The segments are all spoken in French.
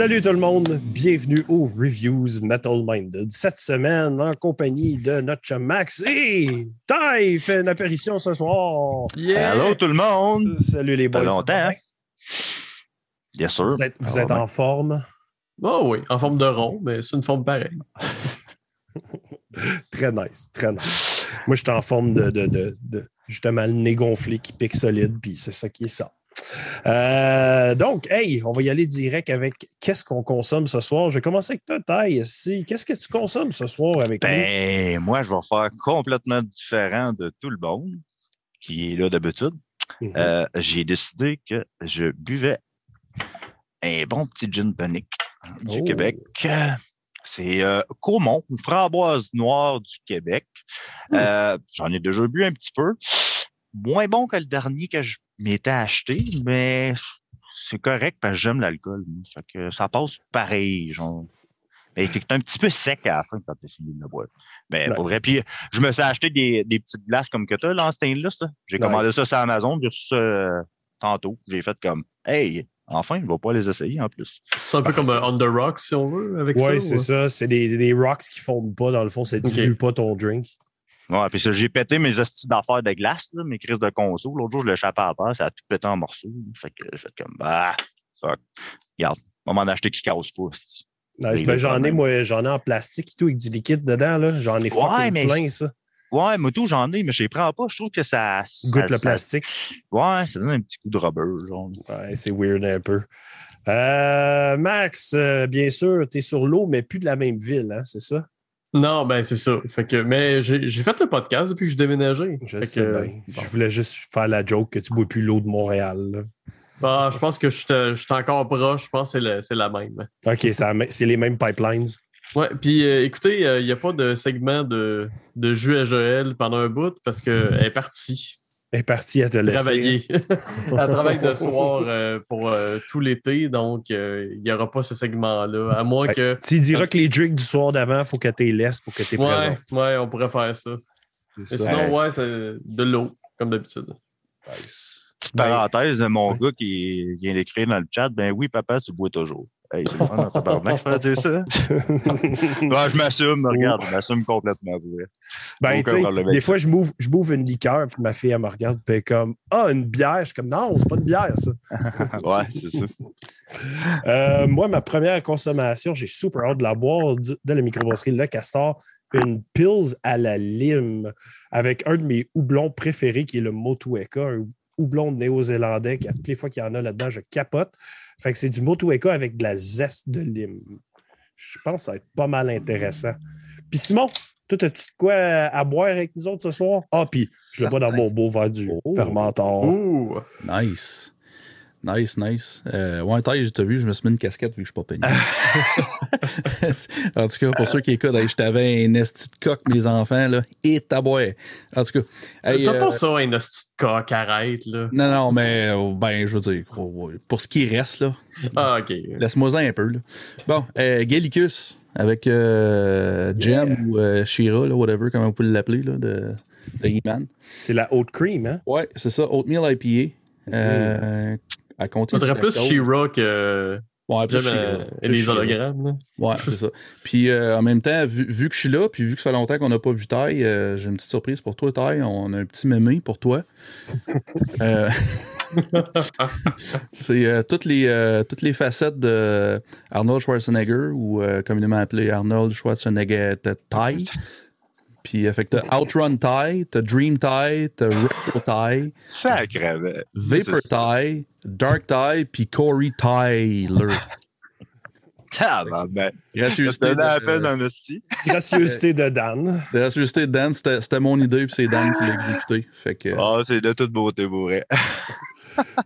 Salut tout le monde, bienvenue aux Reviews Metal Minded. Cette semaine, en compagnie de notre chum Max et Ty fait une apparition ce soir. Hello tout le monde! Salut les boys. Ça longtemps. hein? Bien sûr. Vous êtes, vous Ah, êtes en forme? Oh oui, en forme de rond, mais c'est une forme pareille. Très nice, très nice. Moi, je suis en forme de, de, de, de- justement le nez gonflé qui pique solide, puis c'est ça qui est ça. Euh, donc, hey, on va y aller direct avec qu'est-ce qu'on consomme ce soir. Je vais commencer avec toi. Si, Qu'est-ce que tu consommes ce soir avec nous? Ben, moi, je vais faire complètement différent de tout le monde qui est là d'habitude. Mhm. Euh, J'ai décidé que je buvais un bon petit gin tonic du Oh. Québec. C'est euh, Caumont, une framboise noire du Québec. Hmm. Euh, J'en ai déjà bu un petit peu. Moins bon que le dernier que je m'étais acheté, mais c'est correct parce que j'aime l'alcool. moi. Fait que ça passe pareil, genre. Mais il est un petit peu sec à la fin quand tu fini de le boire. Mais Nice. pour vrai, puis je me suis acheté des, des petites glaces comme que tu as là en stainless. là. J'ai Nice. commandé ça sur Amazon, j'ai reçu ça euh, tantôt. J'ai fait comme Hey, enfin, je vais pas les essayer en plus. C'est un peu comme un On the Rocks, si on veut, avec ça. Oui, ou- c'est ça. C'est des, des rocks qui fondent pas, dans le fond. Ça Ok. dilue pas ton drink. Ouais, puis ça, j'ai pété mes hosties d'affaires de glace, là, mes crises de conso. L'autre jour, je l'échappais à terre, ça a tout pété en morceaux. Fait que j'ai fait comme bah, fuck. Regarde, on va m'en acheter qui casse pas. Nice. Ben, j'en ai, moi, j'en ai en plastique et tout, avec du liquide dedans. là. J'en ai fucking mais plein, ça. Ouais, moi tout, j'en ai, mais je les prends pas. Je trouve que ça. ça- Goûte le ça- plastique. Ouais, ça donne un petit coup de rubber, genre. Ouais, c'est weird un peu. Euh, Max, euh, bien sûr, tu es sur l'eau, mais plus de la même ville, hein, c'est ça? Non, ben c'est ça. Fait que, mais j'ai fait le podcast depuis que j'ai déménagé. Je sais que, bien. bon. Je voulais juste faire la joke que tu bois plus l'eau de Montréal. là. Bah, je pense que je suis je suis encore proche. Je pense que c'est la même. OK, c'est les mêmes pipelines. Ouais, puis euh, écoutez, il n'y a pas de segment de, de jus à Joël pendant un bout parce qu'elle est partie est partie à te laisser. travailler. Elle travaille de soir euh, pour euh, tout l'été, donc euh, il n'y aura pas ce segment-là. À moins que. Tu diras que les drinks du soir d'avant, il faut que tu les laisses pour que tu es Ouais, présent. ouais, on pourrait faire ça. Sinon, ouais, c'est de l'eau, comme d'habitude. Nice. Petite Ben, parenthèse, mon gars qui vient d'écrire dans le chat, ben oui, papa, tu bois toujours. Hey, c'est le fun, dans tabarnak, faire dire ça. Ouais, je m'assume, regarde, je m'assume complètement. Ben, tu sais, des fois, je m'ouvre, je m'ouvre une liqueur, puis ma fille, elle me regarde, puis elle est comme Ah, une bière. Je suis comme Non, c'est pas une bière, ça. ouais, c'est ça. Euh, moi, ma première consommation, j'ai super hâte de la boire de la microbrasserie Le Castor, une Pils à la lime avec un de mes houblons préférés qui est le Motueka, un houblon néo-zélandais qui, à toutes les fois qu'il y en a là-dedans, je capote. Fait que c'est du Motueka avec de la zeste de lime. Je pense que ça va être pas mal intéressant. Puis Simon, toi, as-tu de quoi à boire avec nous autres ce soir? Ah, puis je le bois dans mon beau verre du Oh. fermentor. Ouh! Nice. Nice, nice. Euh, ouais, taille, t'as vu, je me suis mis une casquette vu que je suis pas payé. en tout cas, pour ceux qui écoutent, hey, je t'avais un esti de coq, mes enfants, là, et ta boire. En tout cas, hey, T'as euh, pas ça, un hostie de coq, arrête, là. non, non, mais euh, ben, je veux dire, oh, pour ce qui reste, là, Ah, ok. laisse-moi un peu. Là. Bon, euh, Gallicus avec euh, Jem Yeah. ou euh, Shira, là, whatever, comment vous pouvez l'appeler, là, de, de He-Man. C'est la haute cream, hein? Ouais, c'est ça, Oatmeal IPA. Euh, à compter Ça serait du plus. She-Ra que Ouais, She-Ra. euh, les hologrammes. Ouais, c'est ça. Puis euh, en même temps, vu, vu que je suis là, puis vu que ça fait longtemps qu'on n'a pas vu Taille, euh, j'ai une petite surprise pour toi, Taille. On a un petit mémé pour toi. C'est toutes, les, toutes les facettes de Arnold Schwarzenegger, ou communément appelé Arnold Schwarzenegger Taille. Puis, euh, fait que t'as Outrun Tie, t'as Dream Tie, t'as Retro Tie, Sacrément. Vapor C'est ça. Tie, Dark Tie, puis Corey Tyler. Tabarnak. Ça Gracieuseté te donne à de- peine un hostie. Gracieuseté de Dan. Société de Dan, c'était c'était mon idée, puis c'est Dan qui l'a exécuté. Fait que, Ah, c'est de toute beauté, bourré.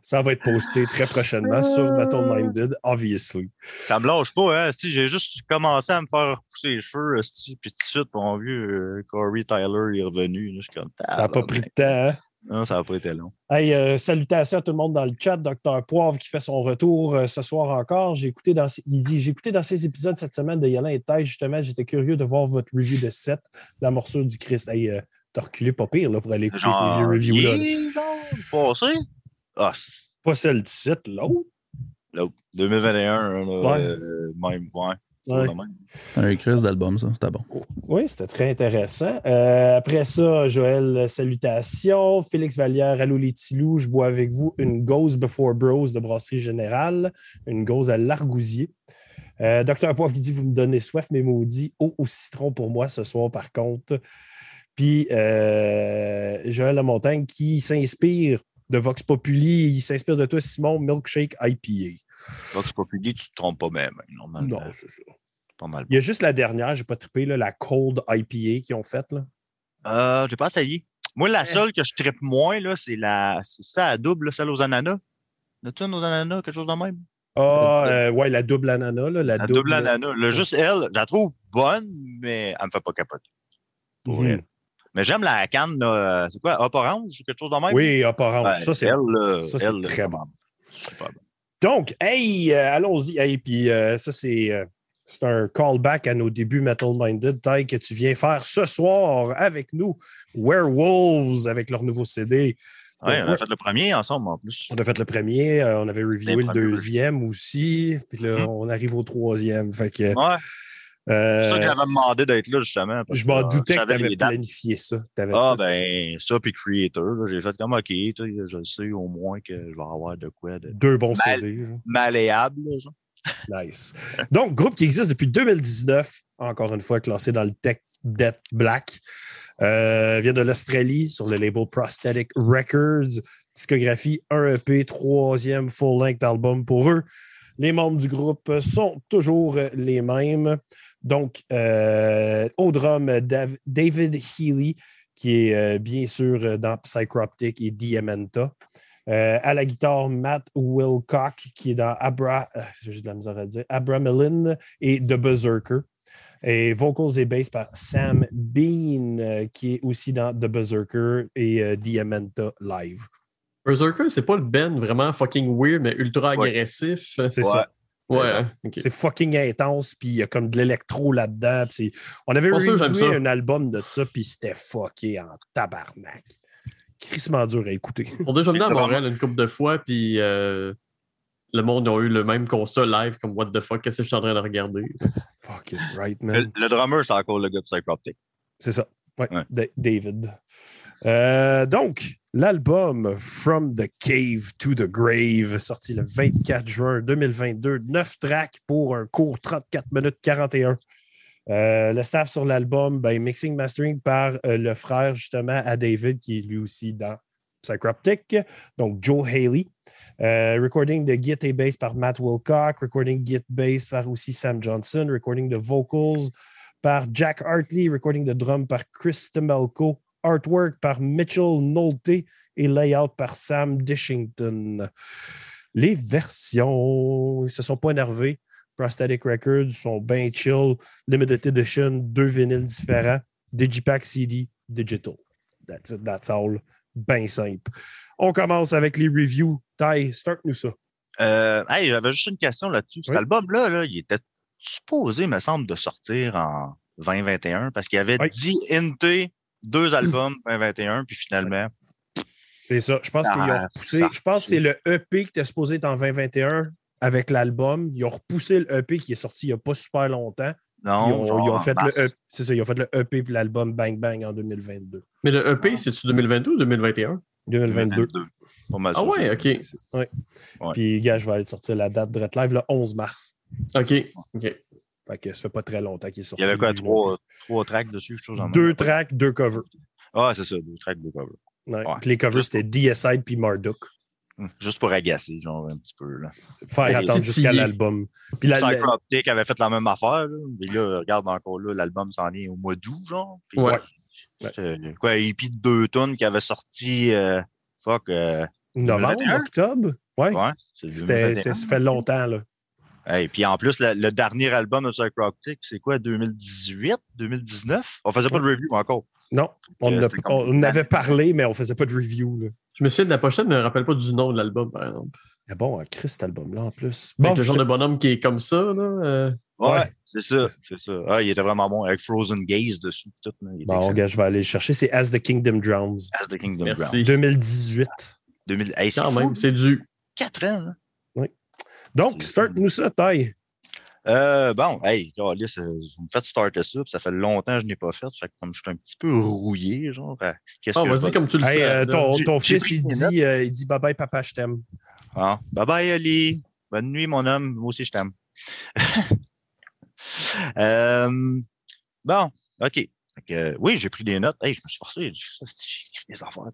Ça va être posté très prochainement sur Metal Minded, obviously. Ça me lâche pas, hein. Si j'ai juste commencé à me faire repousser les cheveux, hostie, puis tout de suite, mon vieux euh, Corey Tyler est revenu. Je suis comme, Ça n'a pas pris de temps. hein? Non, ça n'a pas été long. Hey, euh, salutations à tout le monde dans le chat. Dr. Poivre qui fait son retour euh, ce soir encore. J'ai écouté dans, il dit J'ai écouté dans ces épisodes cette semaine de Yolin et Taille, justement. J'étais curieux de voir votre review de 7, La morsure du Christ. Hey, euh, T'as reculé pas pire là, pour aller écouter ces vieux reviews-là. là. Ah, Pas celle du site, l'autre. L'autre. 2021, là, Ouais. euh, même, ouais. Ouais. Un Chris d'album, ça. C'était bon. Oui, c'était très intéressant. Euh, après ça, Joël, salutations. Félix Vallière, allô les Tilous, je bois avec vous une Ghost Before Bros de Brasserie Générale, une Ghost à l'argousier. Euh, Docteur Poivre qui dit Vous me donnez soif, mais maudit, eau au citron pour moi ce soir, par contre. Puis euh, Joël Lamontagne qui s'inspire de Vox Populi, il s'inspire de toi, Simon, Milkshake IPA. Vox Populi, tu te trompes pas même, hein, normalement. Non, c'est ça. C'est pas mal. Il y a juste la dernière, j'ai pas trippé, là, la Cold IPA qu'ils ont faite. Là. Euh, j'ai pas essayé. Moi, la seule que je trippe moins, là, c'est la, c'est ça, la double, celle aux ananas. As-tu une aux ananas, quelque chose de même? Ah, euh, ouais, la double ananas. Là, la, La double, ananas. Là, juste elle, je la trouve bonne, mais elle me fait pas capoter. Pour Mhm. elle. Mais j'aime la canne, là, c'est quoi, hop orange ou quelque chose de même? Oui, hop orange. Ouais, ça, c'est elle, là, ça, c'est elle, très bon. Donc, hey, euh, allons-y. Hey, puis euh, ça, c'est, euh, c'est un callback à nos débuts Metal Minded, taille que tu viens faire ce soir avec nous. Werewolves avec leur nouveau CD. Ouais, on a fait le premier ensemble en plus. On a fait le premier, euh, on avait reviewé le deuxième aussi. Puis là, Mhm. on arrive au troisième. Fait que, Ouais, euh, c'est ça que j'avais demandé d'être là, justement. je m'en euh, doutais que tu avais planifié ça. Ah, ben, ça, puis Creator, j'ai fait comme OK, je sais au moins que je vais avoir de quoi de deux bons Mal- CD. malléable. là. Nice. Donc, groupe qui existe depuis 2019, encore une fois classé dans le Tech Death Black, euh, vient de l'Australie sur le label Prosthetic Records. Discographie 1 EP, troisième full-length album pour eux. Les membres du groupe sont toujours les mêmes. Donc, euh, au drum, Dav- David Healy, qui est euh, bien sûr dans Psychroptic et Diamanta. Euh, à la guitare, Matt Wilcock, qui est dans Abra, euh, j'ai de la misère à dire, Abramelin et The Berserker. Et vocals et bass par Sam Bean, euh, qui est aussi dans The Berserker et euh, Diamanta Live. Berserker, c'est pas le Ben vraiment fucking weird, mais ultra Ouais. agressif. C'est Ouais. ça. Ouais, ok. C'est fucking intense, puis il y a comme de l'électro là-dedans. On avait ça. un album de ça, puis c'était fucké en tabarnak. Crissement dur à écouter. On a déjà venu à. Montréal une couple de fois, puis euh, le monde a eu le même constat live, comme what the fuck, qu'est-ce que je suis en train de regarder? fucking right, man. le drummer, c'est encore le gars de Psychroptic. C'est ça. Ouais, Ouais. Da- David. Euh, donc, l'album From the Cave to the Grave, sorti le 24 juin 2022, 9 tracks pour un court 34 minutes 41. Euh, le staff sur l'album, ben, mixing mastering par euh, le frère justement à David, qui est lui aussi dans Psychroptic, donc Joe Haley. Euh, recording de git et bass par Matt Wilcock, recording git bass par aussi Sam Johnson, recording de vocals par Jack Hartley, recording de drum par Chris Temelko, artwork par Mitchell Nolte et layout par Sam Dishington. Les versions, ils se sont pas énervés. Prosthetic Records sont bien chill. Limited Edition, deux vinyles différents. Digipack CD, digital. That's it, that's all. Bien simple. On commence avec les reviews. Ty, start-nous ça. Euh, hey, j'avais juste une question là-dessus. Cet Oui. album-là, là, il était supposé, me semble, de sortir en 2021 parce qu'il y avait Oui. 10 NT, deux albums 2021, puis finalement, C'est ça. Je pense Ah, qu'ils ont repoussé. ça. Je pense que c'est le EP qui était supposé être en 2021 avec l'album. Ils ont repoussé le EP qui est sorti il n'y a pas super longtemps. non, ils ont, genre ils ont en fait le EP. C'est ça, ils ont fait le EP puis l'album Bang Bang en 2022. Mais le EP, c'est-tu 2022 ou 2021? 2022. Pas mal Ah ouais, ça. ok. Ouais. Ouais. Puis, gars, je vais aller sortir la date de Red Live le 11 mars. Ok, ok. Fait que ça fait pas très longtemps qu'il est Il sorti. y avait quoi, trois, trois tracks dessus, chose en Deux même. tracks, deux covers. Ah, c'est ça, deux tracks, deux covers. Ouais. Ouais. Puis les covers, c'était DSide puis Marduk. Hum, Juste pour agacer, genre, un petit peu, là. Faire Et attendre jusqu'à l'album. Puis la- la- Psychroptic avait fait la même affaire, là. Mais là, regarde encore là, l'album s'en est au mois d'août, genre. Puis, Ouais. c'était, quoi, EP de deux tonnes qui avait sorti, euh, fuck, euh, novembre, 2021? octobre? Ouais. ouais, c'est C'était, 2021. c'est- ça fait longtemps, là. Et puis en plus, le, le dernier album de Psychroptic, c'est quoi, 2018, 2019? On faisait pas de review encore. Non, on, Euh, a- on avait parlé, mais on faisait pas de review. Là. Je me souviens de la pochette, mais je me rappelle pas du nom de l'album, par exemple. Mais bon, hein, Chris, cet album-là, en plus. Bon, Bon, le genre je- de bonhomme qui est comme ça, là. euh, Ouais, Ouais. c'est ça, c'est ça. Ah, il était vraiment bon, avec Frozen Gaze dessus. Tout. Il Bon, gars, je vais aller le chercher. C'est As the Kingdom Drowns. As the Kingdom Merci. Ground. 2018. 2000, hey, c'est Quand fou, même, c'est du. 4 ans, là. Donc, start-nous ça, taille. Euh, bon, hey, Alice, vous me faites starter ça, puis ça fait longtemps que je n'ai pas fait. Fait que comme je suis un petit peu rouillé, genre, euh, qu'est-ce Ah, que vas-y comme tu le Hey, sais. euh, ton, fils, il dit, euh, il dit bye bye, papa, je t'aime. Ah, bye bye, Ali. Bonne nuit, mon homme. Moi aussi, je t'aime. Euh, bon, OK. Fait que, euh, oui, j'ai pris des notes. Hey, je me suis forcé. J'ai des affaires.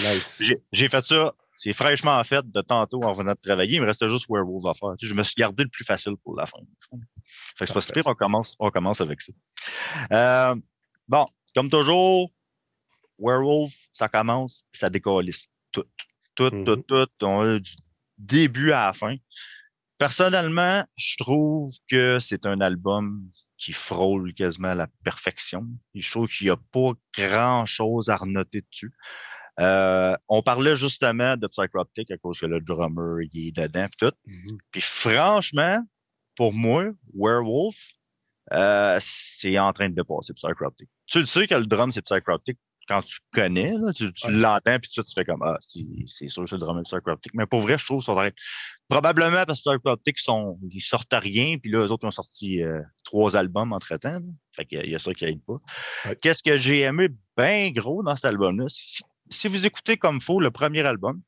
Nice. J'ai- J'ai fait ça. C'est fraîchement fait de tantôt en venant de travailler. Il me restait juste Werewolf à faire. Tu sais, je me suis gardé le plus facile pour la fin. Fait que c'est pas si pire, on commence, on commence avec ça. Euh, bon, comme toujours, Werewolf, ça commence, ça décalisse. Tout. Tout, Mhm. tout, tout. On a du début à la fin. Personnellement, je trouve que c'est un album qui frôle quasiment la perfection. Je trouve qu'il n'y a pas grand-chose à renoter dessus. Euh, on parlait justement de Psychroptic à cause que le drummer il est dedans pis tout. Mhm. Puis franchement, pour moi, Werewolf, euh, c'est en train de dépasser Psychroptic. Tu le sais que le drum, c'est Psychroptic quand tu connais, là, tu, tu Ouais. l'entends, puis tu, tu fais comme Ah, c'est c'est sûr que c'est le drum de Psychroptic. Mais pour vrai, je trouve qu'ils sont en train- Probablement parce que Psychroptic, sont, ils sortent à rien, puis là, eux autres, ils ont sorti euh, trois albums entre-temps. là. Fait qu'il y a- il y a ça qui aide pas. Ouais. Qu'est-ce que j'ai aimé bien gros dans cet album-là? Si, si vous écoutez comme faut le premier album,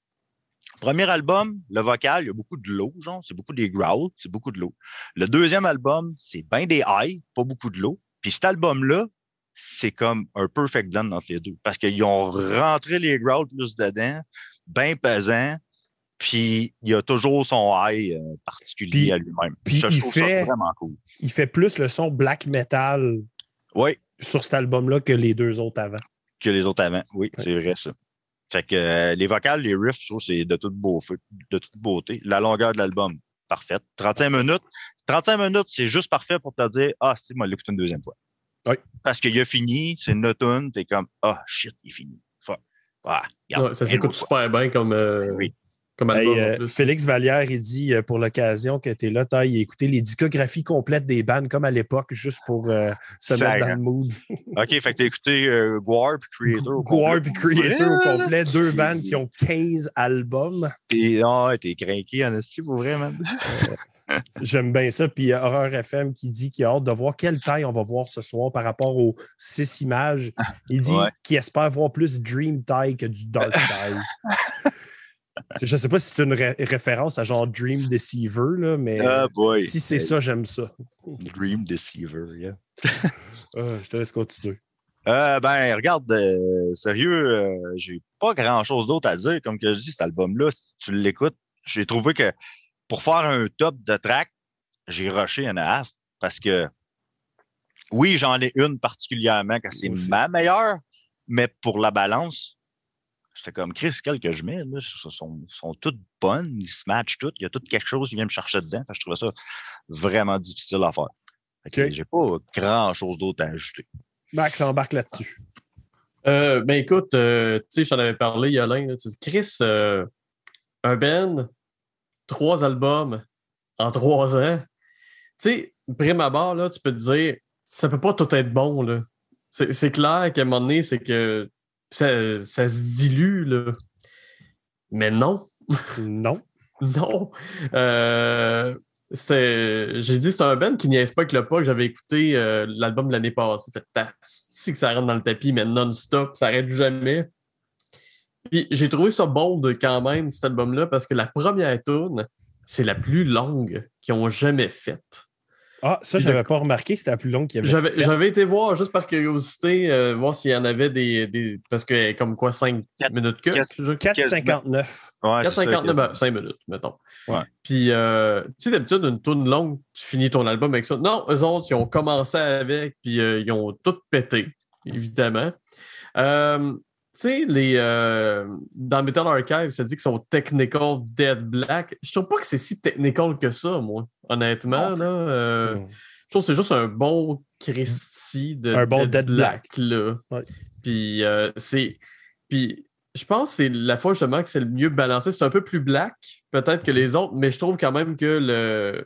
Premier album, le vocal, il y a beaucoup de low, genre, c'est beaucoup des growls, c'est beaucoup de low. Le deuxième album, c'est bien des high, pas beaucoup de low. Puis cet album-là, c'est comme un perfect blend entre les deux. Parce qu'ils ont rentré les growls plus dedans, bien pesant, puis il y a toujours son high euh, particulier Puis- à lui-même. puis Ça, il fait- ça vraiment cool. Il fait plus le son black metal Oui, sur cet album-là que les deux autres avant. Que les autres avant. Oui, Ouais. c'est vrai ça. Fait que euh, les vocales, les riffs, je trouve c'est de toute, beau, de toute beauté. La longueur de l'album, parfaite. 35 Parfait. minutes. 35 minutes, c'est juste parfait pour te dire Ah, c'est moi l'écouter une deuxième fois. Oui. Parce qu'il a fini, c'est une automne, t'es comme Ah shit, il est fini. Fuck. Ah, regarde, ça s'écoute super bien comme, euh, Oui. Comme album. euh. Félix Vallière, il dit euh, pour l'occasion que tu es là, taille, il a écouté les discographies complètes des bandes comme à l'époque, juste pour euh, se mettre dans hein. le mood. OK, fait que t'as écouté euh, Guar puis Creator. au Guar puis Creator au complet, deux bandes qui ont 15 albums. T'es ah, t'es craqué en esti pour vrai, man. J'aime bien ça. Puis Horreur FM qui dit qu'il a hâte de voir quelle taille on va voir ce soir par rapport aux six images. Il dit Ouais. qu'il espère voir plus Dream Taille que du Dark Taille. Je ne sais pas si c'est une ré- référence à genre Dream Deceiver, là, mais Ah, boy. si c'est ça, j'aime ça. Dream Deceiver, yeah. Ah, je te laisse continuer. Euh, ben, regarde, euh, sérieux, euh, j'ai pas grand chose d'autre à dire. Comme que je dis, cet album-là, si tu l'écoutes, j'ai trouvé que pour faire un top de track, j'ai rushé un half parce que oui, j'en ai une particulièrement que c'est ma meilleure, mais pour la balance, j'étais comme Chris, quelle que je mets, là, sont, sont, toutes bonnes, ils se matchent toutes, il y a tout quelque chose qui vient me chercher dedans. Fait que je trouvais ça vraiment difficile à faire. Fait que Ok. J'ai pas grand chose d'autre à ajouter. Max embarque là-dessus. Euh, ben écoute, euh, tu sais, je t'en avais parlé, Yolin. là, tu dis, Chris, euh, un band, trois albums en trois ans. Tu sais, prime abord, là, tu peux te dire, ça peut pas tout être bon. là. C'est c'est clair qu'à un moment donné, c'est que ça, ça se dilue. Là. Mais non, Non. non. Euh, J'ai dit c'est un band qui niaise pas avec le pas que j'avais écouté euh, l'album de l'année passée. Fait que si que ça rentre dans le tapis, mais non-stop, ça arrête jamais. Puis j'ai trouvé ça bold quand même, cet album-là, parce que la première tune, c'est la plus longue qu'ils ont jamais faite. Ah, ça, je n'avais pas remarqué, c'était la plus longue qu'il y avait. J'avais été voir juste par curiosité, euh, voir s'il y en avait des, des- Parce que comme quoi, 5 Quatre- minutes que. quatre- je- 4,59. Ouais, c'est ça, 4,59, ben, que- 5 minutes, mettons. Ouais. Puis, euh, tu sais, d'habitude, une tourne longue, tu finis ton album avec ça. Non, eux autres, ils ont commencé avec, puis euh, ils ont tout pété, évidemment. Euh, sais, les, euh, dans Metal Archive, ça dit qu'ils sont technical dead black. Je trouve pas que c'est si technical que ça, moi, honnêtement. Là, Euh, je trouve que c'est juste un bon Christy de Un bon Dead là. Ouais. Puis euh, c'est. Puis je pense que c'est la fois justement que c'est le mieux balancé. C'est un peu plus black, peut-être que les autres, mais je trouve quand même que le,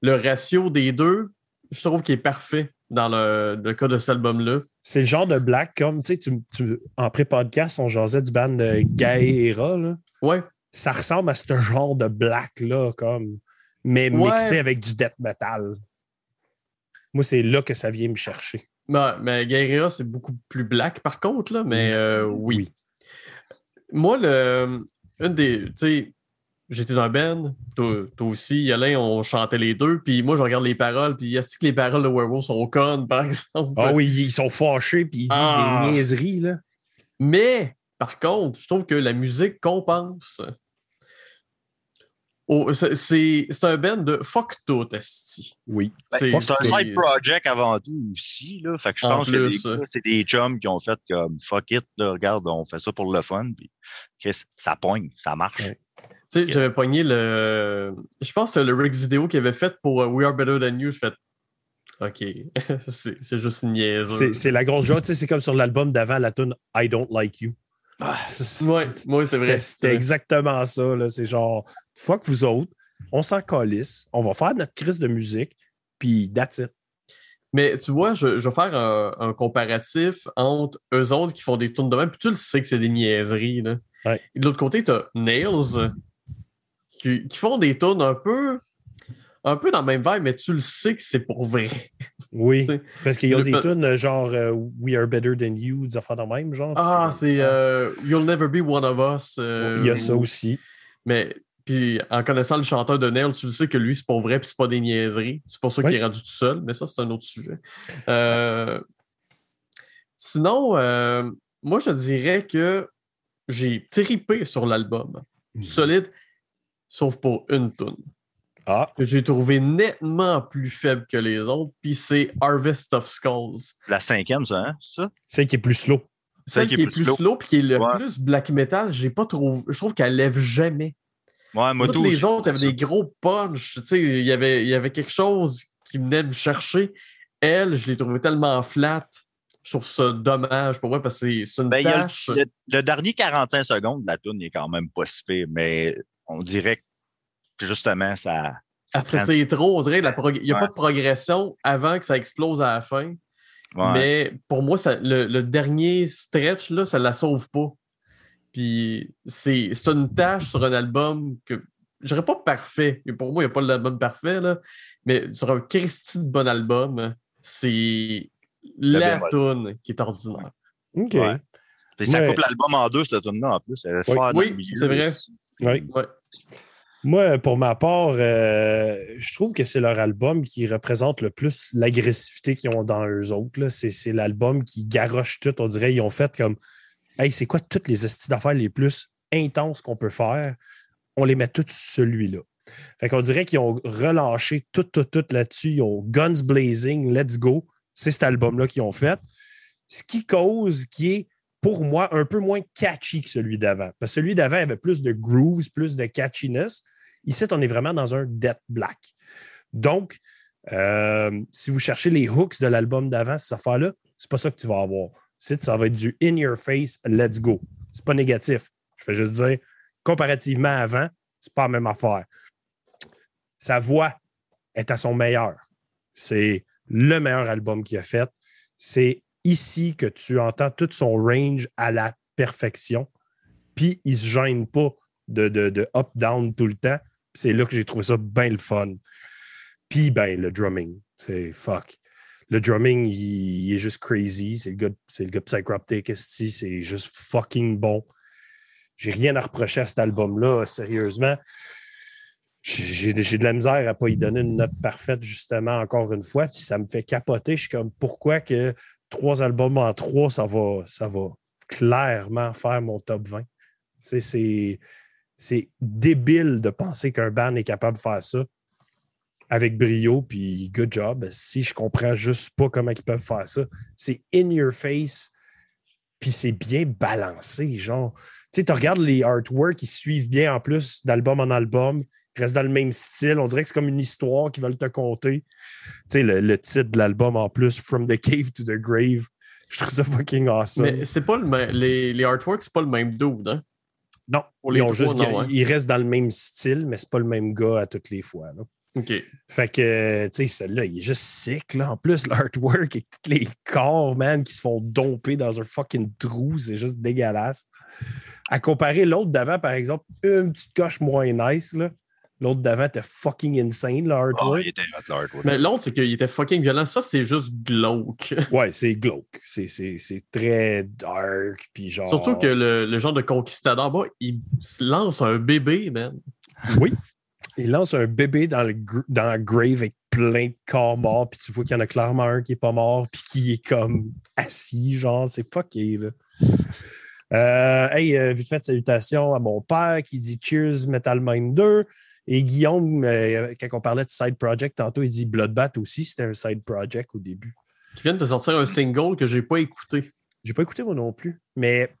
le ratio des deux, je trouve qu'il est parfait dans le, le cas de cet album-là. C'est le genre de black comme, tu sais, tu- en pré-podcast, on jasait du band de Gaera, là. Ouais. Ça ressemble à ce genre de black-là, comme. mais Ouais. mixé avec du death metal. Moi, c'est là que ça vient me chercher. Ouais, mais Guerrilla, c'est beaucoup plus black par contre, là, mais euh, oui. Oui. Moi, le, une des. J'étais dans un band, toi, toi aussi, Yolin, on chantait les deux, puis moi, je regarde les paroles, puis est-ce que les paroles de Werewolf sont connes, par exemple? Ah oui, ils sont fâchés puis ils disent Ah. des niaiseries. Là. Mais, par contre, je trouve que la musique compense. Oh, c'est- un band de fuck tout, esti. Oui. Ben, C'est- un side project avant tout aussi. Là. Fait que je En pense que plus, gars, c'est des chums qui ont fait comme fuck it, là, regarde, on fait ça pour le fun. Puis ça pogne, ça marche. Ouais. Tu sais, j'avais pogné le. Je pense que le Rick vidéo qu'il avait fait pour euh, We Are Better Than You. Je fais. OK. c'est c'est juste une niaise. C'est c'est la grosse joie. Tu sais, c'est comme sur l'album d'avant, la tune I Don't Like You. Ah, Ouais, ouais, c'est vrai. C'était exactement ça. là. C'est genre, fuck vous autres, on s'en calisse, on va faire notre crise de musique, puis that's it. Mais tu vois, je, je vais faire un, un comparatif entre eux autres qui font des tours de même, puis tu le sais que c'est des niaiseries. Là. Ouais. Et de l'autre côté, tu as Nails qui, qui font des tours un peu, un peu dans le même vibe, mais tu le sais que c'est pour vrai. Oui, parce qu'ils ont le des tunes genre euh, We Are Better Than You, des affaires de même, genre. Ah, c'est euh, You'll Never Be One of Us. euh, Il y a ça aussi. Mais puis en connaissant le chanteur de Nail, tu le sais que lui, c'est pas vrai, puis c'est pas des niaiseries. C'est pour ça qu'il est rendu tout seul, mais ça, c'est un autre sujet. Sinon, moi, je dirais que j'ai tripé sur l'album. Solide, sauf pour une tune Ah, que j'ai trouvé nettement plus faible que les autres, puis c'est Harvest of Skulls. La cinquième, ça, hein? c'est ça? celle qui est plus slow. Celle qui est plus slow, puis qui est le Ouais. plus black metal, j'ai pas trouvé. Je trouve qu'elle lève jamais. Ouais, moi, Toutes tout les autres avaient des gros punch. Tu sais, il y avait, il y avait quelque chose qui venait me chercher. Elle, je l'ai trouvée tellement flat. Je trouve ça dommage pour moi parce que c'est une Ben, le- tâche. le, le dernier 45 secondes de la tune est quand même pas si pire, mais on dirait que justement, ça. Elle s'étire trop. On dirait prog- il n'y a Ouais. pas de progression avant que ça explose à la fin. Ouais. Mais pour moi, ça- le, le dernier stretch, là, ça la sauve pas. Puis c'est c'est une tâche sur un album que je dirais pas parfait. Pour moi, il n'y a pas l'album parfait, là. mais sur un Christy de bon album, c'est la tune qui est ordinaire. OK. Ouais. Puis ça coupe l'album en deux, cette tune-là, en plus. Elle est Oui. Oui, c'est vrai. Oui. Ouais. Moi, pour ma part, euh, je trouve que c'est leur album qui représente le plus l'agressivité qu'ils ont dans eux autres. C'est l'album qui garoche tout. On dirait ils ont fait comme Hey, c'est quoi toutes les estis d'affaires les plus intenses qu'on peut faire? On les met toutes sur celui-là. Fait qu'on dirait qu'ils ont relâché tout, tout, tout là-dessus. Ils ont Guns Blazing, Let's Go. C'est cet album-là qu'ils ont fait. Ce qui cause qui est, pour moi, un peu moins catchy que celui d'avant. Parce que celui d'avant avait plus de grooves, plus de catchiness. Ici, on est vraiment dans un death black. Donc, euh, si vous cherchez les hooks de l'album d'avant, cette affaire-là, c'est pas ça que tu vas avoir. Ça va être du in your face, let's go. C'est pas négatif. Je fais juste dire, comparativement à avant, c'est pas la même affaire. Sa voix est à son meilleur. C'est le meilleur album qu'il a fait. C'est ici que tu entends tout son range à la perfection. Puis il se gêne pas de, de, de up-down tout le temps. C'est là que j'ai trouvé ça bien le fun. Puis ben, le drumming, c'est fuck. Le drumming, il, est juste crazy. C'est le gars, c'est le c'est juste fucking bon. J'ai rien à reprocher à cet album-là, sérieusement. J'ai j'ai de la misère à pas y donner une note parfaite, justement, encore une fois. Puis ça me fait capoter. Je suis comme, pourquoi que trois albums en trois, ça va, clairement faire mon top 20? Tu sais, C'est c'est débile de penser qu'un band est capable de faire ça avec brio, puis good job. Si je comprends juste pas comment ils peuvent faire ça, c'est in your face, puis c'est bien balancé, genre. Tu sais, tu regardes les artworks, ils suivent bien en plus d'album en album, ils restent dans le même style. On dirait que c'est comme une histoire qu'ils veulent te conter. Tu sais, le, le titre de l'album en plus, From the Cave to the Grave, je trouve ça fucking awesome. Mais c'est pas le même. Les, les artworks, c'est pas le même dude, hein? non, Pour ils, ont trois, juste, non, hein? ils restent dans le même style, mais c'est pas le même gars à toutes les fois. là. OK. Fait que, tu sais, celui-là, il est juste sick, là. En plus, l'artwork et tous les corps, man, qui se font domper dans un fucking trou, c'est juste dégueulasse. À comparer l'autre d'avant, par exemple, une petite coche moins nice, là. L'autre d'avant était fucking insane, le Ah, il était hot. Mais l'autre, c'est qu'il était fucking violent. Ça, c'est juste glauque. Ouais, c'est glauque. C'est- C'est c'est très dark. Puis genre. Surtout que le, le genre de conquistador, bah, il lance un bébé, man. Oui. Il lance un bébé dans le, dans la grave avec plein de corps morts, puis tu vois qu'il y en a clairement un qui est pas mort, puis qui est comme assis, genre, c'est fucké, là. Euh, hey, euh, vite fait, salutations à mon père qui dit Cheers Metal Mind 2. Et Guillaume, euh, quand on parlait de side project tantôt, il dit Bloodbath aussi, c'était un side project au début. Qui vient de te sortir un single que j'ai pas écouté. J'ai pas écouté moi non plus, mais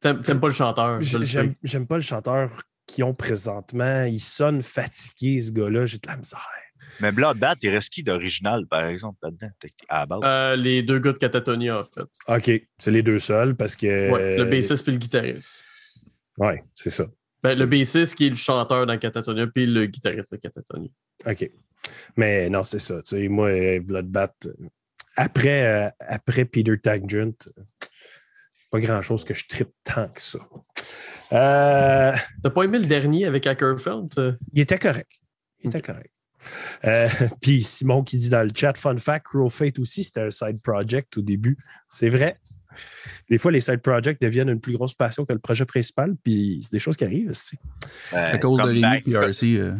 T'aimes pas le chanteur, je le sais. j'aime pas le chanteur qu'ils ont présentement. Il sonne fatigué, ce gars-là. J'ai de la misère. Mais Bloodbath, il reste qui d'original, par exemple, là-dedans, à la base? Euh, les deux gars de Catatonia, en fait. OK, c'est les deux seuls parce que. Ouais, le bassiste puis le guitariste. Ouais, c'est ça. Ben, le bassiste qui est le chanteur dans Catatonia, puis le guitariste de Catatonia. OK. Mais non, c'est ça. Sais, moi, euh, Bloodbath, euh, après, euh, après Peter Tangent, pas grand-chose que je tripe tant que ça. Euh, T'as pas aimé le dernier avec Ackerfeld? il était correct. Il était correct. Euh, Puis Simon qui dit dans le chat, fun fact, Cruel Fate aussi, c'était un side project au début. C'est vrai. Des fois, les side projects deviennent une plus grosse passion que le projet principal, puis c'est des choses qui arrivent. Euh, À cause de Rémi back- PRC. euh,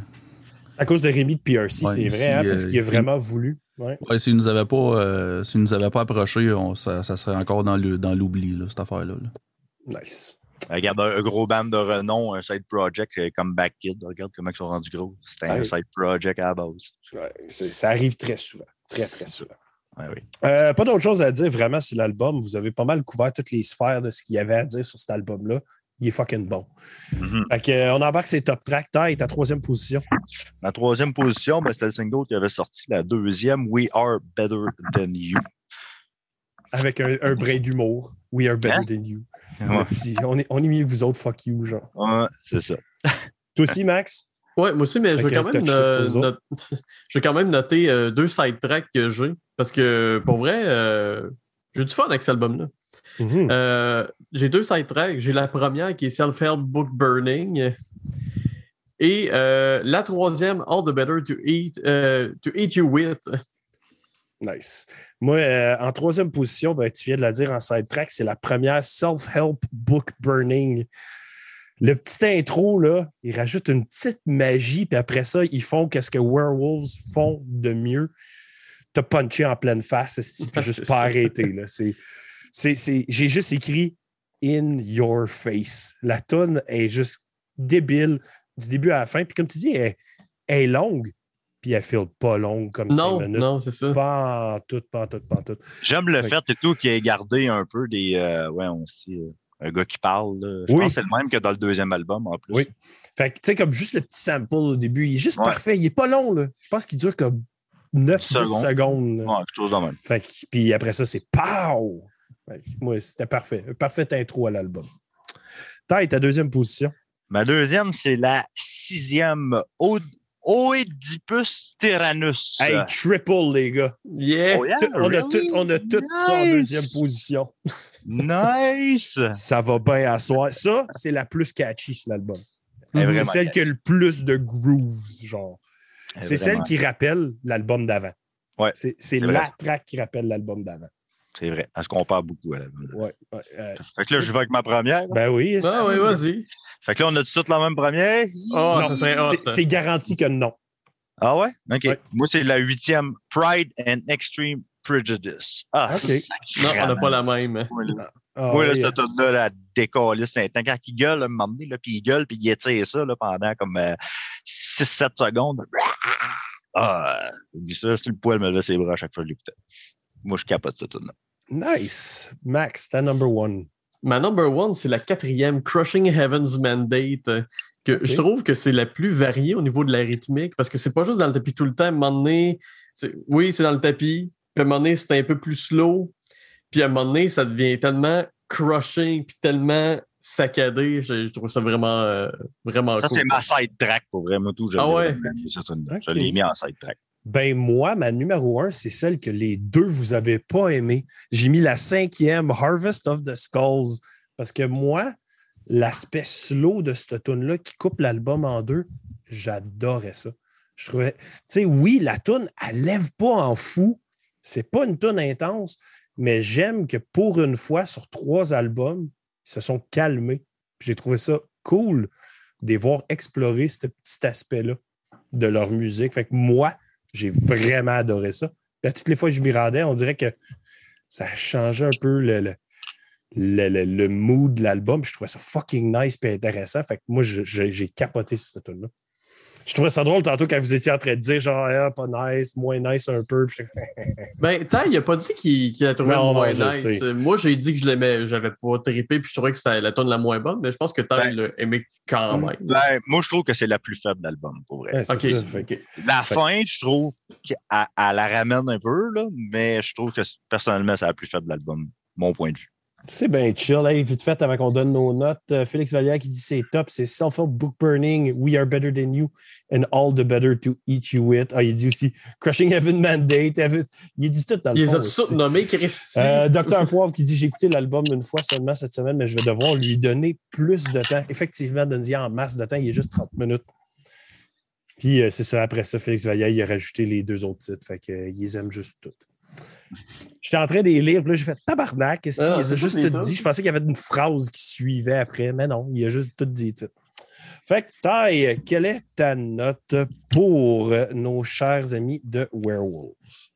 À cause de Rémi de PRC, Ouais, c'est vrai, si, hein, euh, parce qu'il a si- vraiment voulu. Ouais. Ouais, nous avaient pas, euh, nous avaient pas approché, on- ça, ça serait encore dans l'oubli, cette affaire-là. là. Nice. Regarde, un, gros band de renom, un side project euh, comme Back Kid. Regarde comment ils sont rendus gros. C'était un Ouais. side project à la base. Ça arrive très souvent. Très, très souvent. Oui. Euh, pas d'autre chose à dire vraiment sur l'album. Vous avez pas mal couvert toutes les sphères de ce qu'il y avait à dire sur cet album-là. Il est fucking bon. Mhm. Fait que, euh, on embarque ses top tracks. Taille, ta troisième position. La troisième position, ben, c'était le single qui avait sorti. La deuxième, We Are Better Than You. Avec un, un brin d'humour. We are better Hein? than you. Ouais, petit, on, est, on est mieux que vous autres, fuck you, genre. Ouais, c'est ça. Toi aussi, Max? Ouais, moi aussi, mais quand même, euh, note- je vais quand même noter euh, deux side tracks que j'ai. Parce que pour vrai, euh, j'ai du fun avec cet album-là. Mhm. Euh, j'ai deux side tracks. J'ai la première qui est Self-Help Book Burning. Et euh, la troisième, All the Better to Eat, to eat You With. Nice. Moi, en troisième position, ben, tu viens de la dire en side track, c'est la première Self-Help Book Burning. Le petit intro, là, il rajoute une petite magie, puis après ça, ils font qu'est-ce que Werewolves font de mieux. T'as punché en pleine face, puis juste pas ça. arrêté. Là. C'est, c'est, c'est- j'ai juste écrit In Your Face. La tonne est juste débile du début à la fin. Puis comme tu dis, elle, elle est longue, puis elle file pas longue comme Non, cinq minutes. non, c'est ça. Pas en tout, pas en tout, pas en tout. J'aime le fait et tout qu'il ait gardé un peu des. euh, ouais, on sait. euh, un gars qui parle. là. Je Oui. pense que c'est le même que dans le deuxième album en plus. Oui. Fait que, tu sais, comme juste le petit sample au début, il est juste Ouais. parfait. Il est pas long, là. Je pense qu'il dure comme 9-10 Secondes. Ouais, quelque chose de même. Fait que, puis après ça, c'est POW! Moi, c'était parfait. Un parfait intro à l'album. Taille, ta deuxième position. Ma deuxième, c'est la sixième. Od- Oedipus tyrannus. Hey, triple, les gars. Yeah! Oh, yeah, on, a tout, on a tout ça en Nice. deuxième position. Nice! Ça va bien à soi. Ça, c'est la plus catchy sur l'album. C'est celle qui a le plus de grooves, genre. Est C'est celle qui rappelle l'album d'avant. Ouais, C'est la track qui rappelle l'album d'avant. C'est vrai. Elle se compare beaucoup à la Ouais, ouais, euh, Fait que là, je vais avec ma première. ben oui. Ah oui, vas-y. Fait que là, on a tout la même première? Oh, Non, ça serait hot. c'est- C'est garanti que non. Ah ouais? OK. Ouais. Moi, c'est la huitième. Pride and Extreme Prejudice. Ah, OK. Non, on n'a pas la même. Oui, là, Ah, Moi, là, oui, cette là la décalisse Saint-Tan. Quand il gueule, là, à un moment donné, là, puis il gueule, puis il étire ça là, pendant comme 6-7 secondes. Ah, ça, si le poil me levait ses bras à chaque fois que je l'écoutais. Moi, je capote ça tout là. Nice. Max, ta number one. Ma number one, c'est la quatrième, Crushing Heaven's Mandate, euh, que je trouve que c'est la plus variée au niveau de la rythmique, parce que c'est pas juste dans le tapis tout le temps. À un moment donné, oui, c'est dans le tapis, puis à un moment donné, c'est un peu plus slow, puis à un moment donné, ça devient tellement crushing, puis tellement saccadé. Je, je trouve ça vraiment, euh, vraiment Ça, cool. c'est ma side track pour vraiment tout. Ah ouais? vraiment aimé, cette tune-là. Ok. Je l'ai mis en side track. Ben moi, ma numéro un, c'est celle que les deux vous avez pas aimé. J'ai mis la cinquième, Harvest of the Skulls, parce que moi, l'aspect slow de cette tune là qui coupe l'album en deux, j'adorais ça. Je trouvais, tu sais, oui, la toune, elle lève pas en fou. C'est pas une toune intense, mais j'aime que pour une fois, sur trois albums, ils se sont calmés. J'ai trouvé ça cool de les voir explorer ce petit aspect-là de leur musique. Fait que moi, j'ai vraiment adoré ça. À toutes les fois que je m'y rendais, on dirait que ça changeait un peu le, le, le- le- mood de l'album. Je trouvais ça fucking nice et intéressant. Fait que moi, j'ai capoté cette tune là Je trouvais ça drôle tantôt quand vous étiez en train de dire genre Ah, pas nice, moins nice un peu. Ben, Ty, il a pas dit qu'il a trouvé Non, moins non, nice. sais. Moi, j'ai dit que je l'aimais, j'avais pas trippé, puis je trouvais que c'était la tonne la moins bonne, mais je pense que Ty Ben, l'a aimé quand même. Ben, moi, je trouve que c'est la plus faible de l'album, pour vrai. Ouais, ça. La Fait- fin, je trouve qu'elle elle la ramène un peu, là, mais je trouve que personnellement, c'est la plus faible de l'album, mon point de vue. C'est bien chill. Hey, vite fait, avant qu'on donne nos notes, euh, Félix Vallière qui dit c'est top, c'est Self-Help Book Burning, We Are Better Than You, and All the Better to Eat You With. Ah, il dit aussi Crushing Heaven Mandate. Heaven- Il dit tout dans le Il les fond. a tous nommés, Christy. Euh, Docteur Poivre qui dit J'ai écouté l'album une fois seulement cette semaine, mais je vais devoir lui donner plus de temps. Effectivement, donne-y en masse de temps, il est juste 30 minutes. Puis euh, c'est ça, après ça, Félix Vallière, il a rajouté les deux autres titres. Fait qu'ils les aiment juste toutes. J'étais en train de les lire, puis là, j'ai fait tabarnak. Ah, il a juste tout dit? Je pensais qu'il y avait une phrase qui suivait après, mais non, il a juste tout dit. titres. Fait que, Ty, quelle est ta note pour nos chers amis de Werewolves?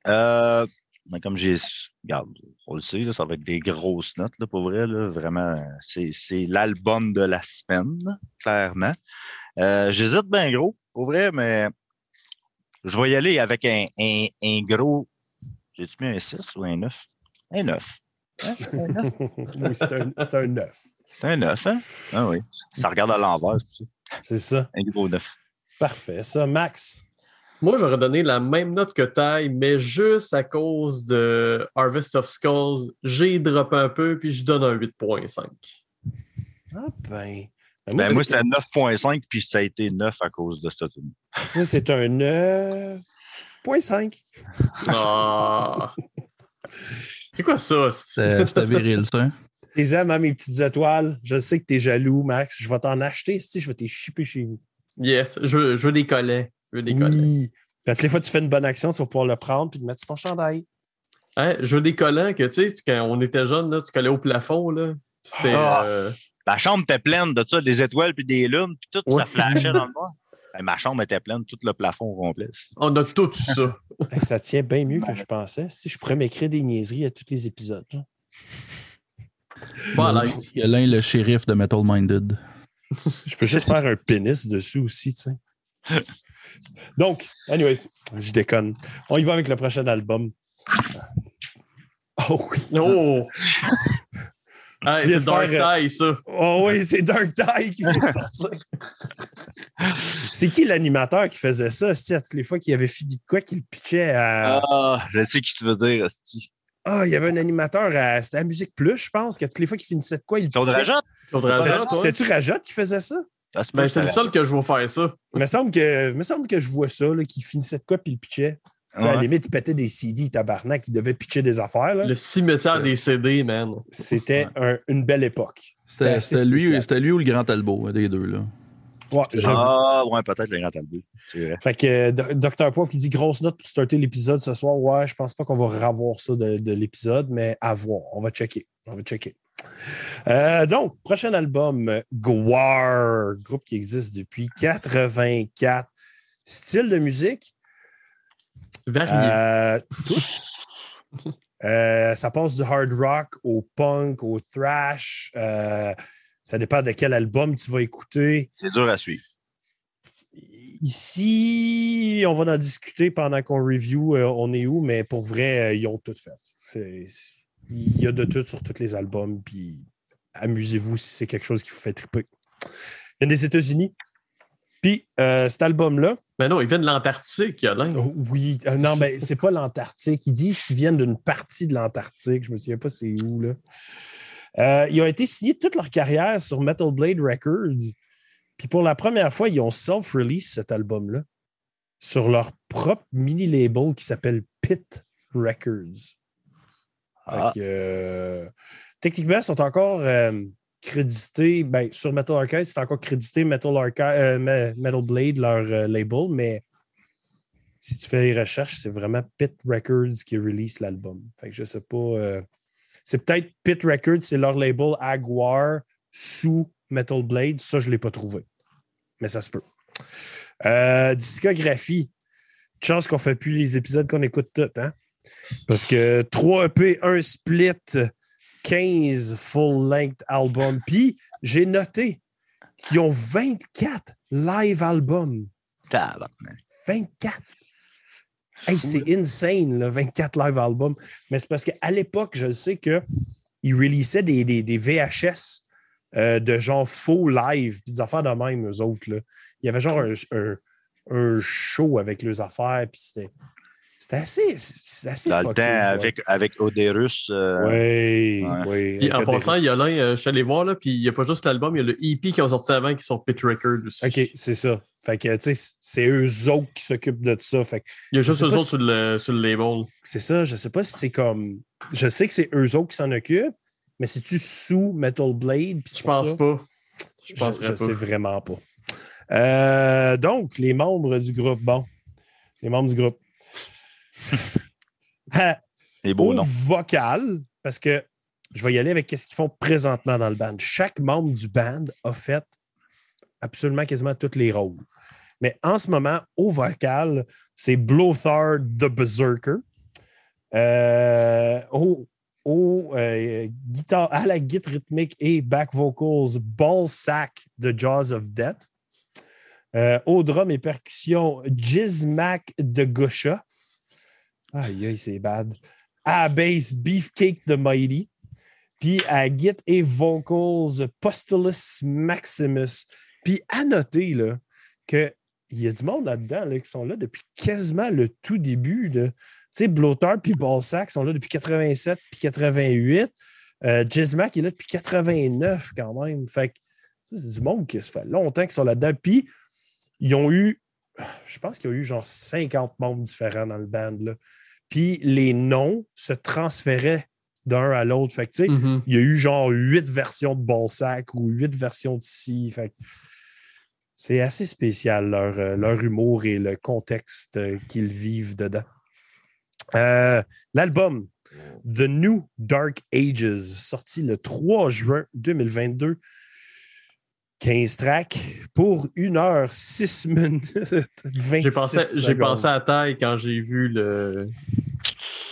Euh, mais comme j'ai. Regarde, on le sait, là, ça va être des grosses notes, là, pour vrai. Là, vraiment, c'est c'est l'album de la semaine, clairement. Euh, J'hésite bien gros, pour vrai, mais je vais y aller avec un, un, un gros. J'ai-tu mis un 6 ou un 9? Un 9. Hein? Un 9? oui, c'est un, c'est un 9. C'est un 9, hein? Ah oui. Ça regarde à l'envers, c'est ça. C'est ça. Un gros 9. Parfait. Ça, Max? Moi, j'aurais donné la même note que Ty, mais juste à cause de Harvest of Skulls, j'ai droppé un peu, puis je donne un 8.5. Ah ben. ben, Ben, moi, c'est- c'était 9.5, puis ça a été 9 à cause de cette tune. moi, c'est un 9.5. Ah! C'est quoi ça? C'était viril, ça. Tes aimes, hein, mes petites étoiles. Je sais que t'es jaloux, Max. Je vais t'en acheter, si je vais t'es chipper chez nous. Yes, je veux, je veux des collets. Je veux des collets. Oui. Puis, toutes les fois que tu fais une bonne action, tu vas pouvoir le prendre puis le mettre sur ton chandail. Hein, je veux des collants que, tu sais, quand on était jeune, là, tu collais au plafond. là. Ah. euh, La chambre était pleine de ça, des étoiles puis des lunes, puis tout, Ouais. ça flashait dans le noir. Ben, ma chambre était pleine, tout le plafond au complet. on a tout ça. Ça tient bien mieux que je pensais. Si je pourrais m'écrire des niaiseries à tous les épisodes. là. Pas à l'aise. Il y a l'un, le shérif de Metal Minded. Je peux juste faire un pénis dessus aussi, tu sais. Donc, anyways, je déconne. On y va avec le prochain album. Oh oui. Oh! Viens c'est Dark faire, euh, Tie, ça. Oh oui, c'est Dark Tide qui vient de sortir. c'est qui l'animateur qui faisait ça? C'était à toutes les fois qu'il avait fini de quoi qu'il pitchait à. Ah, je sais qui tu veux dire, Asti. Ah, il y avait un animateur à. C'était à Musique Plus, je pense, qu'à toutes les fois qu'il finissait de quoi, il le Claude pitchait. Rajotte? C'était-tu Rajotte qui faisait ça? Peut Ben, que c'est le seul que je vois faire ça. Il me semble que, il me semble que je vois ça, là, qu'il finissait de quoi puis il le pitchait. À la limite, il pétait des CD, tabarnak, il devait pitcher des affaires. là. Le cimetière des CD, man. C'était un- une belle époque. C'était lui, ou le Grand Talbot, un des deux. Là? Ouais. Ah, ouais, peut-être le grand vrai. Fait que euh, Do- Dr. Poivre qui dit grosse note pour starter l'épisode ce soir. Ouais, je pense pas qu'on va revoir ça de, de l'épisode, mais à voir. On va checker. On va checker. Euh, donc, prochain album, Gwar, groupe qui existe depuis 84. Style de musique, Varié. euh, tout. Euh, ça passe du hard rock au punk, au thrash. Euh, ça dépend de quel album tu vas écouter. C'est dur à suivre. Ici, on va en discuter pendant qu'on review euh, on est où, mais pour vrai, euh, ils ont tout fait. Il y a de tout sur tous les albums, puis amusez-vous si c'est quelque chose qui vous fait triper. Il y a des États-Unis. Puis euh, cet album-là, Mais non, il vient de l'Antarctique, Yolin. oh, oui, euh, non, mais c'est pas l'Antarctique. Ils disent qu'ils viennent d'une partie de l'Antarctique. Je me souviens pas c'est où, là. Euh, ils ont été signés toute leur carrière sur Metal Blade Records. Puis pour la première fois, ils ont self-release cet album-là sur leur propre mini-label qui s'appelle Pit Records. Fait Ah. que, euh, techniquement, ils sont encore, crédité, ben, sur Metal Archive, c'est encore crédité Metal, euh, Me- Metal Blade, leur euh, label, mais si tu fais les recherches, c'est vraiment Pit Records qui release l'album. Fait que je sais pas. euh, c'est peut-être Pit Records, c'est leur label Aguar sous Metal Blade. Ça, je ne l'ai pas trouvé. Mais ça se peut. Euh, discographie. Chance qu'on ne fait plus les épisodes qu'on écoute tous, hein? Parce que 3 EP, 1 split, 15 full-length albums. Puis j'ai noté qu'ils ont 24 live albums. Tabarnak. 24. Hey, c'est insane, le 24 live albums. Mais c'est parce qu'à l'époque, je sais qu'ils releasaient des, des, des VHS euh, de genre faux live, puis des affaires de même, eux autres. là. Il y avait genre un, un- un show avec leurs affaires, puis c'était. C'était assez. C'était assez Dans le temps, ouais. avec, avec Oderus. euh, Oui, Ouais. oui. Puis en passant, Oderus. Yolin, euh, je suis allé voir, là, puis il n'y a pas juste l'album, il y a le EP qui ont sorti avant qui sont Pit Records aussi. OK, c'est ça. Fait que, tu sais, c'est eux autres qui s'occupent de ça. Fait que Il y a juste eux autres si- sur, le, sur le label. c'est ça. Je sais pas si c'est comme. Je sais que c'est eux autres qui s'en occupent, mais c'est-tu sous Metal Blade? Je pense ça? pas. Je Je, penserais je pas. sais vraiment pas. Euh, donc, les membres du groupe. Bon, les membres du groupe. Ah, Les beaux au vocal, parce que je vais y aller avec ce qu'ils font présentement dans le band. Chaque membre du band a fait absolument quasiment tous les rôles. Mais en ce moment, au vocal, c'est Blothar the Berserker. Euh, au, au, euh, guitare, à la guitare rythmique et back vocals, Ballsack de Jaws of Death. Euh, au drum et percussion, Jizmac de Gusha. Aïe, aïe, c'est bad. À la bass, Beefcake de Mighty. Puis à Git et Vocals, Postulus Maximus. Puis à noter là, qu'il y a du monde là-dedans là, qui sont là depuis quasiment le tout début. Tu sais, Bloater puis Ballsack sont là depuis 87 puis 88. Euh, Jizmac est là depuis 89 quand même. Fait que c'est du monde qui se fait longtemps qu'ils sont là-dedans. Puis ils ont eu, je pense qu'il y a eu genre 50 membres différents dans le band. Là. Puis les noms se transféraient d'un à l'autre. Fait que, tu sais, Mhm. il y a eu genre huit versions de Ballsack ou huit versions de ci. Fait c'est assez spécial leur, euh, leur humour et le contexte euh, qu'ils vivent dedans. Euh, L'album The New Dark Ages, sorti le 3 juin 2022. 15 tracks pour 1 heure 6 minutes 26 J'ai pensé, j'ai pensé à taille quand j'ai vu le,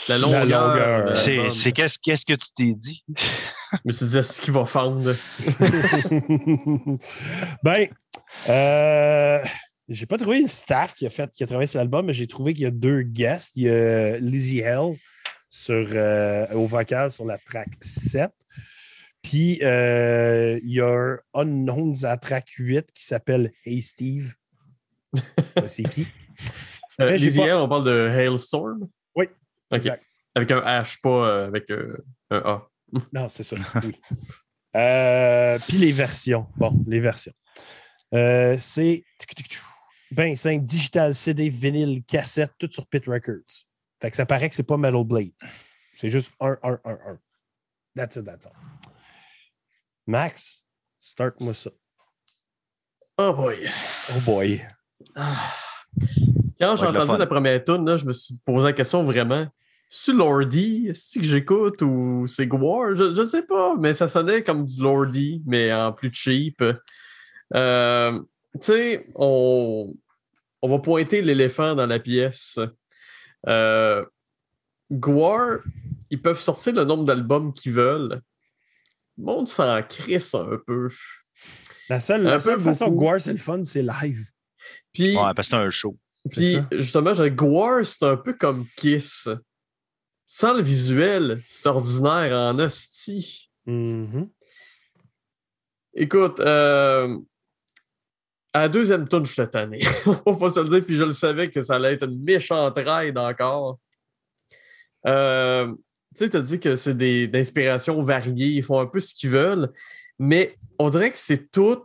la longueur. longueur. de C'est qu'est-ce qu'est-ce que tu t'es dit? Je me suis dit, est-ce qu'il va fendre? ben, euh, j'ai pas trouvé une staff qui a fait qui a travaillé sur l'album, mais j'ai trouvé qu'il y a deux guests. Il y a Lizzie Hell sur, euh, au vocal sur la track 7. Puis euh, il y a un Unknowns à track 8 qui s'appelle Hey Steve. C'est qui? Euh, pas- on parle de Hailstorm? Oui, OK. exact. Avec un H, pas euh, avec euh, un A. Non, c'est ça. Oui. Euh, puis les versions. Bon, les versions. Euh, c'est ben simple, digital, CD, vinyle, cassette, tout sur Pit Records. Fait que ça paraît que c'est pas Metal Blade. C'est juste 1, 1, 1, 1. That's it, that's all. Max, start-moi ça. Oh boy. Oh boy. Ah. Quand j'ai entendu la première tune, là, je me suis posé la question vraiment. C'est Lordy, c'est que j'écoute ou c'est Gwar? Je, je sais pas, mais ça sonnait comme du Lordy, mais en plus cheap. Euh, tu sais, on, on va pointer l'éléphant dans la pièce. Euh, Gwar, ils peuvent sortir le nombre d'albums qu'ils veulent. Le monde s'en crisse un peu. La seule, la façon que beaucoup. Guar, c'est le fun, c'est live. Puis, Ouais, parce que c'est un show. Puis justement, Gwar, c'est un peu comme Kiss. Sans le visuel, c'est ordinaire en hostie. Mhm. Écoute, euh, à la deuxième tune, je tanné. On va se le dire, puis je le savais que ça allait être une méchante ride encore. Euh, tu sais, tu as dit que c'est des- d'inspiration variées, ils font un peu ce qu'ils veulent, mais on dirait que c'est tout.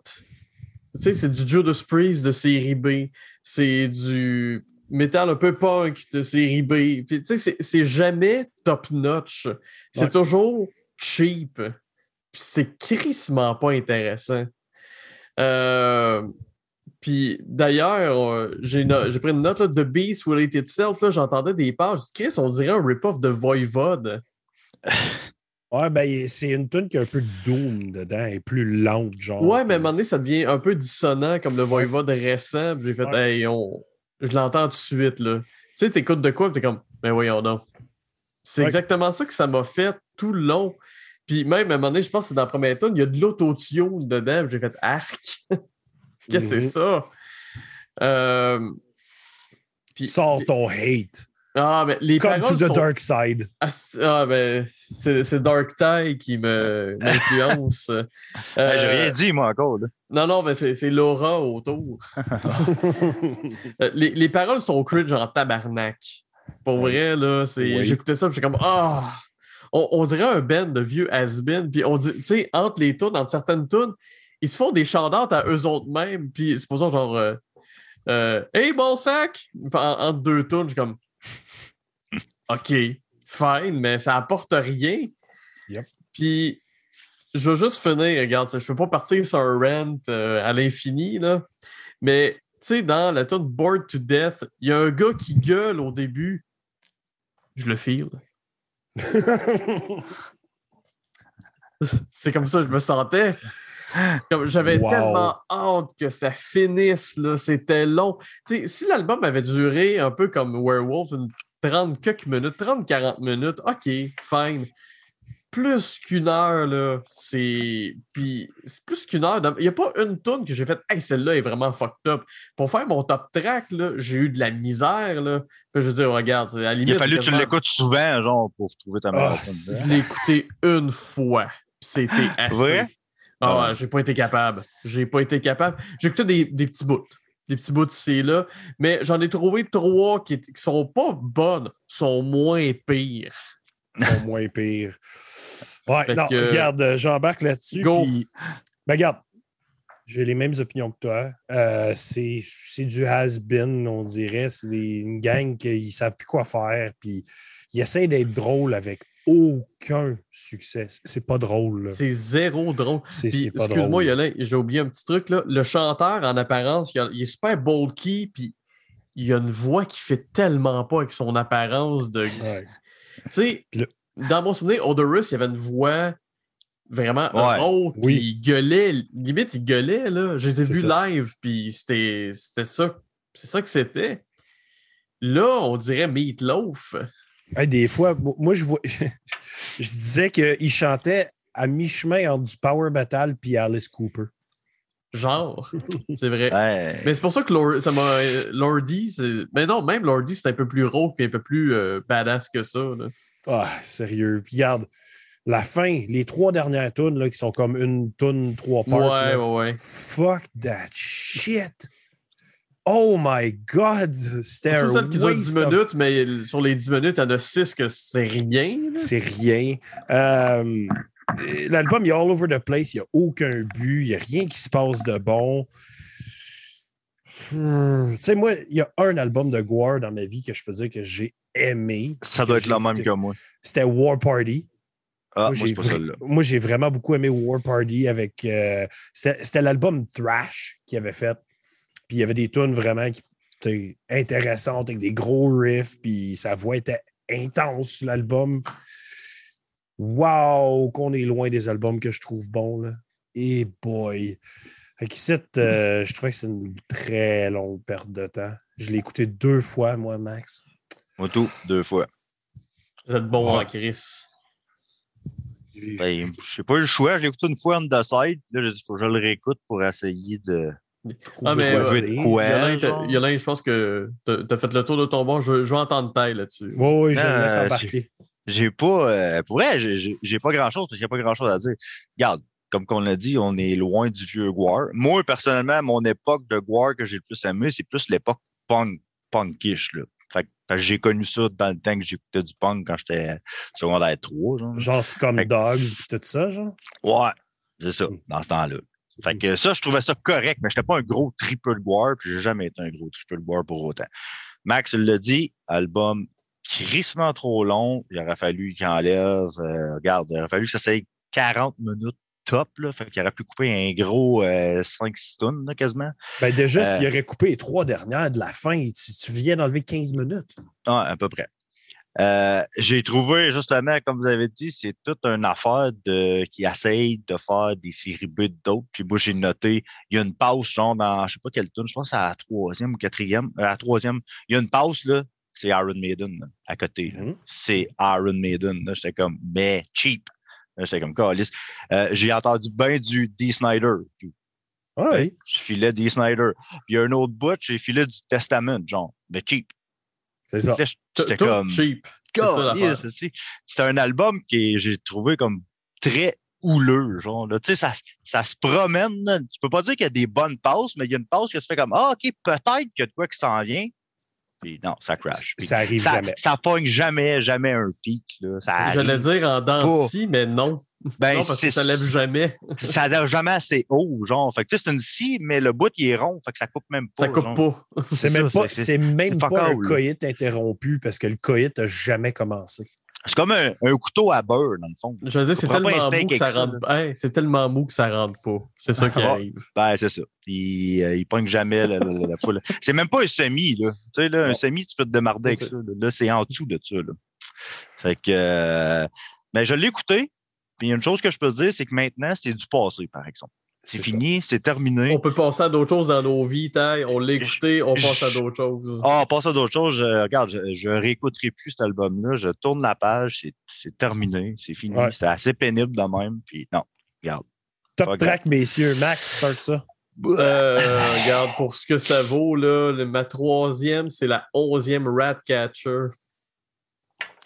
Tu sais, c'est du Judas Priest de série B, c'est du métal un peu punk de série B. Puis, tu sais, c'est- jamais top notch. C'est Ouais. toujours cheap. Puis c'est crissement pas intéressant. Euh, puis d'ailleurs, euh, j'ai pris une note là, de Beast Itself. là, J'entendais des pages. Chris, on dirait un rip-off de Voivode. Ouais, ben, c'est une tune qui a un peu de doom dedans et plus lente, genre. Ouais, mais à un moment donné, ça devient un peu dissonant comme le Voivode récent. J'ai fait, Ouais. hey, on... je l'entends tout de suite. là. Tu sais, t'écoutes de quoi, t'es comme, ben voyons donc. C'est Ouais. exactement ça que ça m'a fait tout le long. Puis même à un moment donné, je pense que c'est dans la première tune, il y a de l'autotune dedans. J'ai fait arc. Qu'est-ce que c'est ça? Euh, Sors ton hate. Ah, mais les Come to the sont- dark side. Ah, c'est- ah, ben, c'est c'est Dark Tie qui me m'influence. Ben, J'ai Euh, rien dit, moi, encore. Là. Non, non, mais c'est c'est l'aura autour. Euh, les, les paroles sont cringe en tabarnak. Pour vrai, là. Oui. J'écoutais ça, puis j'étais comme Ah! On, on dirait un band de vieux has-been. Puis on dit, tu sais, entre les tunes, entre certaines tunes, ils se font des chants à eux autres mêmes. Puis c'est pour ça, genre, euh, euh, Hey, bon sac! En- entre deux tunes, je suis comme OK, fine, mais ça apporte rien. Yep. Puis je veux juste finir, regarde, je peux pas partir sur un rant euh, à l'infini, là. Mais, tu sais, dans la tune Bored to Death, il y a un gars qui gueule au début. Je le file. C'est comme ça que je me sentais. Comme J'avais Wow. tellement hâte que ça finisse. là. C'était long. Si l'album avait duré un peu comme Werewolf, une 30 quelques minutes, 30-40 minutes, OK, fine. Plus qu'une heure, là, c'est. Puis, c'est plus qu'une heure. Il n'y a pas une tune que j'ai faite, hey, celle-là est vraiment fucked up. Pour faire mon top track, là, j'ai eu de la misère, là. Puis je veux dire, regarde, à la limite. Il a fallu que tu l'écoutes souvent, genre, pour trouver ta meilleure tune. je l'ai écouté une fois. C'était assez. Vrai? Ah, ouais, j'ai pas été capable. J'ai pas été capable. J'ai écouté des, des petits bouts. Des petits bouts ici là. Mais j'en ai trouvé trois qui, qui sont pas bonnes, sont moins pires. sont moins pires. Ouais, Fait non, que- regarde, euh, j'embarque là-dessus. Go. puis- Ben, regarde, j'ai les mêmes opinions que toi. Euh, c'est du has-been, on dirait. C'est une gang qui ne savent plus quoi faire. Puis ils essaient d'être drôles avec aucun succès. C'est- pas drôle. C'est zéro drôle. C'est Puis, c'est pas drôle. Excuse-moi, Yolin, j'ai oublié un petit truc. Là. Le chanteur, en apparence, il, a- il est super bulky, puis il a une voix qui fait tellement pas avec son apparence de. Ouais. Tu sais, le- dans mon souvenir, Odorous, il avait une voix vraiment Ouais. haute, Oui. puis il gueulait, limite, il gueulait, là. Je les ai vus ça. live, puis c'était c'était ça, c'est ça que c'était. Là, on dirait Meatloaf. Hey, des fois, mo- moi, je vois. je disais qu'il chantait à mi-chemin entre du Power Metal puis Alice Cooper. Genre. c'est vrai. Ouais. Mais c'est pour ça que Lor- ça m'a. Lordy, c'est. Mais non, même Lordy, c'est un peu plus rauque et un peu plus euh, badass que ça. là. Ah, sérieux. Puis regarde, la fin, les trois dernières tunes là, qui sont comme une tune, trois parts. Ouais, là, ouais, ouais. Fuck that shit. Oh my god. C'était un Tout celle qui dure 10 waste of- minutes, mais sur les 10 minutes, il y en a 6 que c'est rien. C'est rien. Euh, L'album, il est all over the place. Il n'y a aucun but. Il n'y a rien qui se passe de bon. Hmm, Tu sais, moi, il y a un album de Gwar dans ma vie que je peux dire que j'ai aimé. Ça doit être le même que moi. C'était War Party. Ah, Moi, moi, j'ai vra- vraiment beaucoup aimé War Party avec. euh, C'était c'était l'album Thrash qu'il avait fait. Puis il y avait des tunes vraiment qui, sais, intéressantes avec des gros riffs. Puis sa voix était intense sur l'album. Wow, qu'on est loin des albums que je trouve bons. Là. Et boy. Fait qu'ici, euh, je trouvais que c'est une très longue perte de temps. Je l'ai écouté deux fois, moi, Max. Moi, tout, deux fois. Vous êtes bon Ouais. en Chris. Ben, je sais pas eu le choix. Je l'ai écouté une fois on the side. Là, dit, faut que je le réécoute pour essayer de. Ah, mais, quoi euh, dire. quoi? Yolin, t'as- genre? Yolin, je pense que t'as as fait le tour de ton bon. Je, je vais entendre taille là-dessus. Oui, oui, je le laisse embarquer. J'ai pas. euh, pour vrai, j'ai- pas grand-chose parce qu'il n'y a pas grand-chose à dire. Regarde, comme qu'on l'a dit, on est loin du vieux Guar. Moi, personnellement, mon époque de Guar que j'ai le plus aimé, c'est plus l'époque punk, punkish. Là. Fait, fait j'ai connu ça dans le temps que j'écoutais du punk quand j'étais secondaire 3. Genre. Genre Scum Dogs puis tout ça, genre. Ouais, c'est ça, Mm. dans ce temps-là. Fait que ça, je trouvais ça correct, mais je n'étais pas un gros triple Guar, puis j'ai jamais été un gros triple Guar pour autant. Max l'a dit, album crissement trop long. Il aurait fallu qu'il enlève. euh, regarde, il aurait fallu que ça s'aille 40 minutes top. Là, fait qu'il aurait pu couper un gros 5-6 tonnes là, quasiment. Ben déjà, Euh, s'il aurait coupé les trois dernières de la fin, tu, tu viens d'enlever 15 minutes. Ah, à peu près. Euh, j'ai trouvé, justement, comme vous avez dit, c'est toute une affaire de, qui essaye de faire des séries B d'autres. Puis moi, j'ai noté, il y a une pause, genre, dans, je sais pas quelle tune, je pense que c'est à la troisième ou quatrième, euh, à la troisième. Il y a une pause, là, c'est Iron Maiden, là, à côté. Mhm. C'est Iron Maiden. là. J'étais comme, mais cheap. J'étais comme, calice. Euh, j'ai entendu bien du D. Snyder. Puis, Oui. Je filais D. Snyder. Puis il y a un autre bout, j'ai filé du Testament, genre, mais cheap. C'est ça. J'étais comme, cheap. C'est un album que j'ai trouvé comme très houleux, genre. là. Tu sais, ça, ça se promène. là. Tu peux pas dire qu'il y a des bonnes passes, mais il y a une passe que tu fais comme Ah, OK, peut-être qu'il y a de quoi qui s'en vient. Puis non, ça crash. Puis Ça arrive ça, jamais. ça pogne jamais, jamais un pic. Là. Ça arrive. J'allais dire en dents mais non. Ben, non, parce que ça lève jamais. Ça lève jamais assez haut, genre. Fait que tu sais, c'est une scie, mais le bout, il est rond. Fait que ça coupe même pas. Ça coupe genre. pas. C'est même pas, c'est- même pas un coït interrompu parce que le coït n'a jamais commencé. C'est comme un, un couteau à beurre, dans le fond. Je veux dire, c'est tellement mou que ça rentre. Hey, c'est tellement mou que ça rentre pas. C'est ça qui Ah. arrive. Ben, c'est ça. Il, euh, il pogne jamais la, la- la foule. C'est même pas un semi, là. Tu sais, là, un semi, tu peux te démarrer avec ça. Là, Là, c'est en dessous de ça, là. Fait que, euh, ben, je l'ai écouté. Puis, il y a une chose que je peux te dire, c'est que maintenant, c'est du passé, par exemple. C'est fini, c'est terminé. On peut passer à d'autres choses dans nos vies, taille. On l'a écouté, on passe à d'autres choses. Ah, passe à d'autres choses. Je, regarde, je, je réécouterai plus cet album-là. Je tourne la page. C'est, terminé. C'est fini. Ouais. C'était assez pénible de même. Puis, non, regarde. Top track, messieurs. Max, start ça. Euh, regarde, pour ce que ça vaut, là, le- ma troisième, c'est la onzième Ratcatcher.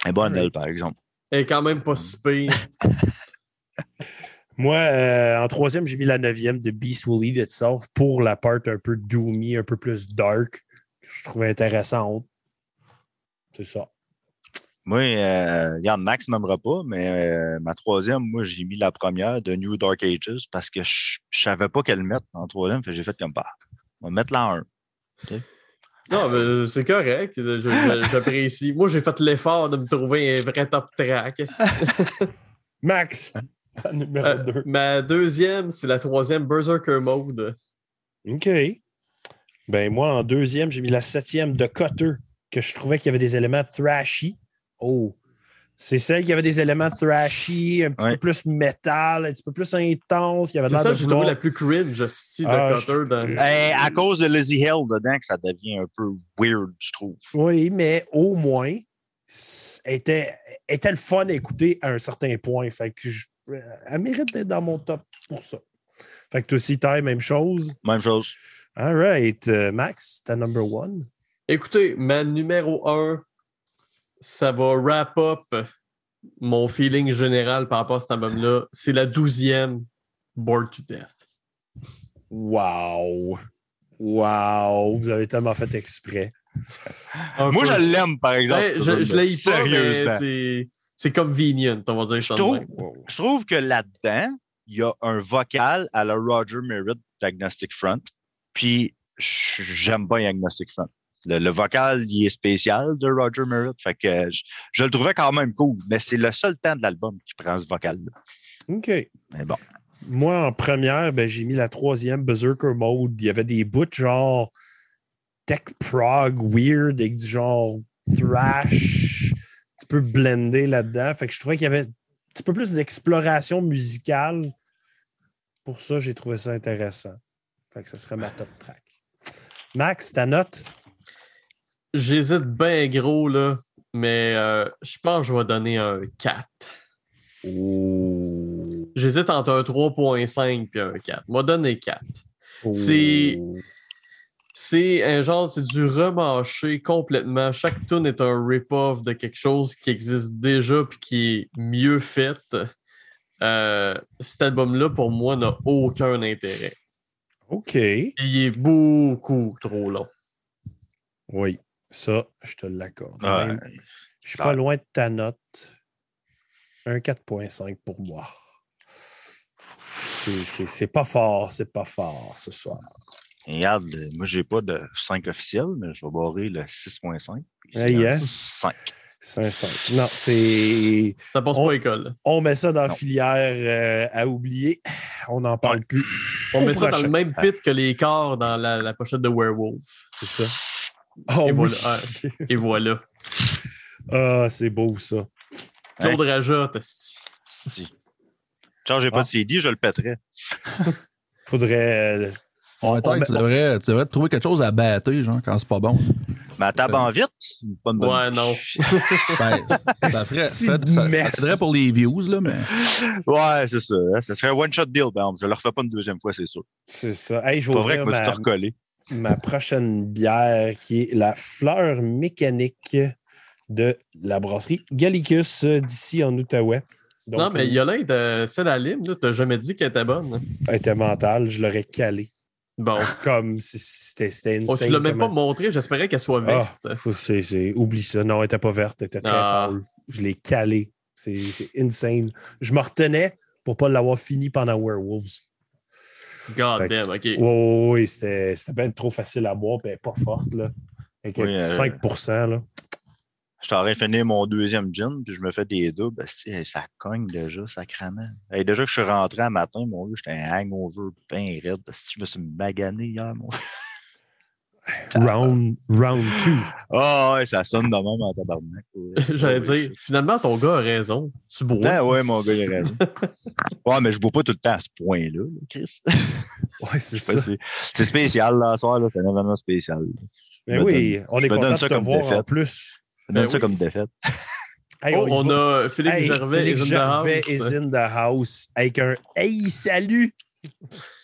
Elle est bonne, elle, par exemple. Elle est quand même pas si pire. Moi, euh, en troisième, j'ai mis la neuvième de Beast Will Eat Itself pour la part un peu doomy, un peu plus dark, que je trouvais intéressante. C'est ça. Moi, euh, regarde, Max m'aimera pas, mais euh, ma troisième, moi, j'ai mis la première de New Dark Ages parce que je, je savais pas quelle mettre en troisième, j'ai fait comme pas. On va mettre la en un. Non, mais c'est correct. J'apprécie. Moi, j'ai fait l'effort de me trouver un vrai top track. Max, la numéro Euh, 2. ma deuxième, c'est la troisième Berserker Mode. OK. Ben, moi, en deuxième, j'ai mis la septième de Cutter, que je trouvais qu'il y avait des éléments thrashy. Oh! C'est celle qui avait des éléments thrashy, un petit Ouais. peu plus métal, un petit peu plus intense. Il y avait C'est ça j'ai trouvé la plus cringe style de Ah, Cutter. Dans... Eh, à cause de Lizzie Hill dedans, que ça devient un peu weird, je trouve. Oui, mais au moins, était, était le fun à écouter à un certain point. Fait que je- euh, elle mérite d'être dans mon top pour ça. Fait que toi aussi, Ty, même chose? Même chose. All right. euh, Max, ta number one. Écoutez, ma numéro 1, ça va wrap up mon feeling général par rapport à cet album-là. C'est la douzième Bored to Death. Wow. Wow. Vous avez tellement fait exprès. Un Moi, peu. je l'aime, par exemple. Ouais, je, je l'ai pas, mais c'est, c'est convenient, on va dire Je trouve, je trouve que là-dedans, il y a un vocal à la Roger Merritt d'Agnostic Front. Puis, j'aime bien Agnostic Front. Le, le vocal, il est spécial de Roger Merritt. Fait que je, je le trouvais quand même cool. Mais c'est le seul temps de l'album qui prend ce vocal-là. OK. Mais bon. Moi, en première, ben, j'ai mis la troisième Berserker Mode. Il y avait des bouts genre tech prog weird avec du genre thrash, un petit peu blendé là-dedans. Fait que je trouvais qu'il y avait un petit peu plus d'exploration musicale. Pour ça, j'ai trouvé ça intéressant. Fait que ce serait ma top track. Max, ta note? J'hésite bien gros, là, mais euh, je pense que je vais donner un 4. Oh. J'hésite entre un 3.5 et un 4. Moi, donner 4. C'est- C'est un genre, c'est du remâché complètement. Chaque tune est un rip-off de quelque chose qui existe déjà puis qui est mieux fait. Euh, cet album-là, pour moi, n'a aucun intérêt. OK. Il est beaucoup trop long. Oui, ça, je te l'accorde. Ouais. Même- Je suis pas loin de ta note. Un 4.5 pour moi. C'est- C'est c'est pas fort, c'est pas fort ce soir. Regarde, euh, moi, j'ai pas de 5 officiel, mais je vais barrer le 6.5. puis Ah, yeah. 5. C'est un 5. Non, c'est. Ça passe On- pas à l'école. On met ça dans la filière euh, à oublier. On n'en parle plus. On Au met ça dans le même pit que les corps dans la, la pochette de Werewolf. C'est ça. Oh Et oui. Et voilà. Ah, c'est beau ça. Claude Raja, t'as-tu- Si. Genre, j'ai Ah. pas de CD, je le pèterais. Faudrait. euh, Ouais, tu, devrais, tu devrais te trouver quelque chose à battre, genre, quand c'est pas bon. Mais à table en vite, c'est pas une bonne Ouais, non. Ben, ça, ferait, Si ça, ça- pour les views, là, mais. Ouais, c'est ça. hein. Ça serait un one-shot deal, par exemple. Je le refais pas une deuxième fois, c'est sûr. C'est ça. Hey, je pas vrai que je me suis ma, prochaine bière qui est la fleur mécanique de la brasserie Gallicus euh, d'ici en Outaouais. Donc, non, mais Yolande, euh, celle à Lime, là, t'as jamais dit qu'elle était bonne. elle était mentale, je l'aurais calé. Bon. Comme si c'était Oh, insane. tu l'as même pas montré, j'espérais qu'elle soit Ah, verte. Oublie ça. Non, elle était pas verte, elle était très Ah. pâle. Je l'ai calé. C'est insane. Je me retenais pour pas l'avoir fini pendant Werewolves. God Fait que- damn, ok. Oui, oui, oui, c'était c'était bien trop facile à boire, n'est pas forte. Là. Avec Oui, petit euh, 5 là. Je t'aurais fini mon deuxième gin, puis je me fais des doubles. Ça cogne déjà, sacrément. Hey, déjà que je suis rentré un matin, mon gars, j'étais un hangover bien raide. Je me suis magané hier, mon Round, round 2. Ah ouais, ça sonne de même en tabarnak. ouais. J'allais dire, finalement, ton gars a raison. Tu bois. Ah ouais, mon gars, il a raison. Ouais, mais je bois pas tout le temps à ce point-là, là, Chris. Ouais, c'est ça. si- C'est spécial, là, ce soir, là. C'est un événement spécial. là. Mais oui, on est content de ça te comme voir en défaite. plus. Je donne Ben ça oui. comme défaite. Hey, Oh, on va. a Philippe Hey, Gervais Félix is in the Gervais house. is in the house avec un Hey, salut!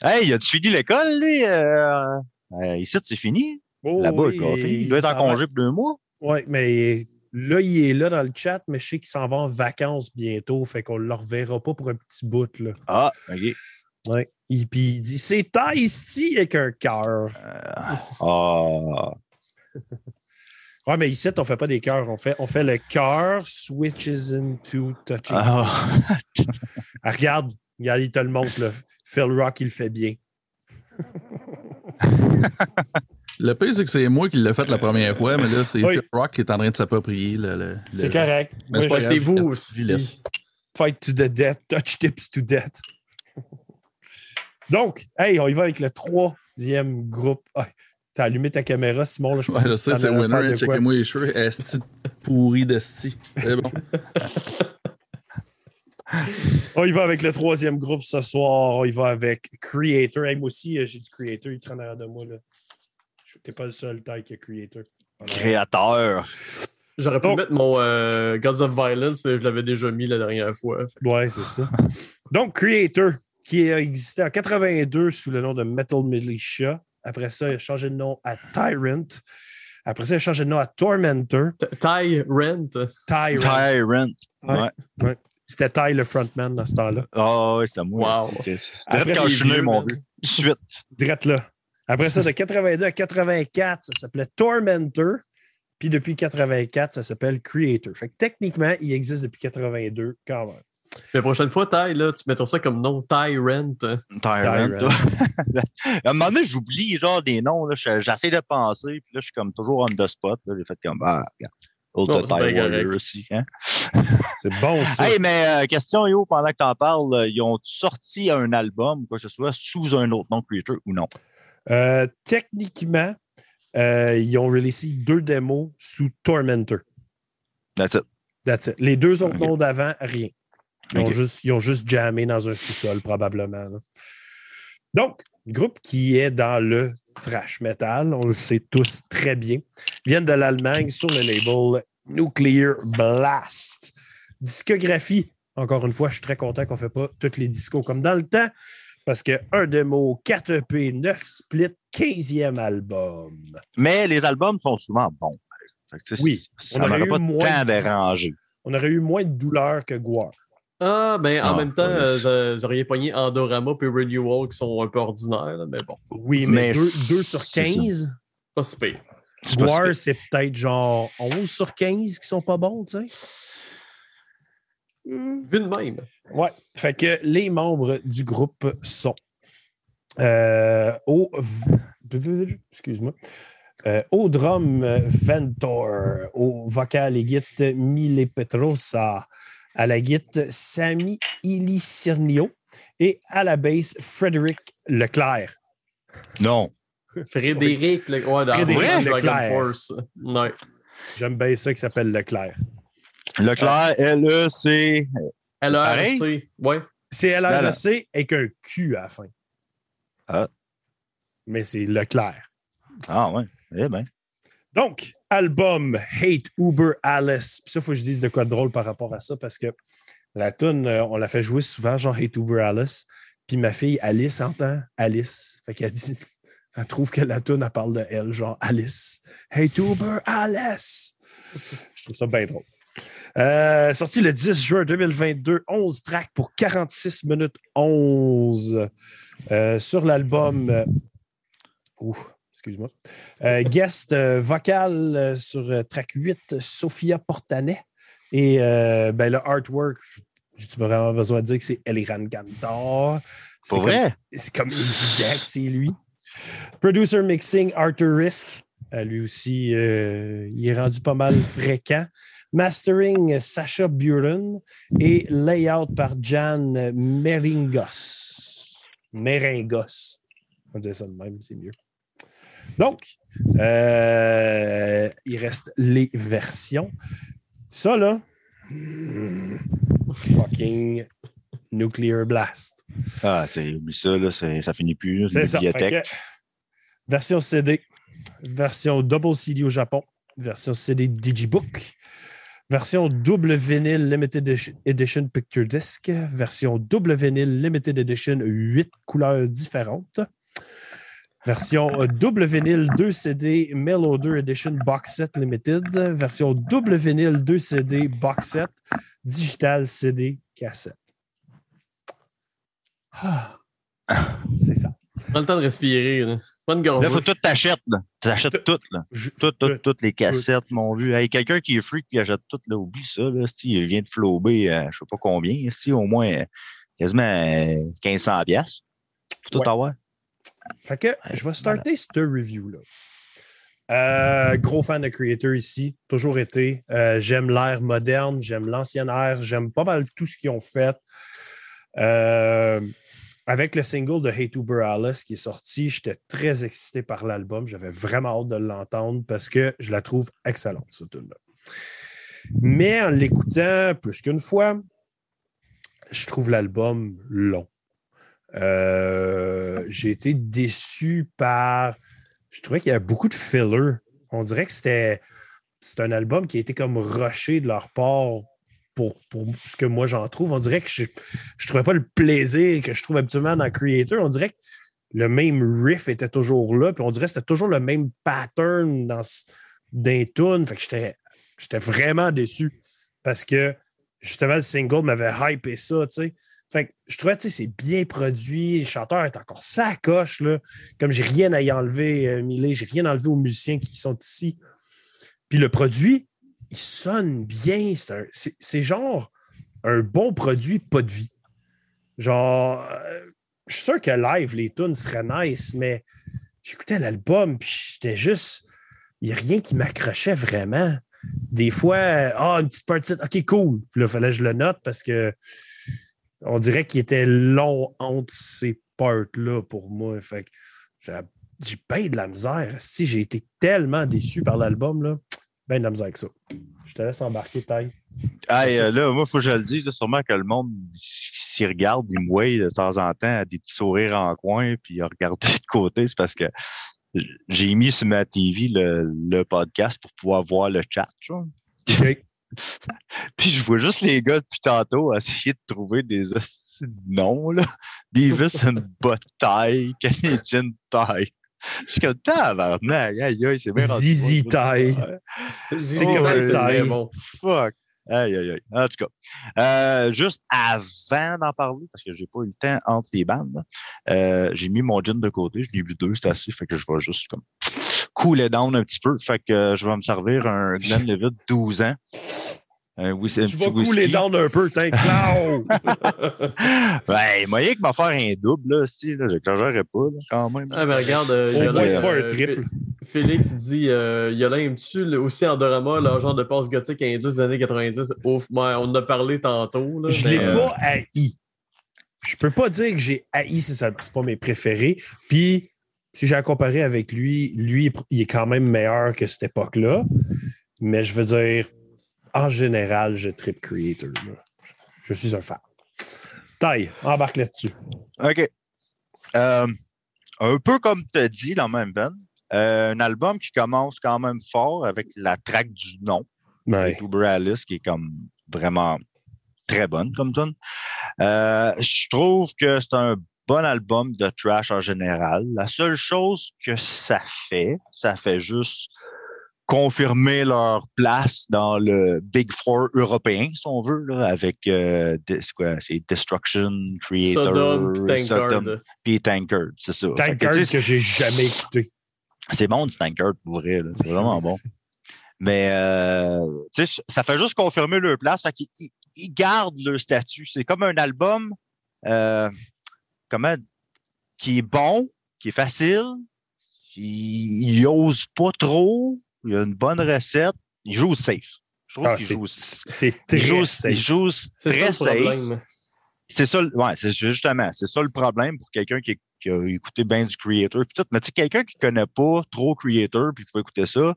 Hey, as-tu fini l'école, lui? Euh... euh, ici, c'est fini. Oh, Là-bas, oui, le café. Il doit être en congé pour deux mois. Oui, mais là, il est là dans le chat, mais je sais qu'il s'en va en vacances bientôt, fait qu'on ne le reverra pas pour un petit bout. Là. Ah, OK. Ouais. Et puis il dit c'est Ice-T avec un cœur. Euh, Ah. Ouais, mais ici, on fait pas des cœurs. On fait, on fait le cœur switches into touching. Ah. Ah, regarde, regarde, il te le montre. Là. Phil Rock, il le fait bien. Le pire, c'est que c'est moi qui l'ai fait la première fois, mais là, c'est Oui. Rock qui est en train de s'approprier le. C'est correct. Mais Moi, c'est je- aussi. Fight to the death, touch tips to death. Donc, hey, on y va avec le troisième groupe. Ah, T'as allumé ta caméra, Simon. Là, je pense que t'en c'est winner. Checkez-moi les cheveux. Esti pourri d'esti. C'est bon. On y va avec le troisième groupe ce soir. On y va avec Creator. Hey, moi aussi, euh, j'ai du Creator. Il est en arrière de moi. Là. Je- T'es pas le seul taille qui a Creator. Créateur. J'aurais pu mettre mon euh, Gods of Violence, mais je l'avais déjà mis la dernière fois. Ouais, c'est ça. Donc, Creator, qui a existé en 82 sous le nom de Metal Militia. Après ça, il a changé de nom à Tyrant. Après ça, il a changé de nom à Tormentor. T- Ty Rent. Tyrant. Tyrant. Ouais. Ouais. C'était Ty le frontman dans ce temps-là. Ah ouais, c'était moi. Wow. Après, quand je suis mon vieux. Suite. Direct là. Après ça, de 82 à 84, ça s'appelait Tormentor. Puis depuis 84, ça s'appelle Creator. Fait que techniquement, il existe depuis 82 quand même. La prochaine fois, Ty, là, tu mettras ça comme nom. Tyrant. Tyrant. À un moment donné, j'oublie genre des noms. J'essaie de penser, puis là, je suis comme toujours on the spot. J'ai fait comme, ah, regarde. Old Warrior aussi. Hein? C'est bon, ça. Hey, mais euh, question, Yo, pendant que t'en parles, euh, ils ont sorti un album, quoi que ce soit, sous un autre nom de Creator ou non? Euh, techniquement, euh, ils ont releasé deux démos sous Tormentor. That's it. That's it. Les deux autres noms d'avant, rien. Ils, ont juste, ils ont juste jammé dans un sous-sol, probablement. là. Donc, groupe qui est dans le thrash metal, on le sait tous très bien, viennent de l'Allemagne sur le label Nuclear Blast. Discographie, encore une fois, je suis très content qu'on ne fait pas tous les discos comme dans le temps, parce que un démo, 4 EP, 9 splits, 15e album. Mais les albums sont souvent bons. Oui, Ça on aurait eu pas moins de- dérangé. On aurait eu moins de douleur que Guar. Ah, ben en Ah, même temps, ouais. euh, vous auriez pogné Andorama puis Renewal qui sont un peu ordinaires, là, mais bon, Oui, mais, Mais 2 c'est sur ça. 15. pas si pire. Si- c'est peut-être genre 11 sur 15 qui sont pas bons, tu sais? Hmm. Vu de même. Ouais. Fait que les membres du groupe sont euh, au. Excuse-moi. Euh, au drum, euh, Ventor. Au vocal et guitare, Mile Petrosa. À la guitare, Sami Ilicernio. Et à la basse, Frédéric Leclerc. Non. Frédéric, le... ouais, dans Frédéric Leclerc. Force. Ouais. J'aime bien ça qui s'appelle Leclerc. Leclerc, L-E-C. LRC. Ouais. C'est. LRC avec un Q à la fin. Ah. Mais c'est Leclerc. Ah, ouais. Eh bien. Donc, album Hate Uber Alice. Puis ça, il faut que je dise de quoi de drôle par rapport à ça parce que la tune, euh, on l'a fait jouer souvent, genre Hate Uber Alice. Puis ma fille Alice entend Alice. Fait qu'elle dit, elle trouve que la tune, elle parle de elle, genre Alice. Hate Uber Alice. Je trouve ça bien drôle. Euh, sorti le 10 juin 2022, 11 tracks pour 46 minutes 11. Euh, sur l'album. euh, excuse-moi. Euh, guest euh, vocal euh, sur euh, track 8, Sophia Portanet. Et euh, ben, le artwork, j'ai vraiment besoin de dire que c'est Eliran Gantar. C'est vrai? c'est comme évident que c'est lui. Producer mixing, Arthur Risk. Euh, lui aussi, euh, il est rendu pas mal fréquent. Mastering, Sacha Buren. Et layout par Jan Meringos. Meringos. On va dire ça de même, c'est mieux. Donc, euh, il reste les versions. Ça, là, fucking Nuclear Blast. Ah, c'est oublie ça, là, ça finit plus. C'est ça. Bibliothèque. que, version CD, version double CD au Japon, version CD Digibook, version double vinyle Limited Edi- Edition Picture Disc, version double vinyle Limited Edition, 8 couleurs différentes. Version euh, double vinyle 2 CD Mellow 2 Edition Box Set Limited. Version double vinyle 2 CD Box Set Digital CD Cassette. Ah, c'est ça. Prends le temps de respirer. Là. Pas une Là, faut tout t'achètes, là. T'achètes tout, là. Toutes, Tout. toutes les cassettes, mon vu. Hey, quelqu'un qui est freak qui achète tout, là, oublie ça, là. Il vient de flober, euh, je sais pas combien, si, au moins, euh, quasiment euh, 1500 piastres. Tout Ouais. avoir. Fait que je vais starter cette review-là. Euh, gros fan de Creator ici, toujours été. Euh, j'aime l'ère moderne, j'aime l'ancienne ère, j'aime pas mal tout ce qu'ils ont fait. Euh, avec le single de Hate Uber Alice qui est sorti, j'étais très excité par l'album. J'avais vraiment hâte de l'entendre parce que je la trouve excellente, cette tune-là. Mais en l'écoutant plus qu'une fois, je trouve l'album long. Euh, j'ai été déçu par. Je trouvais qu'il y avait beaucoup de filler. On dirait que c'était c'est un album qui a été comme rushé de leur part pour, pour ce que moi j'en trouve. On dirait que je ne trouvais pas le plaisir que je trouve habituellement dans Creator. On dirait que le même riff était toujours là, puis on dirait que c'était toujours le même pattern dans, les tunes. Fait que j'étais, j'étais vraiment déçu parce que justement, le single m'avait hypé ça, tu sais. Fait que je trouvais, tu sais, c'est bien produit. Le chanteur est encore sa coche, là. Comme j'ai rien à y enlever, euh, Milé, j'ai rien enlevé aux musiciens qui sont ici. Puis le produit, il sonne bien. C'est, genre un bon produit, pas de vie. Genre, euh, je suis sûr que live, les tunes seraient nice, mais j'écoutais l'album, puis j'étais juste. Il n'y a rien qui m'accrochait vraiment. Des fois, euh, ah, une petite partie, OK, cool. Puis là, fallait que je le note parce que on dirait qu'il était long entre ces parts-là pour moi. Fait que j'ai bien de la misère. Si j'ai été tellement déçu par l'album, là, ben de la misère avec ça. Je te laisse embarquer, Taille. Hey, euh, là, moi, faut que je le dise, là, sûrement que le monde, s'il regarde, il me voit de temps en temps à des petits sourires en coin, puis il regarde de côté, c'est parce que j'ai mis sur ma TV le, le podcast pour pouvoir voir le chat. genre. Puis je vois juste les gars depuis tantôt essayer de trouver des noms, là. Beavis and Buttie, Canadian Tie. Je suis comme, tabarnak, aïe, aïe, c'est bien Zizi Taille. C'est Oh, comme une taille. Fuck. Aïe, aïe, aïe. En tout cas, euh, juste avant d'en parler, parce que j'ai pas eu le temps entre les bandes, euh, j'ai mis mon gin de côté. Je n'ai vu deux, c'est assez. Fait que je vais juste comme cooler down un petit peu. Fait que euh, je vais me servir un Glenlivet 12 ans. Un, un Tu petit vas couler down un peu, t'es Cloud. Ben, moyen que m'a faire un double, là, si, là, j'exagérerais pas, là, quand même. Ah, ben regarde, euh, Au moins, c'est pas euh, un triple. Félix dit euh, Yolin, aimes-tu le- aussi Andorama, le genre de passe gothique indus des années 90 Ouf, ouais, on en a parlé tantôt. Là, Je mais, l'ai euh, pas haï. Je peux pas dire que j'ai haï, c'est ça- c'est pas mes préférés. Puis, si j'ai à comparer avec lui, lui, il est quand même meilleur que cette époque-là. Mais je veux dire, en général, je trip Creator. là. Je suis un fan. Taille, embarque là-dessus. OK. Euh, un peu comme tu as dit dans même veine, euh, un album qui commence quand même fort avec la track du nom, Ouais. Alice, qui est comme vraiment très bonne comme tune. Euh, je trouve que c'est un bon album de trash en général. La seule chose que ça fait, ça fait juste confirmer leur place dans le Big Four européen, si on veut, là, avec euh, quoi, Destruction, Creator, Sodom, puis Sodom, Tankard. puis Tankard, c'est ça. Que, Tankard que j'ai jamais écouté. c'est bon du Tankard pour vrai, là. c'est vraiment bon. Mais euh, tu sais, ça fait juste confirmer leur place. Fait qu'ils- ils, ils gardent leur statut. C'est comme un album euh, comment, qui est bon, qui est facile, il ose pas trop, il a une bonne recette, il joue safe. Je trouve Ah, qu'il joue, c'est il joue, safe. il joue très safe. C'est ça, ouais, c'est justement, c'est ça le problème pour quelqu'un qui, qui a écouté bien du Creator. Puis tout, mais tu sais, quelqu'un qui connaît pas trop Creator puis qui va écouter ça,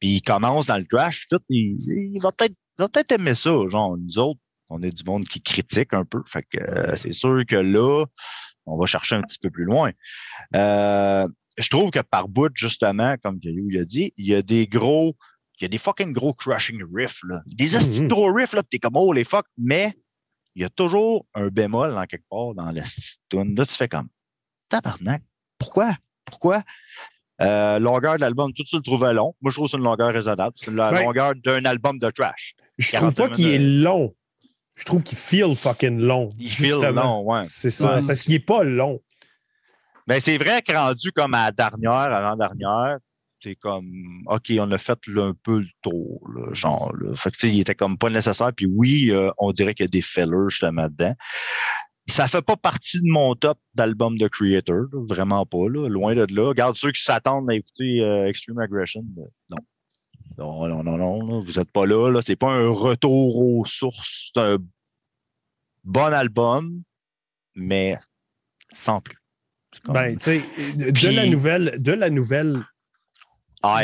puis il commence dans le trash, puis tout, il, il va peut-être va peut-être aimer ça. Genre, nous autres, on est du monde qui critique un peu. Fait que euh, c'est sûr que là, on va chercher un petit peu plus loin. Euh, je trouve que par bout, justement, comme Caillou l'a dit, il y a des gros, il y a des fucking gros crushing riffs, là. Des de Mhm. gros riffs, là, t'es comme, oh les fuck, mais il y a toujours un bémol dans quelque part dans la tune. Là, tu fais comme, tabarnak, pourquoi? Pourquoi? Euh, longueur de l'album, tout ça le trouvait long. Moi, je trouve que c'est une longueur raisonnable. C'est la longueur d'un album de trash. Je trouve pas 41 qu'il est long. Je trouve qu'il feel fucking long. Il feel justement. long, ouais. C'est ça, Ouais. parce qu'il est pas long. Ben, c'est vrai que rendu comme à la dernière, avant-dernière, c'est comme, OK, on a fait là, un peu le tour, là, genre, là. Fait que, tu sais, il était comme pas nécessaire. Puis oui, euh, on dirait qu'il y a des fillers justement dedans. Ça fait pas partie de mon top d'album de Creator, là, vraiment pas, là, loin de là. Regarde ceux qui s'attendent à écouter euh, Extreme Aggression, non. Non, non, non, non, vous êtes pas là, là. C'est pas un retour aux sources. C'est un bon album, mais sans plus. Comme- Ben, tu sais, de, Puis- la nouvelle, de la nouvelle,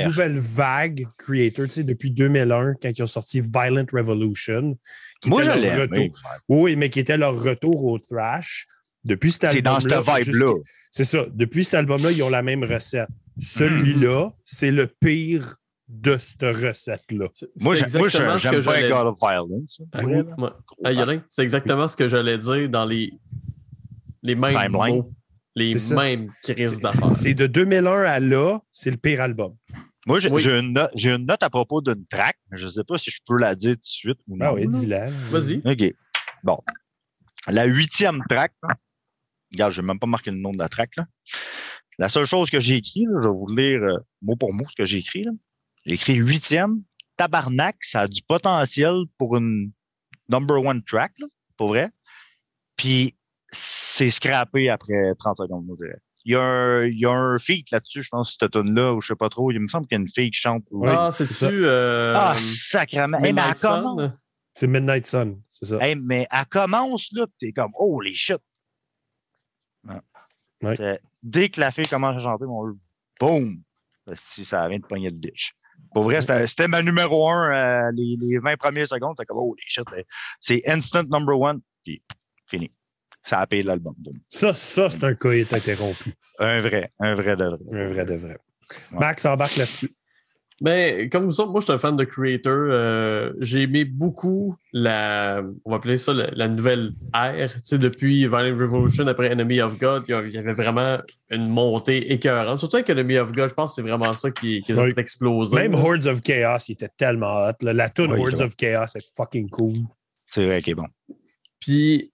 nouvelle vague Creator, tu sais, depuis 2001, quand ils ont sorti Violent Revolution. qui Moi, était je leur retour- aimé. Oui, mais qui était leur retour au thrash. Depuis cet C'est dans album-là. cette vibe-là. C'est ça. Depuis cet album-là, ils ont la même recette. Celui-là, c'est le pire de cette recette-là. Moi, c'est j'ai- moi, exactement je- ce j'aime pas God of Violence. Ah, Oui. Ah, Yolin, c'est exactement ce que j'allais dire dans les, les mêmes Timeline. mots, les mêmes crises d'affaires. C'est de 2001 à là, c'est le pire album. Moi, j'ai Oui. une, note- j'ai une note à propos d'une track, mais je ne sais pas si je peux la dire tout de suite ou non. Ah oui, dis-la. Vas-y. OK. Bon. La huitième track, regarde, je n'ai même pas marqué le nom de la track. Là. La seule chose que j'ai écrit, là, je vais vous lire euh, mot pour mot ce que j'ai écrit. J'ai écrit huitième. Tabarnak, ça a du potentiel pour une number one track, là, pour vrai. Puis c'est scrappé après 30 secondes, moi, je dirais. Il y, a un, il y a un feat là-dessus, je pense, cette tune-là, ou je sais pas trop. Il me semble qu'il y a une fille qui chante. Oui. ah, c'est c'est-tu. ça. Euh, Ah, sacrément. Hey, mais elle commence, C'est Midnight Sun, c'est ça. hey, mais elle commence là, pis t'es comme, oh les shit. Ouais. Ouais. C'est- Dès que la fille commence à chanter, mon boum, si ça vient de pogner le ditch. Pour vrai, c'était ma numéro un, euh, les, les 20 premières secondes, c'était comme, oh les shit. C'est instant number one, puis fini. Ça a payé l'album. Ça, ça c'est un coït interrompu. Un vrai, un vrai de vrai. Un vrai de vrai. Ouais. Max embarque là-dessus. Ben, comme vous autres, moi, je suis un fan de Creator. Euh, j'ai aimé beaucoup la, on va appeler ça la, la nouvelle ère. Tu sais, depuis Violent Revolution, après Enemy of God, il y avait vraiment une montée écœurante. Surtout avec Enemy of God, je pense que c'est vraiment ça qui, qui a exploser. Même Hordes of Chaos, il était tellement hot. là. La tune Oui, Hordes c'est of Chaos est fucking cool. C'est vrai qu'il est bon. Puis,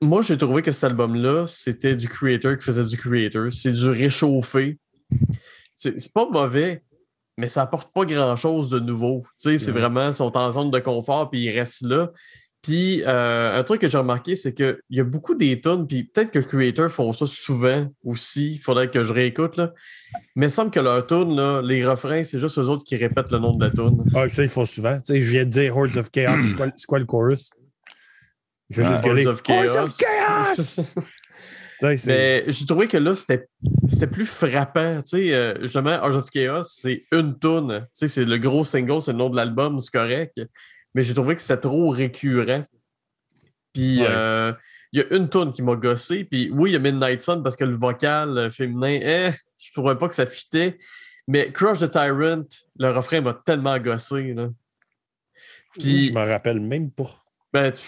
moi, j'ai trouvé que cet album-là, c'était du creator qui faisait du creator. C'est du réchauffé. C'est c'est pas mauvais, mais ça apporte pas grand-chose de nouveau. Tu sais, c'est vraiment, ils sont en zone de confort, puis ils restent là. Puis, euh, un truc que j'ai remarqué, c'est qu'il y a beaucoup des tunes, puis peut-être que les creators font ça souvent aussi. Il faudrait que je réécoute, là. Mais il semble que leur tune, là, les refrains, c'est juste eux autres qui répètent le nom de la tune. Ah, ça, ils font souvent. Tu sais, je viens de dire Hordes of Chaos. c'est, quoi, le chorus? Fait Ah, juste gueuler. Hordes of. Hordes of Chaos! Mais j'ai trouvé que là, c'était c'était plus frappant. Tu sais, euh, justement, Heart of Chaos, c'est une tune. Tu sais, c'est le gros single, c'est le nom de l'album, c'est correct. Mais j'ai trouvé que c'était trop récurrent. Puis, Ouais. euh, il y a une tune qui m'a gossé. Puis, oui, il y a Midnight Sun parce que le vocal euh, féminin, eh, je trouvais pas que ça fitait. Mais Crush the Tyrant, le refrain m'a tellement gossé. Là. Puis, je m'en rappelle même pas. ben, tu-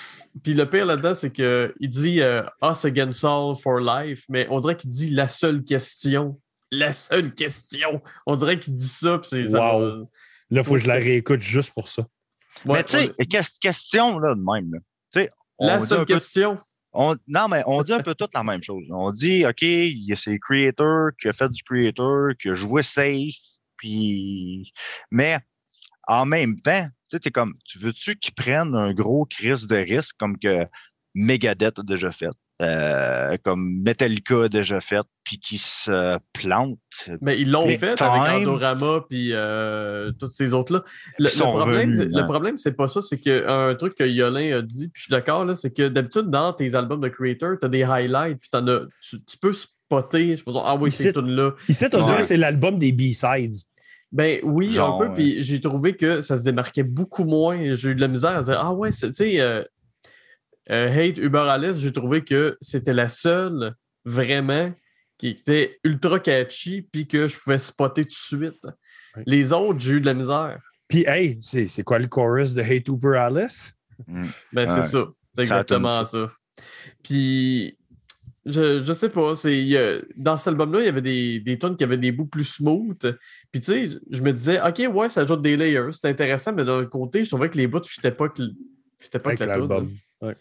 puis le pire là-dedans, c'est qu'il dit euh, Us against all for life, mais on dirait qu'il dit la seule question. La seule question. On dirait qu'il dit ça. Puis c'est, ça Là, il faut que je la réécoute juste pour ça. Ouais, mais tu sais, ques- question là, de même. Là. La seule peu- question. on- non, mais on dit un peu toute la même chose. On dit, OK, il y a ces creators qui a fait du creator, qui a joué safe, puis. Mais en même temps, tu sais, t'es comme, tu veux-tu qu'ils prennent un gros crise de risque comme que Megadeth a déjà fait, euh, comme Metallica a déjà fait, puis qui se plantent? Mais ils l'ont fait time. avec Andorama puis euh, tous ces autres-là. Le, problème, le hein. problème, c'est pas ça. C'est qu'un truc que Yolin a dit, puis je suis d'accord, là, c'est que d'habitude, dans tes albums de creator, tu as des highlights, puis t'en as, tu, tu peux spotter. Je peux dire, ah oui, c'est tout là. Ici, on dirait Ouais. que c'est l'album des B-Sides. Ben oui, Genre, un peu. Puis j'ai trouvé que ça se démarquait beaucoup moins. J'ai eu de la misère à dire Ah ouais, tu sais, euh, euh, Hate Uber Alice, j'ai trouvé que c'était la seule vraiment qui était ultra catchy puis que je pouvais spotter tout de suite. Les autres, j'ai eu de la misère. Puis, hey, c'est, c'est quoi le chorus de Hate Uber Alice? Ben Ouais. c'est ça. C'est exactement ça. Puis je, je sais pas, c'est dans cet album-là, il y avait des, des tunes qui avaient des bouts plus smooth. Puis tu sais, je me disais, OK, ouais, ça ajoute des layers, c'est intéressant, mais d'un côté, je trouvais que les bouts ne fitaient pas que, fitaient pas Avec la tune. l'album. Ouais.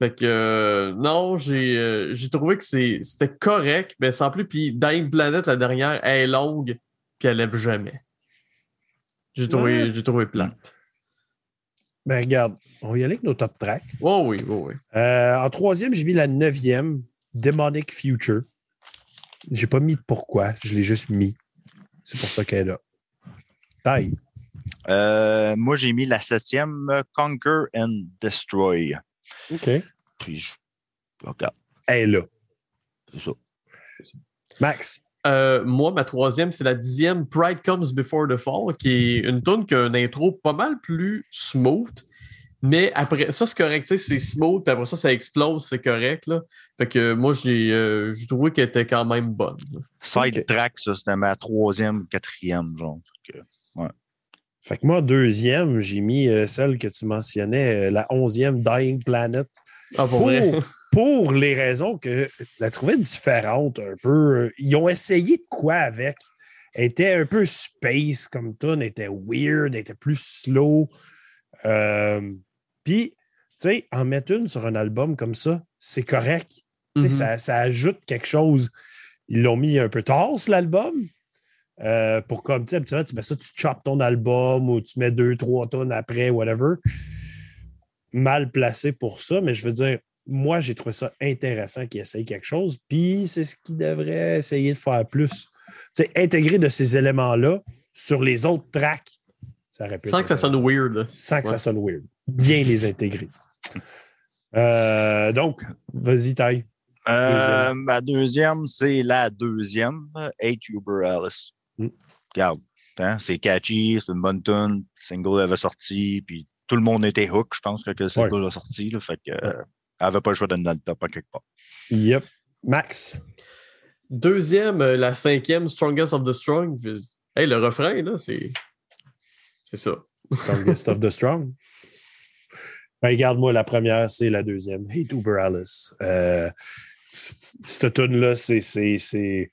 Fait que euh, non, j'ai euh, j'ai trouvé que c'est- c'était correct, mais sans plus. Puis Dying Planet, la dernière, elle est longue, puis elle lève jamais. J'ai trouvé, Ouais. j'ai trouvé plate. Ben, regarde, on va y aller avec nos top tracks. Oh oui, oh oui. Euh, en troisième, j'ai mis la neuvième, Demonic Future. J'ai pas mis de pourquoi, je l'ai juste mis. C'est pour ça qu'elle est là. Taille. Euh, moi, j'ai mis la septième, Conquer and Destroy. OK. Puis, je... regarde, Elle est là. c'est ça. Max. Euh, moi, ma troisième, c'est la dixième Pride Comes Before the Fall, qui est une tune qui a une intro pas mal plus smooth. Mais après ça, c'est correct, tu sais, c'est smooth, puis après ça, ça explose, c'est correct. Là. Fait que moi, j'ai euh, j'ai trouvé qu'elle était quand même bonne. là. Side track, ça, c'était ma troisième, quatrième, genre. Fait que- Fait que moi, deuxième, j'ai mis euh, celle que tu mentionnais, euh, la onzième, Dying Planet. Ah, pour vrai? Pour, pour les raisons que je la trouvais différente un peu. Ils ont essayé de quoi avec? Elle était un peu space comme tune, elle était weird, elle était plus slow. Euh, Puis, tu sais, en mettre une sur un album comme ça, c'est correct. Tu sais, Mhm. ça, ça ajoute quelque chose. Ils l'ont mis un peu tard, l'album. euh, pour comme, tu sais, tu mets ça, tu choppes ton album ou tu mets deux, trois tonnes après, whatever. Mal placé pour ça, mais je veux dire, moi, j'ai trouvé ça intéressant qu'ils essayent quelque chose, puis c'est ce qu'ils devraient essayer de faire plus. Tu sais, intégrer de ces éléments-là sur les autres tracks, ça aurait pu Sans être que ça sonne weird. Sans que ça sonne weird. Bien les intégrer. Euh, donc, vas-y, Ty. Euh, ma deuxième, c'est la deuxième, Hate Uber Alice. Mm. Regarde, hein, c'est catchy, c'est une bonne tune, le single avait sorti, puis tout le monde était hook, je pense, quand le single a sorti, là, fait que, euh, elle avait pas le choix d'être dans le top à quelque part. Yep. Max. Deuxième, euh, la cinquième, Strongest of the Strong. Hey, le refrain, là, c'est. C'est ça. Strongest of the Strong. Ben, regarde-moi, la première, c'est la deuxième. Hate Uber Alice. Euh, cette tune-là, c'est, c'est, c'est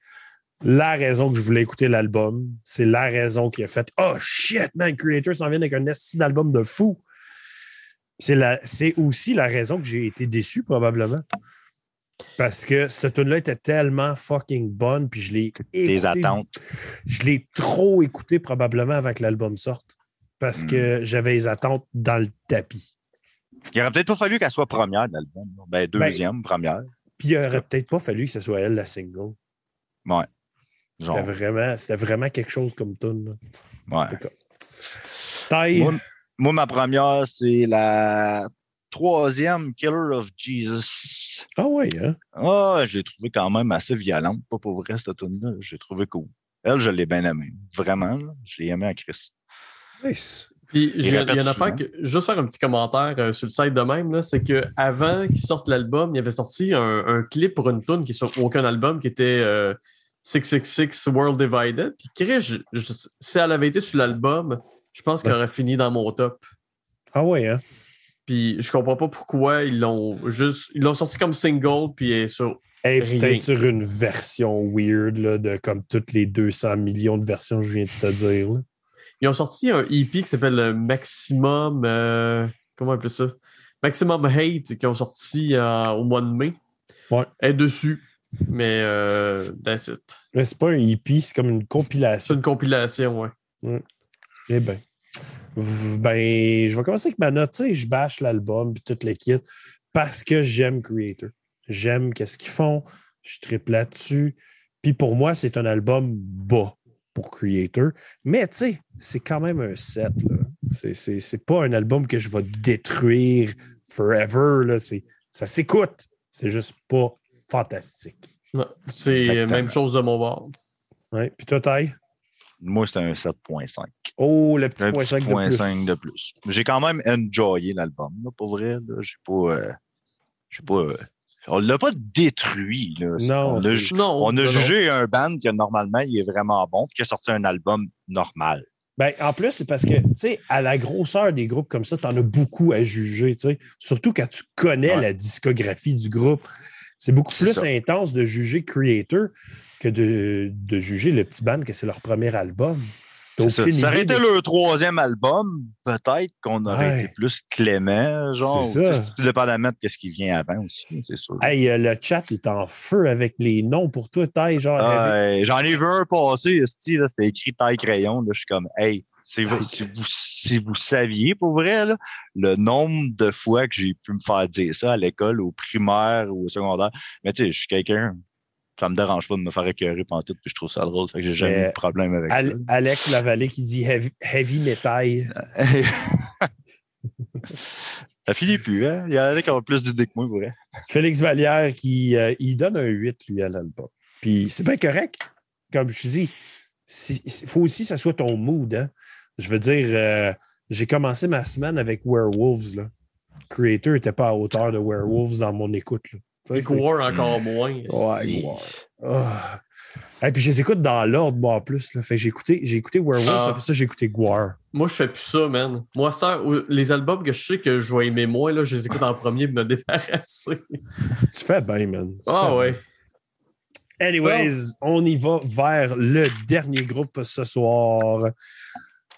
la raison que je voulais écouter l'album. C'est la raison qui a fait Oh shit, man, Creator s'en vient avec un esti d'album de fou. C'est, la, c'est aussi la raison que j'ai été déçu, probablement. Parce que cette tune-là était tellement fucking bonne, puis je l'ai Tes écouté attentes. je l'ai trop écouté probablement avant que l'album sorte parce Hmm. que j'avais les attentes dans le tapis. Il aurait peut-être pas fallu qu'elle soit première de l'album. là. Ben, deuxième, première. Puis il aurait peut-être pas fallu que ce soit elle la single. Ouais. C'était vraiment, vraiment quelque chose comme tune. ouais. Taille. Moi, moi, ma première, c'est la troisième Killer of Jesus. Ah ouais, hein? Ah, je l'ai trouvé quand même assez violente. Pas pour vrai, cette tune-là. Je l'ai trouvé cool. Elle, je l'ai bien aimée. Vraiment, là, je l'ai aimée à Chris. Nice. Puis il y a une affaire que, juste faire un petit commentaire euh, sur le site de même, là, c'est qu'avant qu'il sorte l'album, il avait sorti un, un clip pour une tune qui est sur aucun album qui était euh, 666 World Divided. Puis Chris, je- je- si elle avait été sur l'album, je pense qu'elle aurait fini dans mon top. Ah ouais, hein? Puis je comprends pas pourquoi ils l'ont juste. Ils l'ont sorti comme single, puis elle est sur. Et Rien. peut-être sur une version weird là, de comme toutes les 200 millions de versions que je viens de te dire. là. Ils ont sorti un EP qui s'appelle euh, Maximum. euh, comment on appelle ça? Maximum Hate, qui ont sorti euh, au mois de mai. Ouais. Elle est dessus. Mais euh, that's it. Mais c'est pas un EP, c'est comme une C'est compilation. une compilation, ouais. Eh. V- Ben, je vais commencer avec ma note. Tu sais, je bâche l'album puis tout le kit parce que j'aime Creator. J'aime qu'est-ce qu'ils font. Je triple là-dessus. Puis pour moi, c'est un album bas pour Creator. Mais tu sais, c'est quand même un set. C'est- C'est c'est pas un album que je vais détruire forever. Là. C'est- Ça s'écoute. C'est juste pas fantastique. C'est la Exactement. même chose de mon bord. Ouais. Puis toi, taille? Moi, c'est un 7.5. Oh, le petit point petit 5 de point plus. 5 de plus. J'ai quand même enjoyé l'album, là, pour vrai. là. J'ai pas. euh, j'ai pas. euh, on l'a pas détruit. Là. Non, on a, c'est- ju- Non. on a non, non. jugé un band que normalement il est vraiment bon, puis qui a sorti un album normal. Ben, en plus, c'est parce que, tu sais, à la grosseur des groupes comme ça, tu en as beaucoup à juger, tu sais. Surtout quand tu connais Ouais. la discographie du groupe. C'est beaucoup plus ça. intense de juger Creator que de, de juger le petit band que c'est leur premier album. Ça, aurait été de- le troisième album, peut-être qu'on aurait Ouais. été plus clément, genre. C'est ça. Tout dépendamment de ce qui vient avant aussi, c'est sûr. Hey, euh, le chat est en feu avec les noms pour toi, taille, genre. J'en ai vu un passer, c'était écrit taille crayon. Là, je suis comme, hey, si vous, Taille si, vous, si vous saviez pour vrai, là, le nombre de fois que j'ai pu me faire dire ça à l'école, au primaire ou au secondaire, mais tu sais, je suis quelqu'un, ça me dérange pas de me faire écœurer pendant tout, puis je trouve ça drôle, fait que j'ai jamais Mais eu de problème avec Al- Alex Lavallée qui dit heavy, heavy metal. ça. ça finit plus, hein? Il y en a qui ont plus d'idées que moi, vrai. Félix Vallière qui euh, il donne un 8, lui, à l'album. Puis c'est bien correct. Comme je te dis, il faut aussi que ça soit ton mood. Hein? Je veux dire, euh, j'ai commencé ma semaine avec Werewolves. Là. Creator n'était pas à hauteur de Werewolves dans mon écoute. Là. Et War encore moins. Ouais, Si. War. Ah. Et puis je les écoute dans l'ordre, moi, en plus. Là. Fait que j'ai écouté, j'ai écouté Werewolves, Ah. après ça, j'ai écouté Guar. Moi, je fais plus ça, man. Moi, ça, les albums que je sais que je vais aimer moins, là, je les écoute en premier pour me débarrasser. Tu fais bien, man. Tu Ah ouais. bien. Anyways, on y va vers le dernier groupe ce soir.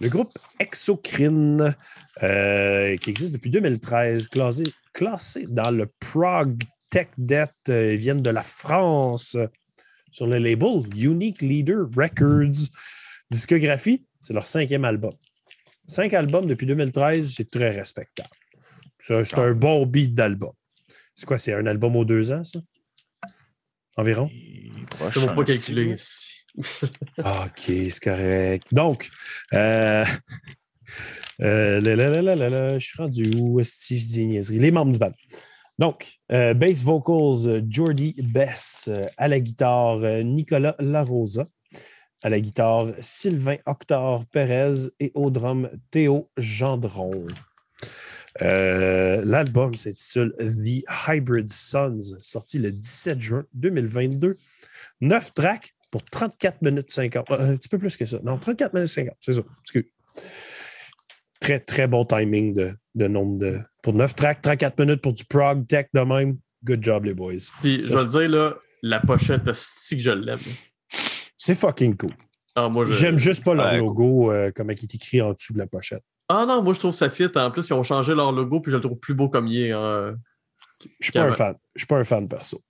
Le groupe Exocrine, euh, qui existe depuis 2013, classé, classé dans le Prog Tech Debt. euh, ils viennent de la France sur le label Unique Leader Records. Discographie, c'est leur cinquième album. Cinq albums depuis 2013, c'est très respectable. C'est un bon beat d'album. C'est quoi, c'est un album aux deux ans, ça? Environ? Je ne vais pas calculer. OK, c'est correct. Donc, euh, euh, là, là, là, là, là, là, je suis rendu où? Si je dis des niaiseries? Les membres du band. Donc, euh, bass vocals, euh, Jordi Bess. euh, à la guitare, Nicolas Larosa. À la guitare, Sylvain Octar Perez. Et au drum, Théo Gendron. L'album s'intitule The Hybrid Sons, sorti le 17 juin 2022. Neuf tracks pour 34 minutes 50. Euh, un petit peu plus que ça. Non, 34 minutes 50, c'est ça. Excuse. Très, très bon timing de, de nombre de. Pour 9 tracks, 34 minutes pour du prog tech de même. Good job, les boys. Puis, je vais te dire, là, la pochette, si que je l'aime. C'est fucking cool. Ah, moi, je... J'aime juste pas leur Ouais, logo, euh, comme il est écrit en dessous de la pochette. Ah non, moi, je trouve ça fit. En plus, ils ont changé leur logo, puis je le trouve plus beau comme il est. hein. Je suis pas un fan. Je suis pas un fan perso.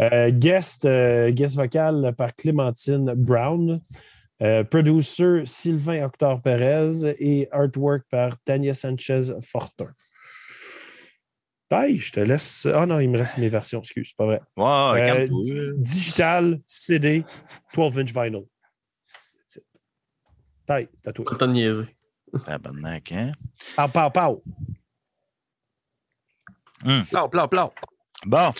Euh, guest, euh, guest vocal par Clémentine Brown. Euh, producer Sylvain Octar Perez et artwork par Tania Sanchez Fortin. Bye, je te laisse. Ah non, il me reste mes versions, excuse, c'est pas vrai. Ouais, Euh, digital, CD, 12-inch vinyl. That's it. Taille, c'est à toi. Pas le temps de niaiser. Tabarnak, hein? Pow, pow, pow. Plau, plau, plau. Bon.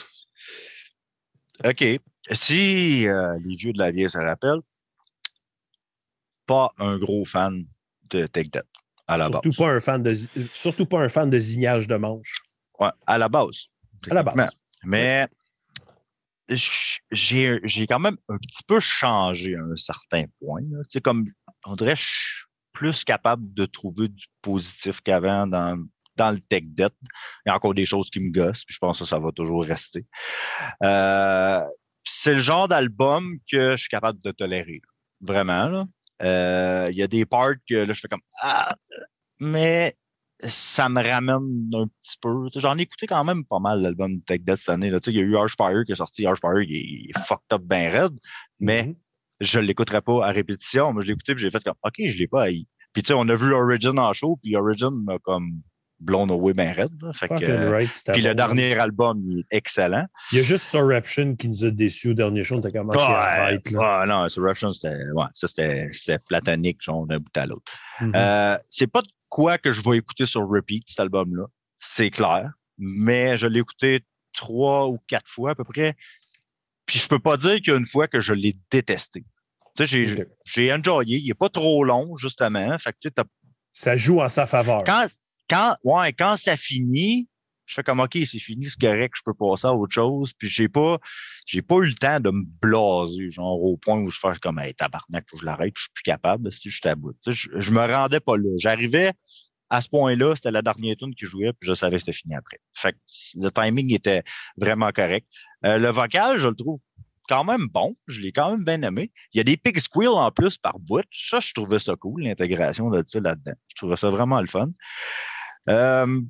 OK. Si euh, les vieux de la vieille se rappellent, pas un gros fan de Take That à la Surtout base. pas, un fan de, surtout pas un fan de zignage de manche. Ouais, à la base. À la base. Mais j'ai j'ai quand même un petit peu changé à un certain point. sais, comme on dirait, je suis plus capable de trouver du positif qu'avant dans, dans le tech debt. Il y a encore des choses qui me gossent, puis je pense que ça va toujours rester. Euh, c'est le genre d'album que je suis capable de tolérer. là. Vraiment. là. Euh, Il y a des parts que là, je fais comme Ah, mais ça me ramène un petit peu. J'en ai écouté quand même pas mal l'album de Tech Death cette année. Il y a eu Archfire qui est sorti. Archfire, il est, il est fucked up ben raide, mais Mhm. je ne l'écouterai pas à répétition. Moi, je l'ai écouté et j'ai fait comme OK, je l'ai pas haï. Puis tu sais, on a vu Origin en show, puis Origin m'a comme blown away ben euh, right, c'était puis le bon. dernier album, il est excellent. Il y a juste Surruption qui nous a déçus au dernier show. On était comme, arrête, là. ouais, non, Surruption, c'était ouais, ça, c'était platonique, genre d'un bout à l'autre. Mhm. Euh, c'est pas de quoi que je vais écouter sur repeat, cet album-là. C'est clair. Mais je l'ai écouté trois ou quatre fois à peu près. Puis je peux pas dire qu'il y a une fois que je l'ai détesté. Tu sais, j'ai, enjoyé. Il est pas trop long, justement. Fait que tu sais, t'as- Ça joue en sa faveur. quand, quand, ouais, quand ça finit, je fais comme OK, c'est fini, c'est correct, je peux passer à autre chose. Puis j'ai pas, j'ai pas eu le temps de me blaser, genre au point où je fais comme hey, tabarnak, faut que je l'arrête, je suis plus capable, si je suis à bout. Je, je me rendais pas là. J'arrivais à ce point-là, c'était la dernière tune qui jouait, puis je savais que c'était fini après. Fait que le timing était vraiment correct. Euh, le vocal, je le trouve quand même bon. Je l'ai quand même bien aimé. Il y a des pig squeals en plus par bout. Ça, je trouvais ça cool, l'intégration de ça là-dedans. Je trouvais ça vraiment le fun. Euh,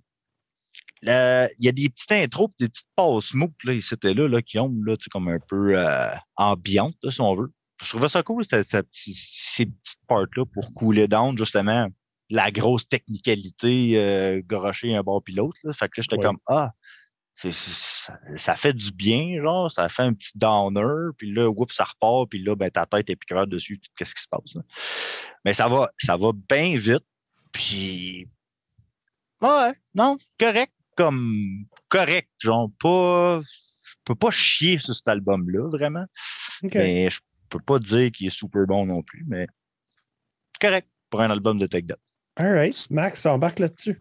il y a des petites intros des petites passes là, ici et là, là, qui ont là, tu sais, comme un peu euh, ambiante, là, si on veut. Je trouvais ça cool, cette, cette petit- ces petites parts-là pour cooler down, justement, la grosse technicalité euh, gorocher un bord pilote. Là. Fait que là, j'étais Ouais. comme Ah, ça, ça fait du bien, genre, ça fait un petit downer, puis là, whoop, ça repart, puis là, ben, ta tête est piqueur dessus, qu'est-ce qui se passe? Là? Mais ça va, ça va bien vite, puis ouais, non, correct, comme correct, genre, pas, je peux pas chier sur cet album-là, vraiment, mais je peux pas dire qu'il est super bon non plus, mais correct pour un album de Tech Death. All right. Max embarque là-dessus.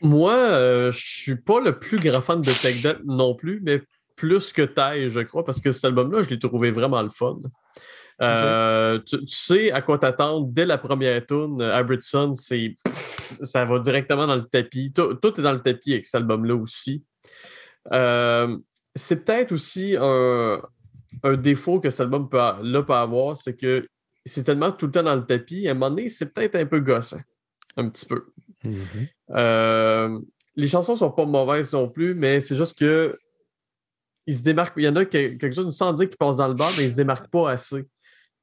Moi, euh, je suis pas le plus grand fan de Tech Death non plus, mais plus que Taille, je crois, parce que cet album-là, je l'ai trouvé vraiment le fun. Euh, tu, tu sais à quoi t'attendre dès la première tune. Hybrid Sun, c'est ça va directement dans le tapis. Tout, tout est dans le tapis avec cet album-là aussi. Euh, c'est peut-être aussi un, un défaut que cet album-là peut avoir, c'est que c'est tellement tout le temps dans le tapis. À un moment donné, c'est peut-être un peu gossant. Un petit peu. Mhm. Euh, les chansons sont pas mauvaises non plus, mais c'est juste que ils se démarquent. Il y en a que- quelques-unes sans dire qu'ils passent dans le bar, mais ils se démarquent pas assez.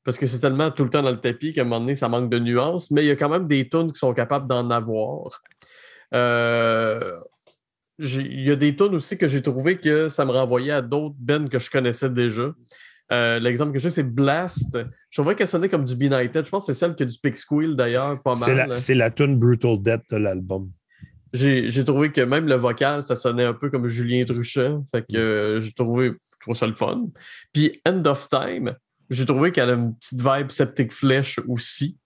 Parce que c'est tellement tout le temps dans le tapis qu'à un moment donné, ça manque de nuances, mais il y a quand même des tunes qui sont capables d'en avoir. Euh, il y a des tunes aussi que j'ai trouvé que ça me renvoyait à d'autres bands que je connaissais déjà. Euh, L'exemple que j'ai, c'est Blast. Je trouvais qu'elle sonnait comme du Benighted. Je pense que c'est celle qui a du Pick Squeal d'ailleurs, pas mal. la, c'est la tune Brutal Death de l'album. J'ai j'ai trouvé que même le vocal, ça sonnait un peu comme Julien Truchet. Fait que euh, j'ai trouvé, je trouve ça le fun. Puis End of Time, j'ai trouvé qu'elle a une petite vibe Septic Flesh aussi.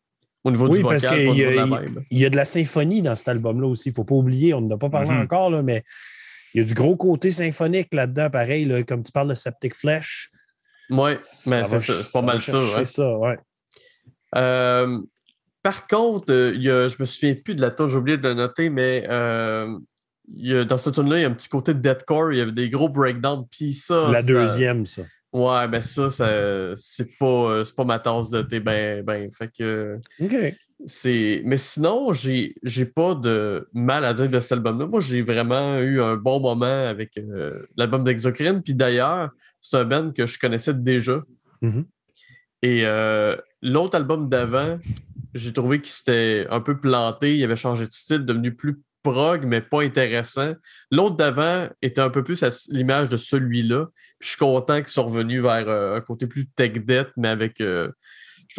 Au niveau Oui, du parce vocal, qu'il pas au y, la y a de la symphonie dans cet album-là aussi. Il ne faut pas oublier, on n'en a pas parlé Mhm. encore, là, mais il y a du gros côté symphonique là-dedans, pareil, là, comme tu parles de Septic Flesh. Ouais, mais c'est c'est pas mal ça. hein. ça, ouais. Euh, par contre, euh, il y a, je me souviens plus de la tune, j'ai oublié de le noter, mais euh, il y a- dans cette tune-là, il y a un petit côté de deathcore, il y avait des gros breakdowns, puis ça. La ça- deuxième, ça. Ouais, ben ça, ça c'est pas, euh, c'est pas ma tasse de thé, ben, ben. Fait que. OK. C'est... Mais sinon, j'ai, pas de mal à dire de cet album-là. Moi, j'ai vraiment eu un bon moment avec euh, l'album d'Exocrine. Puis d'ailleurs, c'est un band que je connaissais déjà. Mhm. Et euh, l'autre album d'avant, j'ai trouvé qu'il s'était un peu planté. Il avait changé de style, devenu plus prog, mais pas intéressant. L'autre d'avant était un peu plus à l'image de celui-là. Puis je suis content qu'ils soient revenus vers euh, un côté plus tech debt, mais avec euh,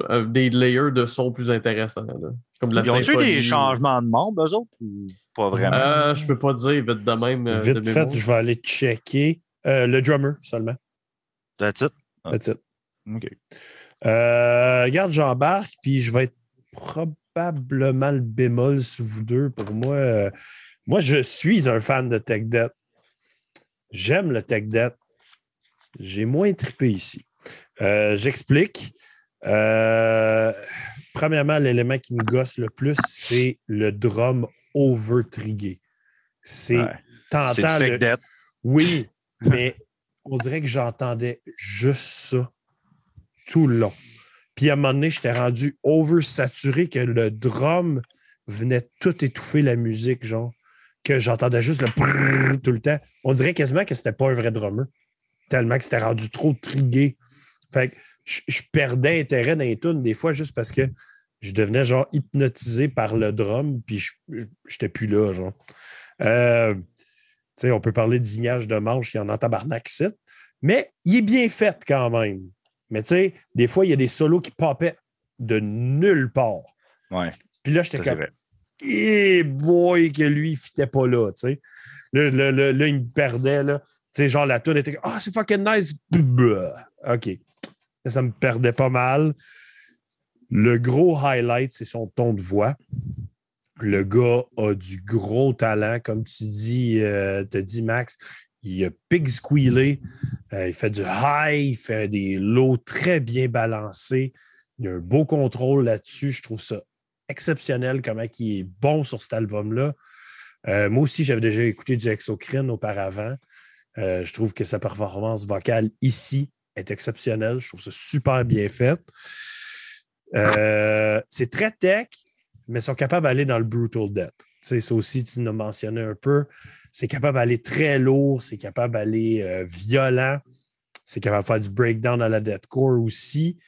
euh, des layers de son plus intéressants. là. Comme la Ils ont eu des changements de membres, eux autres, ou pas vraiment? Euh, je peux pas dire vite de même. euh, Vite de fait, je vais aller checker euh, le drummer seulement. That's it? That's it. OK. Euh, regarde, j'embarque, puis je vais être probablement le bémol sur vous deux. Pour moi, euh, moi, je suis un fan de Tech Debt. J'aime le Tech Debt. J'ai moins trippé ici. Euh, J'explique. Euh, premièrement, l'élément qui me gosse le plus, c'est le drum over-trigué. C'est Ouais. T'entends le- debt. oui, mais on dirait que j'entendais juste ça tout le long. Puis à un moment donné, j'étais rendu oversaturé que le drum venait tout étouffer la musique, genre, que j'entendais juste le prrrr tout le temps. On dirait quasiment que c'était pas un vrai drummer, tellement que c'était rendu trop trigué. Fait que je, perdais intérêt dans les tunes des fois juste parce que je devenais genre hypnotisé par le drum, puis j'étais plus là, genre. Euh, tu sais, on peut parler d'ignage de manche, il y en a. Mais il est bien fait quand même. Mais tu sais, des fois, il y a des solos qui popaient de nulle part. Ouais, Puis là, j'étais comme, eh boy, que lui, il fitait pas là, tu sais. Là, là, là, là, il me perdait, là. Tu sais, genre, la tune était comme, ah, c'est fucking nice. OK. Ça me perdait pas mal. Le gros highlight, c'est son ton de voix. Le gars a du gros talent, comme tu dis, euh, te dis Max. Il a pig squealé. Euh, il fait du high, il fait des lows très bien balancés. Il a un beau contrôle là-dessus. Je trouve ça exceptionnel comment il est bon sur cet album-là. Euh, moi aussi, j'avais déjà écouté du Exocrine auparavant. Euh, je trouve que sa performance vocale ici est exceptionnelle. Je trouve ça super bien fait. C'est très tech, mais ils sont capables d'aller dans le brutal death. Ça aussi, tu nous mentionné un peu. C'est capable d'aller très lourd, c'est capable d'aller euh, violent, c'est capable de faire du breakdown à la deathcore aussi.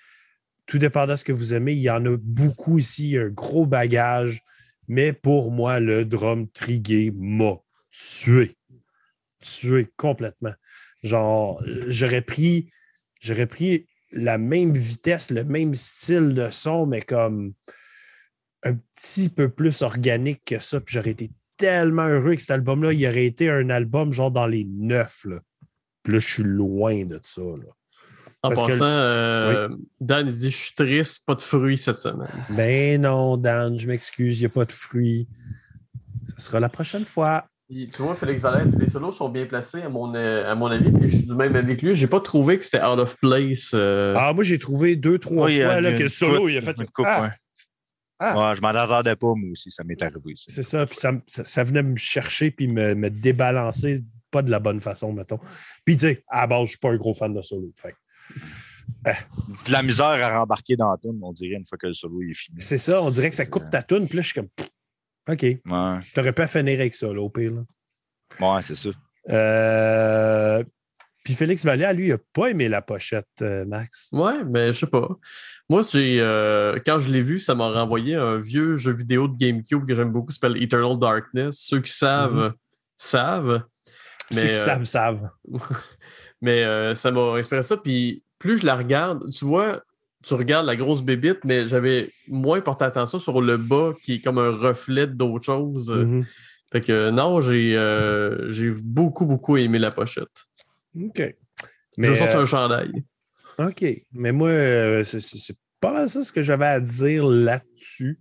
Tout dépend de ce que vous aimez. Il y en a beaucoup ici, un gros bagage. Mais pour moi, le drum trigué m'a tué. Tué complètement. Genre, j'aurais pris, j'aurais pris la même vitesse, le même style de son, mais comme un petit peu plus organique que ça. Puis j'aurais été tellement heureux que cet album-là, il aurait été un album genre dans les neuf. Là. Puis là, je suis loin de ça. Là. En Parce que- passant, euh, Dan il dit Je suis triste, pas de fruits cette semaine. Ben non, Dan, je m'excuse, il n'y a pas de fruits. Ce sera la prochaine fois. Tu vois, Félix Valette, les solos sont bien placés à mon, euh, à mon avis, puis je suis du même avis que lui. J'ai pas trouvé que c'était out of place. euh, Ah, moi, j'ai trouvé deux, trois Oui, fois là, que le solo, il a fait. une coupe, Ah, ouais. Ah. Ouais, je m'en attendais pas, moi aussi, ça m'est arrivé. C'est ça, puis ça, ça, ça venait me chercher puis me, me débalancer pas de la bonne façon, mettons. Puis, tu sais, à la base, je suis pas un gros fan de solo. Fait que De la misère à rembarquer dans la tune, on dirait, une fois que le solo est fini. c'est ça, on dirait que ça coupe ta toune, puis là, je suis comme, OK, Ouais, t'aurais pas finir avec ça, là, au pire. là. ouais c'est ça. Euh, Puis Félix Vallière, lui, il a pas aimé la pochette, euh, Max. Ouais, mais je sais pas. Moi, j'ai euh, quand je l'ai vu, ça m'a renvoyé un vieux jeu vidéo de GameCube que j'aime beaucoup, qui s'appelle Eternal Darkness. Ceux qui savent, savent. Ceux Mais, qui euh, savent, savent. Mais ça m'a inspiré ça. Puis plus je la regarde, tu vois, tu regardes la grosse bébite, mais j'avais moins porté attention sur le bas qui est comme un reflet d'autre chose. Mhm. Fait que non, j'ai euh, j'ai beaucoup, beaucoup aimé la pochette. OK. Mais, je sens euh, un chandail. OK. Mais moi, euh, c'est- pas mal ça ce que j'avais à dire là-dessus.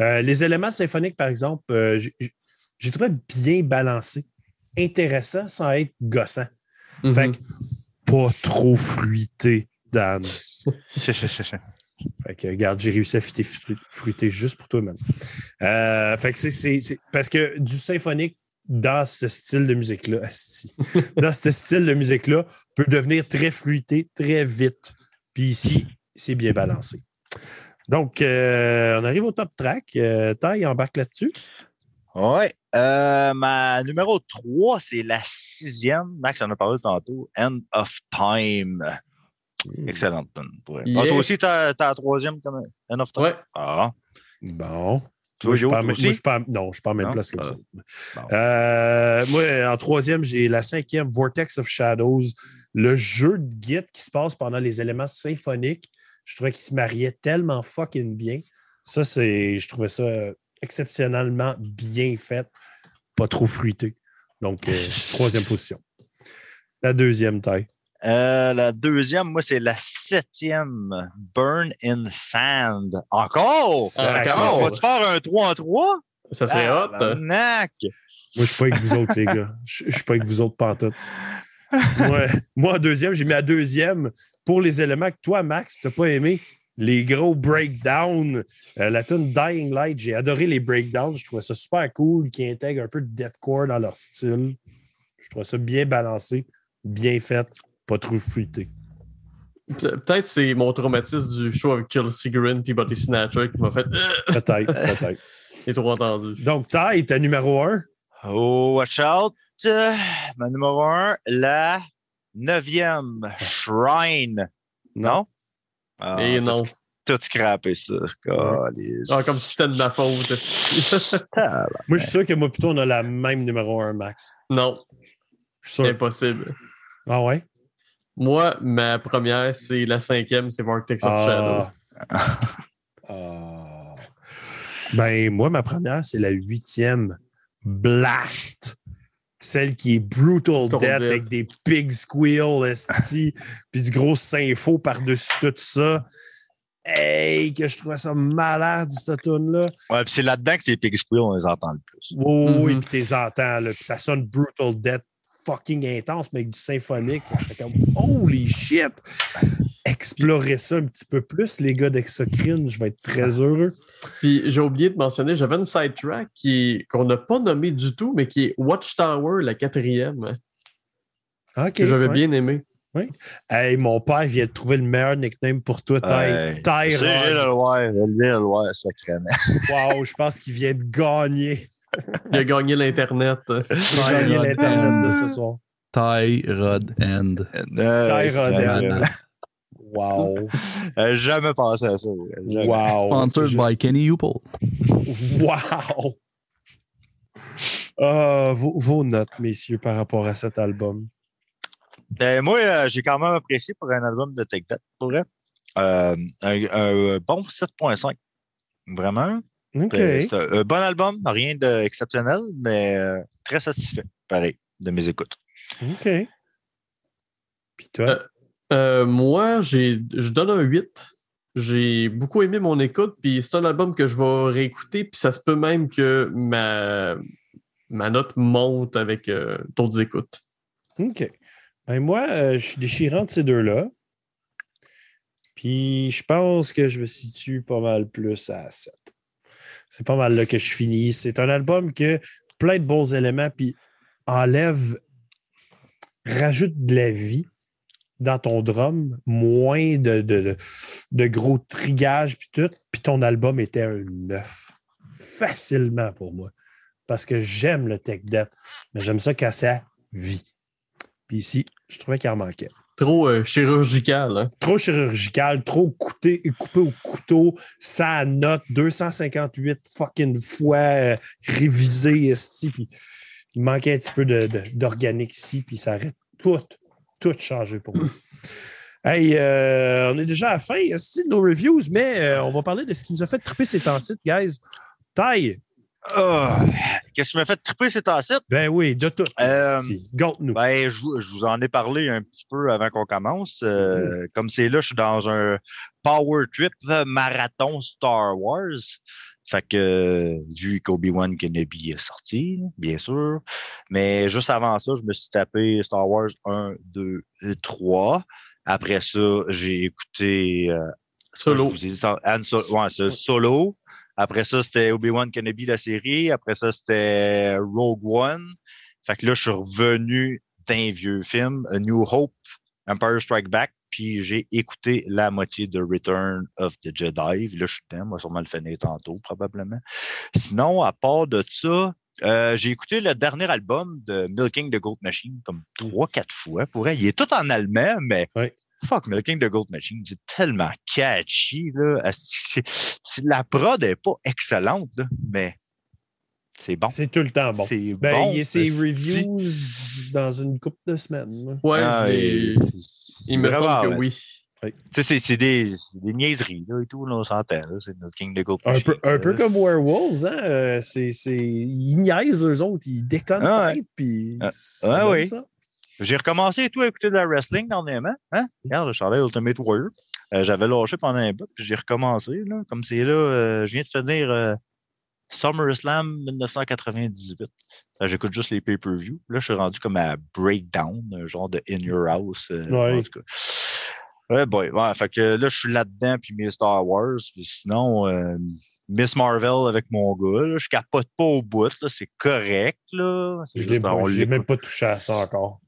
Euh, les éléments symphoniques, par exemple, euh, j'ai- trouvé bien balancé, intéressant sans être gossant. Fait Mhm. que pas trop fruité, Dan. Fait que, regarde, j'ai réussi à fitter fru- fruiter juste pour toi-même. Fait que c'est- parce que du symphonique dans ce style de musique-là, asti, dans ce style de musique-là, peut devenir très fruité très vite. Puis ici, c'est bien balancé. Donc, euh, on arrive au top track. Euh, Taille embarque là-dessus. Ouais. Euh, ma numéro 3, c'est la sixième. Max en a parlé tantôt. End of Time. Excellente tune. Ah, Yeah. toi aussi, t'as t'as la troisième comme End of Time? Ouais. Ah. Bon. Moi, je suis pas moi, je suis non, je suis pas en même Non? place que Ah. Bon. Euh, moi, en troisième, j'ai la cinquième, Vortex of Shadows. Le jeu de Git qui se passe pendant les éléments symphoniques. Je trouvais qu'il se mariait tellement fucking bien. Ça, c'est. Je trouvais ça exceptionnellement bien fait. Pas trop fruité. Donc, euh, troisième position. La deuxième taille. Euh, la deuxième, moi, c'est la septième. Burn in Sand. Encore? Encore? On va te faire un 3 en 3? Ça serait Ah, hot. Moi, je suis pas avec vous autres, les gars. Je suis pas avec vous autres pantoute. Moi, moi, en deuxième, j'ai mis à deuxième pour les éléments que toi, Max, t'as pas aimé. Les gros breakdowns. Euh, la tune Dying Light, j'ai adoré les breakdowns. Je trouvais ça super cool, qui intègrent un peu de deathcore dans leur style. Je trouvais ça bien balancé, bien fait, pas trop fruité. Pe- Peut-être c'est mon traumatisme du show avec Chelsea Green puis Body Snatcher qui m'a fait euh, Peut-être, peut-être. j'ai trop entendu. Donc, Ty, ta numéro un. Oh, watch out! Euh, Ma numéro un, la neuvième. Shrine. Non? Ah, Et tout- non. Tout scrappé, ça. Ah, comme si c'était de ma faute. Moi, je suis sûr que moi, plutôt, on a la même numéro un, Max. non, Je suis sûr. impossible. Ah ouais? Moi, ma première, c'est la cinquième, c'est Vortex of Shadow. Ah. Ah. Ben, moi, ma première, c'est la huitième. Blast. Celle qui est Brutal Death Death. avec des pig squeals, puis du gros sympho par-dessus tout ça. Hey, que je trouvais ça malade, cette tune-là. Ouais, puis c'est là-dedans que ces Pig Squeal, on les entend le plus. Oui, oui, Mhm. puis t'es entends, là, puis ça sonne Brutal Death fucking intense, mais avec du symphonique. J'étais comme, holy shit! Explorer ça un petit peu plus, les gars d'Exocrine, je vais être très heureux. Puis j'ai oublié de mentionner, j'avais une sidetrack qui- qu'on n'a pas nommée du tout, mais qui est Watchtower, la quatrième, OK. que j'avais ouais. bien aimé. Hey, mon père vient de trouver le meilleur nickname pour toi, Ty. Ouais. C'est Tyrod. le Loir, le Loir, sacrément. Wow, je pense qu'il vient de gagner, Il a gagné l'Internet. de gagner Tyrod l'Internet de ce soir. Ty Rod End. Tyrod. Tyrod. Wow. Euh, jamais pensé à ça. Jamais. Wow. Sponsored Je- by Kenny Upol. Wow. Ah, vos, vos notes, messieurs, par rapport à cet album. Ben, moi, euh, j'ai quand même apprécié pour un album de Take That, pour vrai. Euh, un, un bon 7.5. Vraiment. C'est un, un bon album, rien d'exceptionnel, mais euh, très satisfait, pareil, de mes écoutes. OK. Puis toi? Euh, Euh, moi, j'ai, je donne un 8. J'ai beaucoup aimé mon écoute, puis c'est un album que je vais réécouter, puis ça se peut même que ma, ma note monte avec euh, d'autres écoutes. OK. Ben moi, euh, je suis déchirant de ces deux-là. Puis je pense que je me situe pas mal plus à 7. C'est pas mal là que je finis. C'est un album que plein de bons éléments, puis enlève, rajoute de la vie dans ton drum, moins de, de, de, gros trigages, puis tout. Puis ton album était un 9. Facilement pour moi. Parce que j'aime le tech debt, mais j'aime ça quand ça vit. Puis ici, je trouvais qu'il en manquait. Trop euh, chirurgical. Hein? Trop chirurgical, trop coupé, coupé au couteau, ça note 258 fucking fois euh, révisé, puis il manquait un petit peu d'organique ici, puis ça aurait tout, tout changé pour moi. Hey, euh, on est déjà à la fin, esti, de nos reviews, mais euh, on va parler de ce qui nous a fait triper ces temps-ci, guys. Taille, Ah, Qu'est-ce qui m'a fait triper cet acide? ben oui, de tout. Euh. Gante-nous. Ben, je, vous- je vous en ai parlé un petit peu avant qu'on commence. Euh, Comme c'est là, je suis dans un power trip marathon Star Wars. Fait que, vu qu'Obi-Wan Kenobi est sorti, bien sûr. Mais juste avant ça, je me suis tapé Star Wars 1, 2, 3. Après ça, j'ai écouté euh, Solo. je vous ai dit, ça- Han So- ouais, c'est solo. Après ça, c'était Obi-Wan Kenobi, la série. Après ça, c'était Rogue One. Fait que là, je suis revenu d'un vieux film, A New Hope, Empire Strike Back, puis j'ai écouté la moitié de Return of the Jedi. Là, je suis dedans, moi, sûrement le finir tantôt, probablement. Sinon, à part de ça, euh, j'ai écouté le dernier album de Milking the Goat Machine comme trois, quatre fois. Pour elle. Il est tout en allemand, mais. Fuck, Milking the Gold Machine, c'est tellement catchy, là. Asti, c'est- c'est- la prod est pas excellente, là, mais c'est bon. C'est tout le temps bon. C'est Ben, bon. il y a ses reviews dans une couple de semaines. là. Ouais, Ah, et- il me semble que ouais. oui. C'est- c'est des, c'est des niaiseries, là, et tout, là, on s'entend, là. C'est notre King de Gold Un peu, Machine, un peu comme Werewolves, hein? euh, C'est, c'est... Ils niaisent eux autres, ils déconnent Ah puis Ah, ça ah donne oui. ça. J'ai recommencé et tout à écouter de la wrestling dernièrement. Hein? Regarde, je savais Ultimate Warrior. Euh, J'avais lâché pendant un bout, puis j'ai recommencé. Là. Comme c'est là, euh, je viens de finir euh, SummerSlam 1998. Euh, J'écoute juste les pay-per-view. Là, je suis rendu comme à Breakdown, un genre de In Your House. Ouais. En tout cas. Ouais, boy. Ouais, fait que là, je suis là-dedans, puis mes Star Wars. Puis sinon, Miss Marvel avec mon gars, là, je capote pas au bout. C'est correct. Là. Je l'écoute même pas touché à ça encore.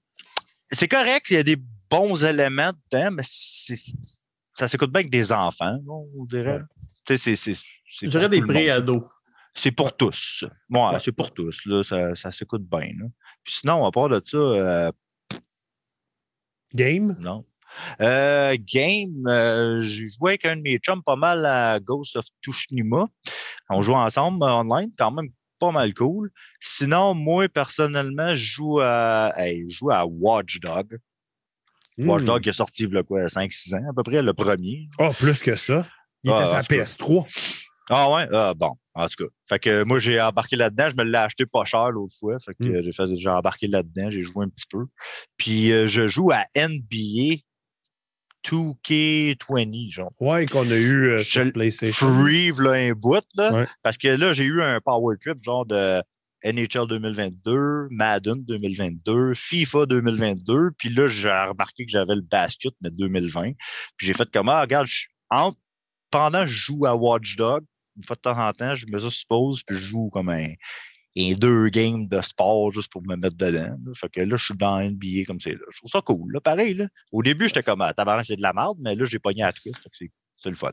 C'est correct, il y a des bons éléments dedans, mais ça s'écoute bien avec des enfants, on dirait. Ouais. Tu sais, c'est- c'est- c'est Je dirais des pré-ados. C'est pour tous. Ouais, c'est pour tous. Là, ça ça s'écoute bien. là. Puis sinon, à part de ça, euh, Game? non. Euh, game, euh, j'ai joué avec un de mes chums pas mal à Ghost of Tsushima. On joue ensemble online, quand même pas mal cool. Sinon, moi, personnellement, je joue à, hey, je joue à Watch Dog. Watch Hmm. Dog est sorti il y a quoi, 5-6 ans à peu près, le premier. Ah, plus que ça. Il était Ah, cas. PS3. Ah ouais? Ah, bon, en tout cas. Fait que moi, j'ai embarqué là-dedans. Je me l'ai acheté pas cher l'autre fois. Fait que Mm. j'ai fait- j'ai embarqué là-dedans. J'ai joué un petit peu. Puis euh, je joue à NBA 2K20, genre. Ouais, qu'on a eu euh, sur PlayStation. Free, là, un bout, là. Ouais. Parce que là, j'ai eu un power trip, genre de NHL 2022, Madden 2022, FIFA 2022. Puis là, j'ai remarqué que j'avais le basket, mais 2020. Puis j'ai fait comme, ah, regarde, je- en- pendant que je joue à Watch Dog, une fois de temps en temps, je me pause, puis je joue comme un, un deux games de sport juste pour me mettre dedans. là. Fait que là, je suis dans NBA comme c'est là. Je trouve ça cool, là, pareil. Là. Au début, j'étais comme, ah, tabarnak, c'est de la merde, mais là, j'ai pogné à la twist. C'est- le fun.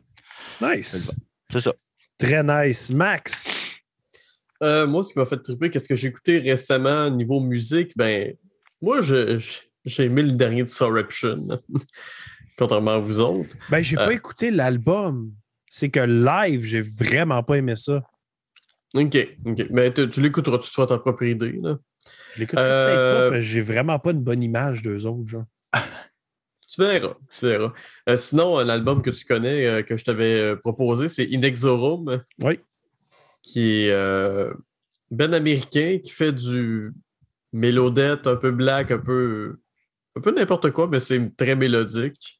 Nice. C'est ça. Très nice. Max? Euh, moi, ce qui m'a fait triper, qu'est-ce que j'ai écouté récemment niveau musique, ben, moi, j'ai aimé le dernier de Sorruption, contrairement à vous autres. Ben, j'ai Euh. pas écouté l'album. C'est que live, j'ai vraiment pas aimé ça. OK, OK. Mais tu, tu l'écouteras, tu te feras ta propre idée. Là. Je l'écouterai Euh, peut-être pas parce que j'ai vraiment pas une bonne image d'eux autres. Genre. Tu verras, tu verras. Euh, sinon, un album que tu connais, euh, que je t'avais euh, proposé, c'est Inexorum, Oui. qui est euh, ben américain, qui fait du mélodette un peu black, un peu, un peu n'importe quoi, mais c'est très mélodique.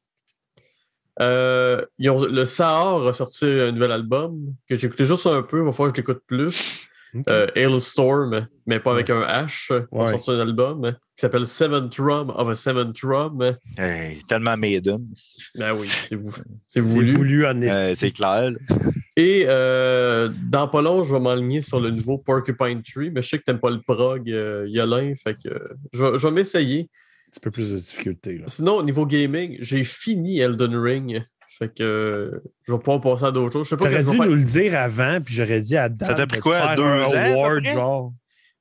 Euh, ils ont- le Sahar a sorti un nouvel album que j'ai écouté juste un peu, il va falloir que je l'écoute plus. Ok. Euh, Hailstorm, mais pas avec un H. Ils ont Ouais. sorti un album qui s'appelle Seventh Drum of a Seventh Drum. Hey, tellement Maiden. Ben oui, c'est vou- c'est C'est voulu. voulu en Euh, c'est clair. Et euh, dans pas long, je vais m'aligner sur le nouveau Porcupine Tree, mais je sais que t'aimes pas le prog, euh, Yolin, fait que euh, je, vais- je vais m'essayer. Un petit peu plus de difficulté. Là. Sinon, au niveau gaming, j'ai fini Elden Ring, fait que euh, je vais pouvoir passer à d'autres choses. Je sais pas T'aurais que je dû faire. nous le dire avant, puis j'aurais dit à Dan Ça pris quoi, faire deux un award, genre?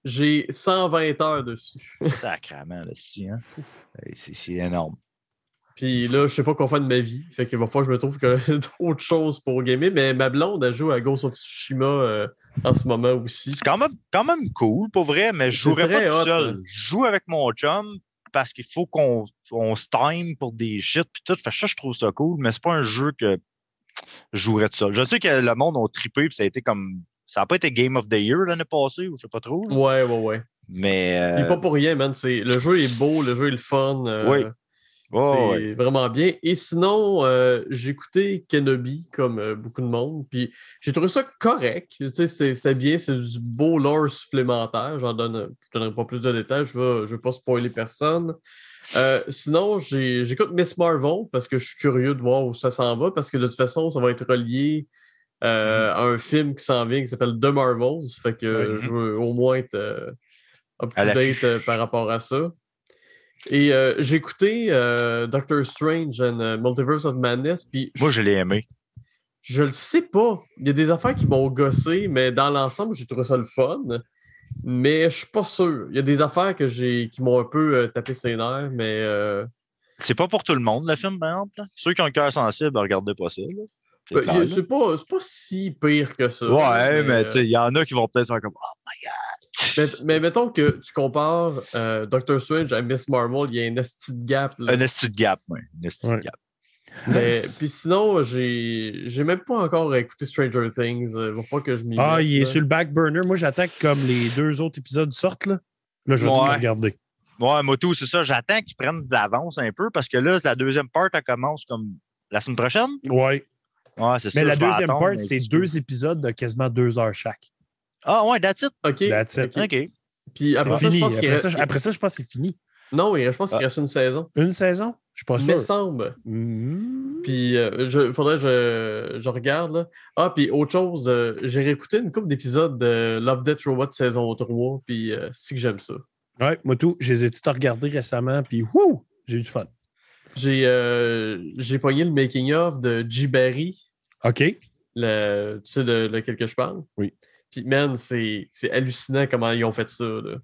J'ai 120 heures dessus. Sacrement, là, si, hein? C'est énorme. Puis là, je sais pas quoi faire de ma vie. Fait qu'il va falloir que je me trouve que d'autres choses pour gamer. Mais ma blonde, elle joue à Ghost of Tsushima euh, en ce moment aussi. C'est quand même, quand même cool, pour vrai, mais je très pas hot, tout seul. hein. Je joue avec mon chum parce qu'il faut qu'on on se time pour des shit puis tout. Fait que ça, je trouve ça cool, mais c'est pas un jeu que je jouerais tout seul. Je sais que le monde a trippé puis ça a été comme. Ça n'a pas été Game of the Year l'année passée, ou je sais pas trop. là. Ouais, ouais, ouais. Mais. Puis euh, pas pour rien, man. Le jeu est beau, le jeu est le fun. euh, Oui. C'est ouais. vraiment bien. Et sinon, euh, j'ai écouté Kenobi comme euh, beaucoup de monde. Puis j'ai trouvé ça correct. Tu sais, C'était bien. C'est du beau lore supplémentaire. J'en donne, je donnerai pas plus de détails. Je ne vais, pas spoiler personne. Euh, sinon, j'écoute Miss Marvel parce que je suis curieux de voir où ça s'en va. Parce que de toute façon, ça va être relié à un film qui s'en vient qui s'appelle The Marvels. Fait que je veux au moins être up to date par rapport à ça. Et euh, j'ai écouté euh, Doctor Strange and euh, Multiverse of Madness, puis Moi, je, l'ai aimé. je le sais pas. Il y a des affaires qui m'ont gossé, mais dans l'ensemble, j'ai trouvé ça le fun. Mais je suis pas sûr. Il y a des affaires que j'ai qui m'ont un peu euh, tapé ses nerfs, mais euh, C'est pas pour tout le monde, le film, par exemple. Ceux qui ont le cœur sensible, regardez pas ça. là. C'est Ben. C'est pas, c'est pas si pire que ça. Ouais, mais euh, tu sais, il y en a qui vont peut-être faire comme Oh my Mais, god! mais mettons que tu compares euh, Doctor Strange à Miss Marvel, il y a un esti de gap. là. Un esti de gap, ouais. Un esti de Ouais. gap. Mais-. Puis sinon, j'ai j'ai même pas encore écouté Stranger Things. Il va falloir que je m'y Ah, mette, il est là. sur le back burner. Moi, j'attends que comme les deux autres épisodes sortent. Là, là je vais tout Ouais. regarder. Ouais, Moto, c'est ça. J'attends qu'ils prennent de l'avance un peu parce que là, la deuxième part, elle commence comme la semaine prochaine. Ouais. Ouais, c'est ça. Mais la deuxième attendre part, c'est deux épisodes de quasiment deux heures chaque. Ah, ouais, that's it. OK. That's it. ok. Puis C'est après ça, je pense Après reste... ça, je- après ça, je pense que c'est fini. Non, il- je pense qu'il Ah. reste une saison. Une saison? Je suis pas sûr. me semble. Hmm. Puis, il faudrait que je, je regarde. Là. Ah, puis autre chose, euh, j'ai réécouté une couple d'épisodes de Love, Death, Robot saison 3, puis euh, c'est que j'aime ça. Ouais, moi tout, je les ai tous regardés récemment, puis wouh, j'ai eu du fun. J'ai euh, j'ai pogné le making-of de G. Barry, OK. le, tu sais de lequel que je parle? Oui. Puis, man, c'est c'est hallucinant comment ils ont fait ça. Là.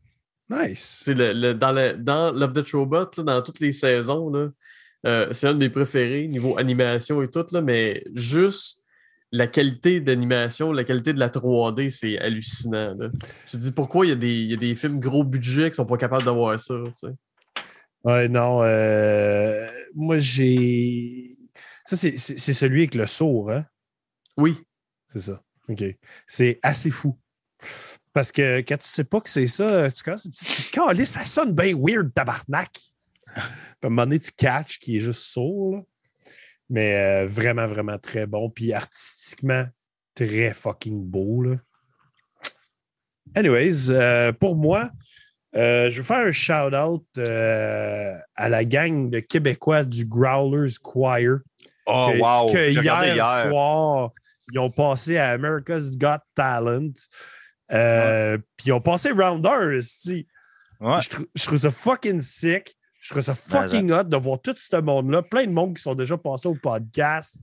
Nice. C'est le, le- dans, le- dans Love, Death, Robot, là, dans toutes les saisons, euh, c'est un de mes préférés, niveau animation et tout, là, mais juste la qualité d'animation, la qualité de la 3D, c'est hallucinant. Là. Tu te dis pourquoi il y, a des, il y a des films gros budget qui sont pas capables d'avoir ça. tu sais? Ouais, non. euh, moi, j'ai. Ça, c'est celui avec le sourd, hein? Oui, C'est ça. OK. C'est assez fou. Parce que quand tu sais pas que c'est ça, tu commences à te ça sonne bien weird, tabarnak. Puis à un moment donné, tu catches qui est juste sourd. là. Mais euh, vraiment, vraiment très bon. Puis artistiquement, très fucking beau. Là. Anyways, euh, pour moi, euh, je veux faire un shout-out à la gang de Québécois du Growlers Choir Oh, que, wow. que hier, soir, ils ont passé à America's Got Talent. Euh, Puis ils ont passé Rounders. tu sais. Ouais. Je, trou- je trouve ça fucking sick. Je trouve ça fucking hot de voir tout ce monde-là. Plein de monde qui sont déjà passés au podcast.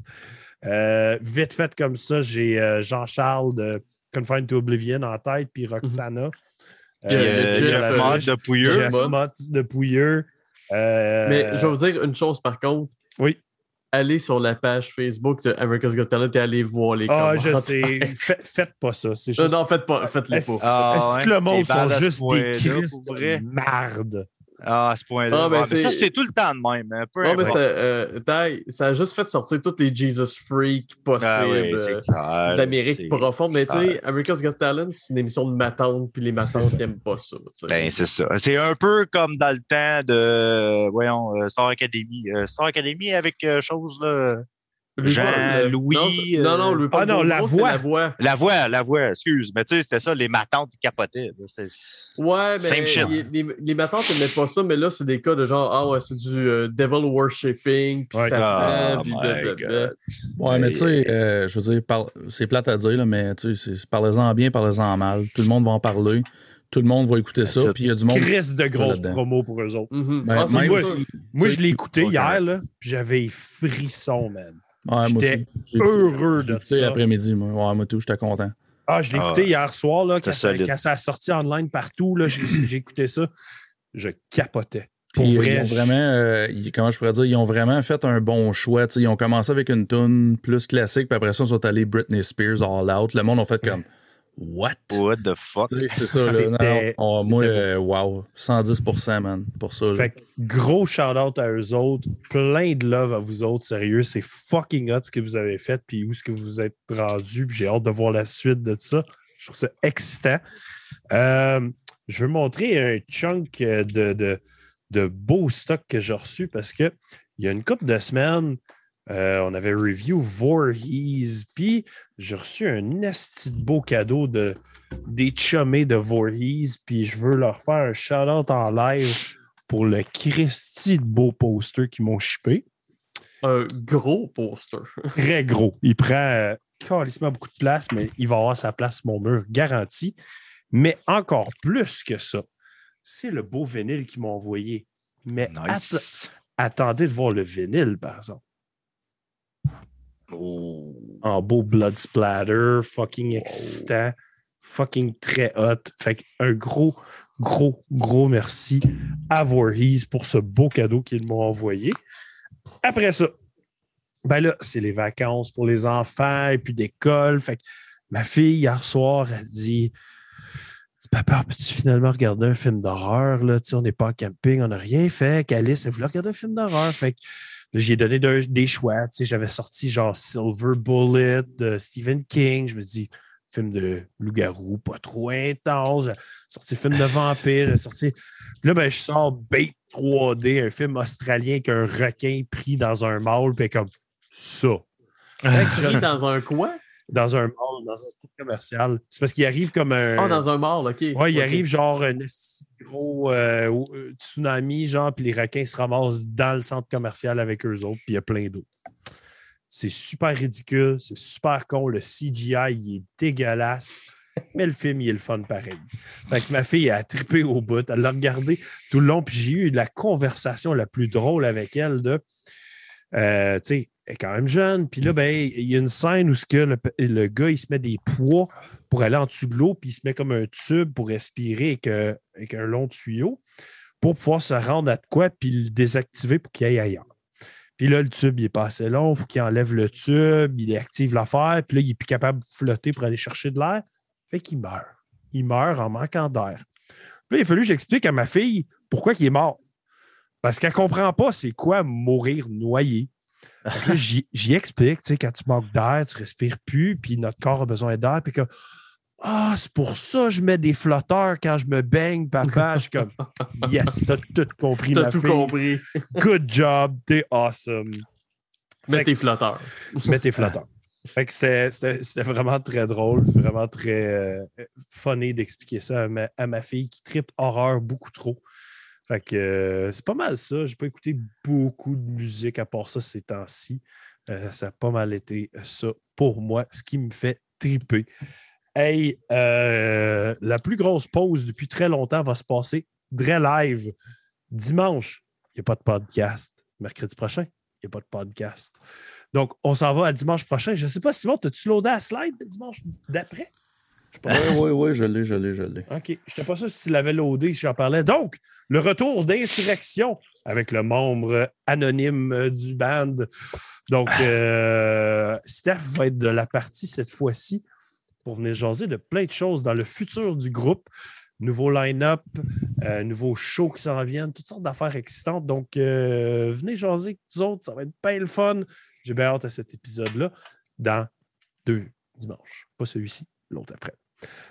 Euh, vite fait comme ça, j'ai euh, Jean-Charles de Confined to Oblivion en tête, puis Roxana. Puis, euh, Jeff Jeff, Mott de Pouilleux. Jeff Mott. Mott de Pouilleux. Euh, mais je vais vous dire une chose par contre. Oui. Allez sur la page Facebook de America's Got Talent et allez voir les Ah, commentaires. je sais. Fait- faites pas ça. C'est Non, juste... non, faites pas, faites-les Est-ce- pas. Ah, Est-ce que le monde Des sont juste des pour de marde? Ah, à ce point-là. Ah, ben, ça, c'est- tout le temps de même. hein, peu importe. ça, euh, ça a juste fait sortir tous les Jesus Freaks possibles Ah oui, euh, d'Amérique profonde. Mais tu sais. America's Got Talent, c'est une émission de matantes, puis les matantes n'aiment pas ça. Ben, c'est ça. C'est un peu comme dans le temps de, voyons, euh, Star Academy. Star Academy avec chose, là. Louis Jean, Paul, euh, Louis, Non, non, non, euh, Ah non, la voix. La voix. La voix, la voix, excuse. Mais tu sais, c'était ça, les matantes qui capotaient. Ouais, mais Same shit. les, les, les matantes n'aimaient pas ça, mais là, c'est des cas de genre, ah ouais, c'est du euh, devil worshipping, puis Ouais. Satan, Oh puis. Ouais, mais tu sais, euh, je veux dire, par- c'est plate à dire, là, mais tu sais, parlez-en bien, parlez-en mal. Tout le monde va en parler. Tout le monde va écouter ça. Puis il y a du monde. Chris de grosses promos pour eux autres. Mhm. Ben, Ah, même moi, Moi, je l'ai écouté hier, là, j'avais les frissons, man. Ouais, J'étais heureux de ça. l'après-midi, moi. Ouais, moi tout, j'étais content. Ah, je l'ai Ah, écouté hier soir, là, quand, ça, solide. quand ça a sorti online partout, là, j'ai écouté ça. Je capotais. Pour Puis, vrai. ils ont je- vraiment, euh, ils- comment je pourrais dire, ils ont vraiment fait un bon choix. Ils ont commencé avec une tune plus classique, puis après ça, ils sont allés Britney Spears All Out. Le monde a fait comme What? What the fuck? C'est ça, là. Non. Oh, moi, euh, wow, 110%, man, pour ça. là. Fait que gros shout-out à eux autres. Plein de love à vous autres. Sérieux, c'est fucking hot ce que vous avez fait. Puis où est-ce que vous êtes rendus. Puis j'ai hâte de voir la suite de ça. Je trouve ça excitant. Euh, je veux montrer un chunk de, de, de beau stock que j'ai reçu parce que il y a une couple de semaines, euh, on avait review Voorhees. Puis j'ai reçu un esti de beau cadeau de, des chummés de Voorhees. Puis je veux leur faire un shout-out en live pour le Christy de beau poster qu'ils m'ont shippé. Un gros poster. Très gros. Il prend euh, calissement beaucoup de place, mais il va avoir sa place mon mur, garanti. Mais encore plus que ça, c'est le beau vinyle qu'ils m'ont envoyé. Mais att- attendez de voir le vinyle, par exemple. Oh. En beau blood splatter, fucking excitant, fucking très hot. Fait que un gros, gros, gros merci à Voorhees pour ce beau cadeau qu'ils m'ont envoyé. Après ça, ben là, c'est les vacances pour les enfants et puis d'école. Fait que ma fille, hier soir, a dit Papa, peux-tu finalement regarder un film d'horreur? Là? On n'est pas en camping, on n'a rien fait. Qu'Alice, elle voulait regarder un film d'horreur. Fait que j'ai donné de- des choix. Tu sais, j'avais sorti genre Silver Bullet de Stephen King. Je me dis, film de loup-garou, pas trop intense. J'ai sorti film de vampire. J'ai sorti. Puis là, ben, je sors Bait 3D, un film australien avec un requin pris dans un mâle, puis comme ça. Pris dans un coin? Dans un mâle, dans un centre commercial. C'est parce qu'il arrive comme un. Ah, dans un mall, OK. Ouais, il arrive genre un gros euh, euh, tsunami, genre, puis les requins se ramassent dans le centre commercial avec eux autres, puis il y a plein d'eau. C'est super ridicule, c'est super con. Le CGI, il est dégueulasse, mais le film, il est le fun pareil. Fait que ma fille a trippé au bout, elle l'a regardé tout le long, puis j'ai eu la conversation la plus drôle avec elle de. euh, tu sais, est quand même jeune, puis là, ben, il y a une scène où ce que le, gars, il se met des poids pour aller en dessous de l'eau, puis il se met comme un tube pour respirer avec, euh, un long tuyau pour pouvoir se rendre à quoi, puis le désactiver pour qu'il aille ailleurs. Puis là, le tube, il est pas assez long, il faut qu'il enlève le tube, il active l'affaire, puis là, il n'est plus capable de flotter pour aller chercher de l'air. Fait qu'il meurt. Il meurt en manquant d'air. Puis là, il a fallu que j'explique à ma fille pourquoi il est mort. Parce qu'elle ne comprend pas c'est quoi mourir noyé. J'y explique, tu sais, quand tu manques d'air, tu respires plus, puis notre corps a besoin d'air, puis que ah, c'est pour ça que je mets des flotteurs quand je me baigne, papa. Je suis comme, yes, t'as tout compris, T'as ma tout fille. compris. Good job, t'es awesome. Mets tes flotteurs. Mets tes flotteurs. Fait que c'était vraiment très drôle, vraiment très euh, funny d'expliquer ça à ma, à ma fille qui tripe horreur beaucoup trop. Fait que euh, c'est pas mal ça. J'ai pas écouté beaucoup de musique à part ça ces temps-ci. Euh, ça a pas mal été ça pour moi, ce qui me fait triper. Hey, euh, la plus grosse pause depuis très longtemps va se passer Dre Live. Dimanche, il n'y a pas de podcast. Mercredi prochain, il n'y a pas de podcast. Donc, on s'en va à dimanche prochain. Je ne sais pas, Simon, as-tu loadé la slide de dimanche d'après? Pas. Oui, oui, oui, je l'ai, je l'ai, je l'ai. OK. Je n'étais pas sûr si tu l'avais loadé, si j'en parlais. Donc, le retour d'insurrection avec le membre anonyme euh, du band. Donc, euh, Steph va être de la partie cette fois-ci pour venir jaser de plein de choses dans le futur du groupe. Nouveau line-up, euh, nouveaux shows qui s'en viennent, toutes sortes d'affaires excitantes. Donc, euh, venez jaser avec nous autres, ça va être bien le fun. J'ai bien hâte à cet épisode-là dans deux dimanches. Pas celui-ci, l'autre après.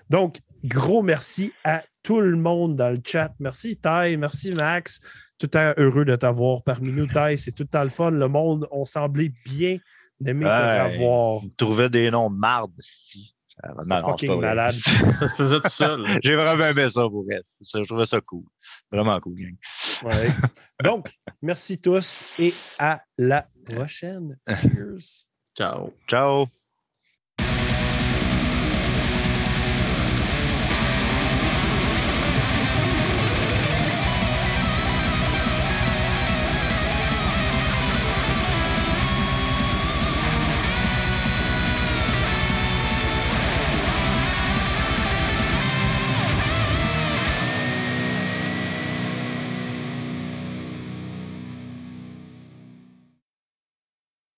Donc, gros merci à tout le monde dans le chat. Merci Ty, merci Max. Tout le temps heureux de t'avoir parmi nous, Ty. C'est tout le temps le fun. Le monde, on semblait bien aimé te Ouais. revoir. Il trouvait des noms de marde, si. C'est fucking malade. Ça se faisait tout seul. J'ai vraiment aimé ça pour elle. Je trouvais ça cool. Vraiment cool, gang. Ouais. Donc, merci tous et à la prochaine. Cheers. Ciao. Ciao.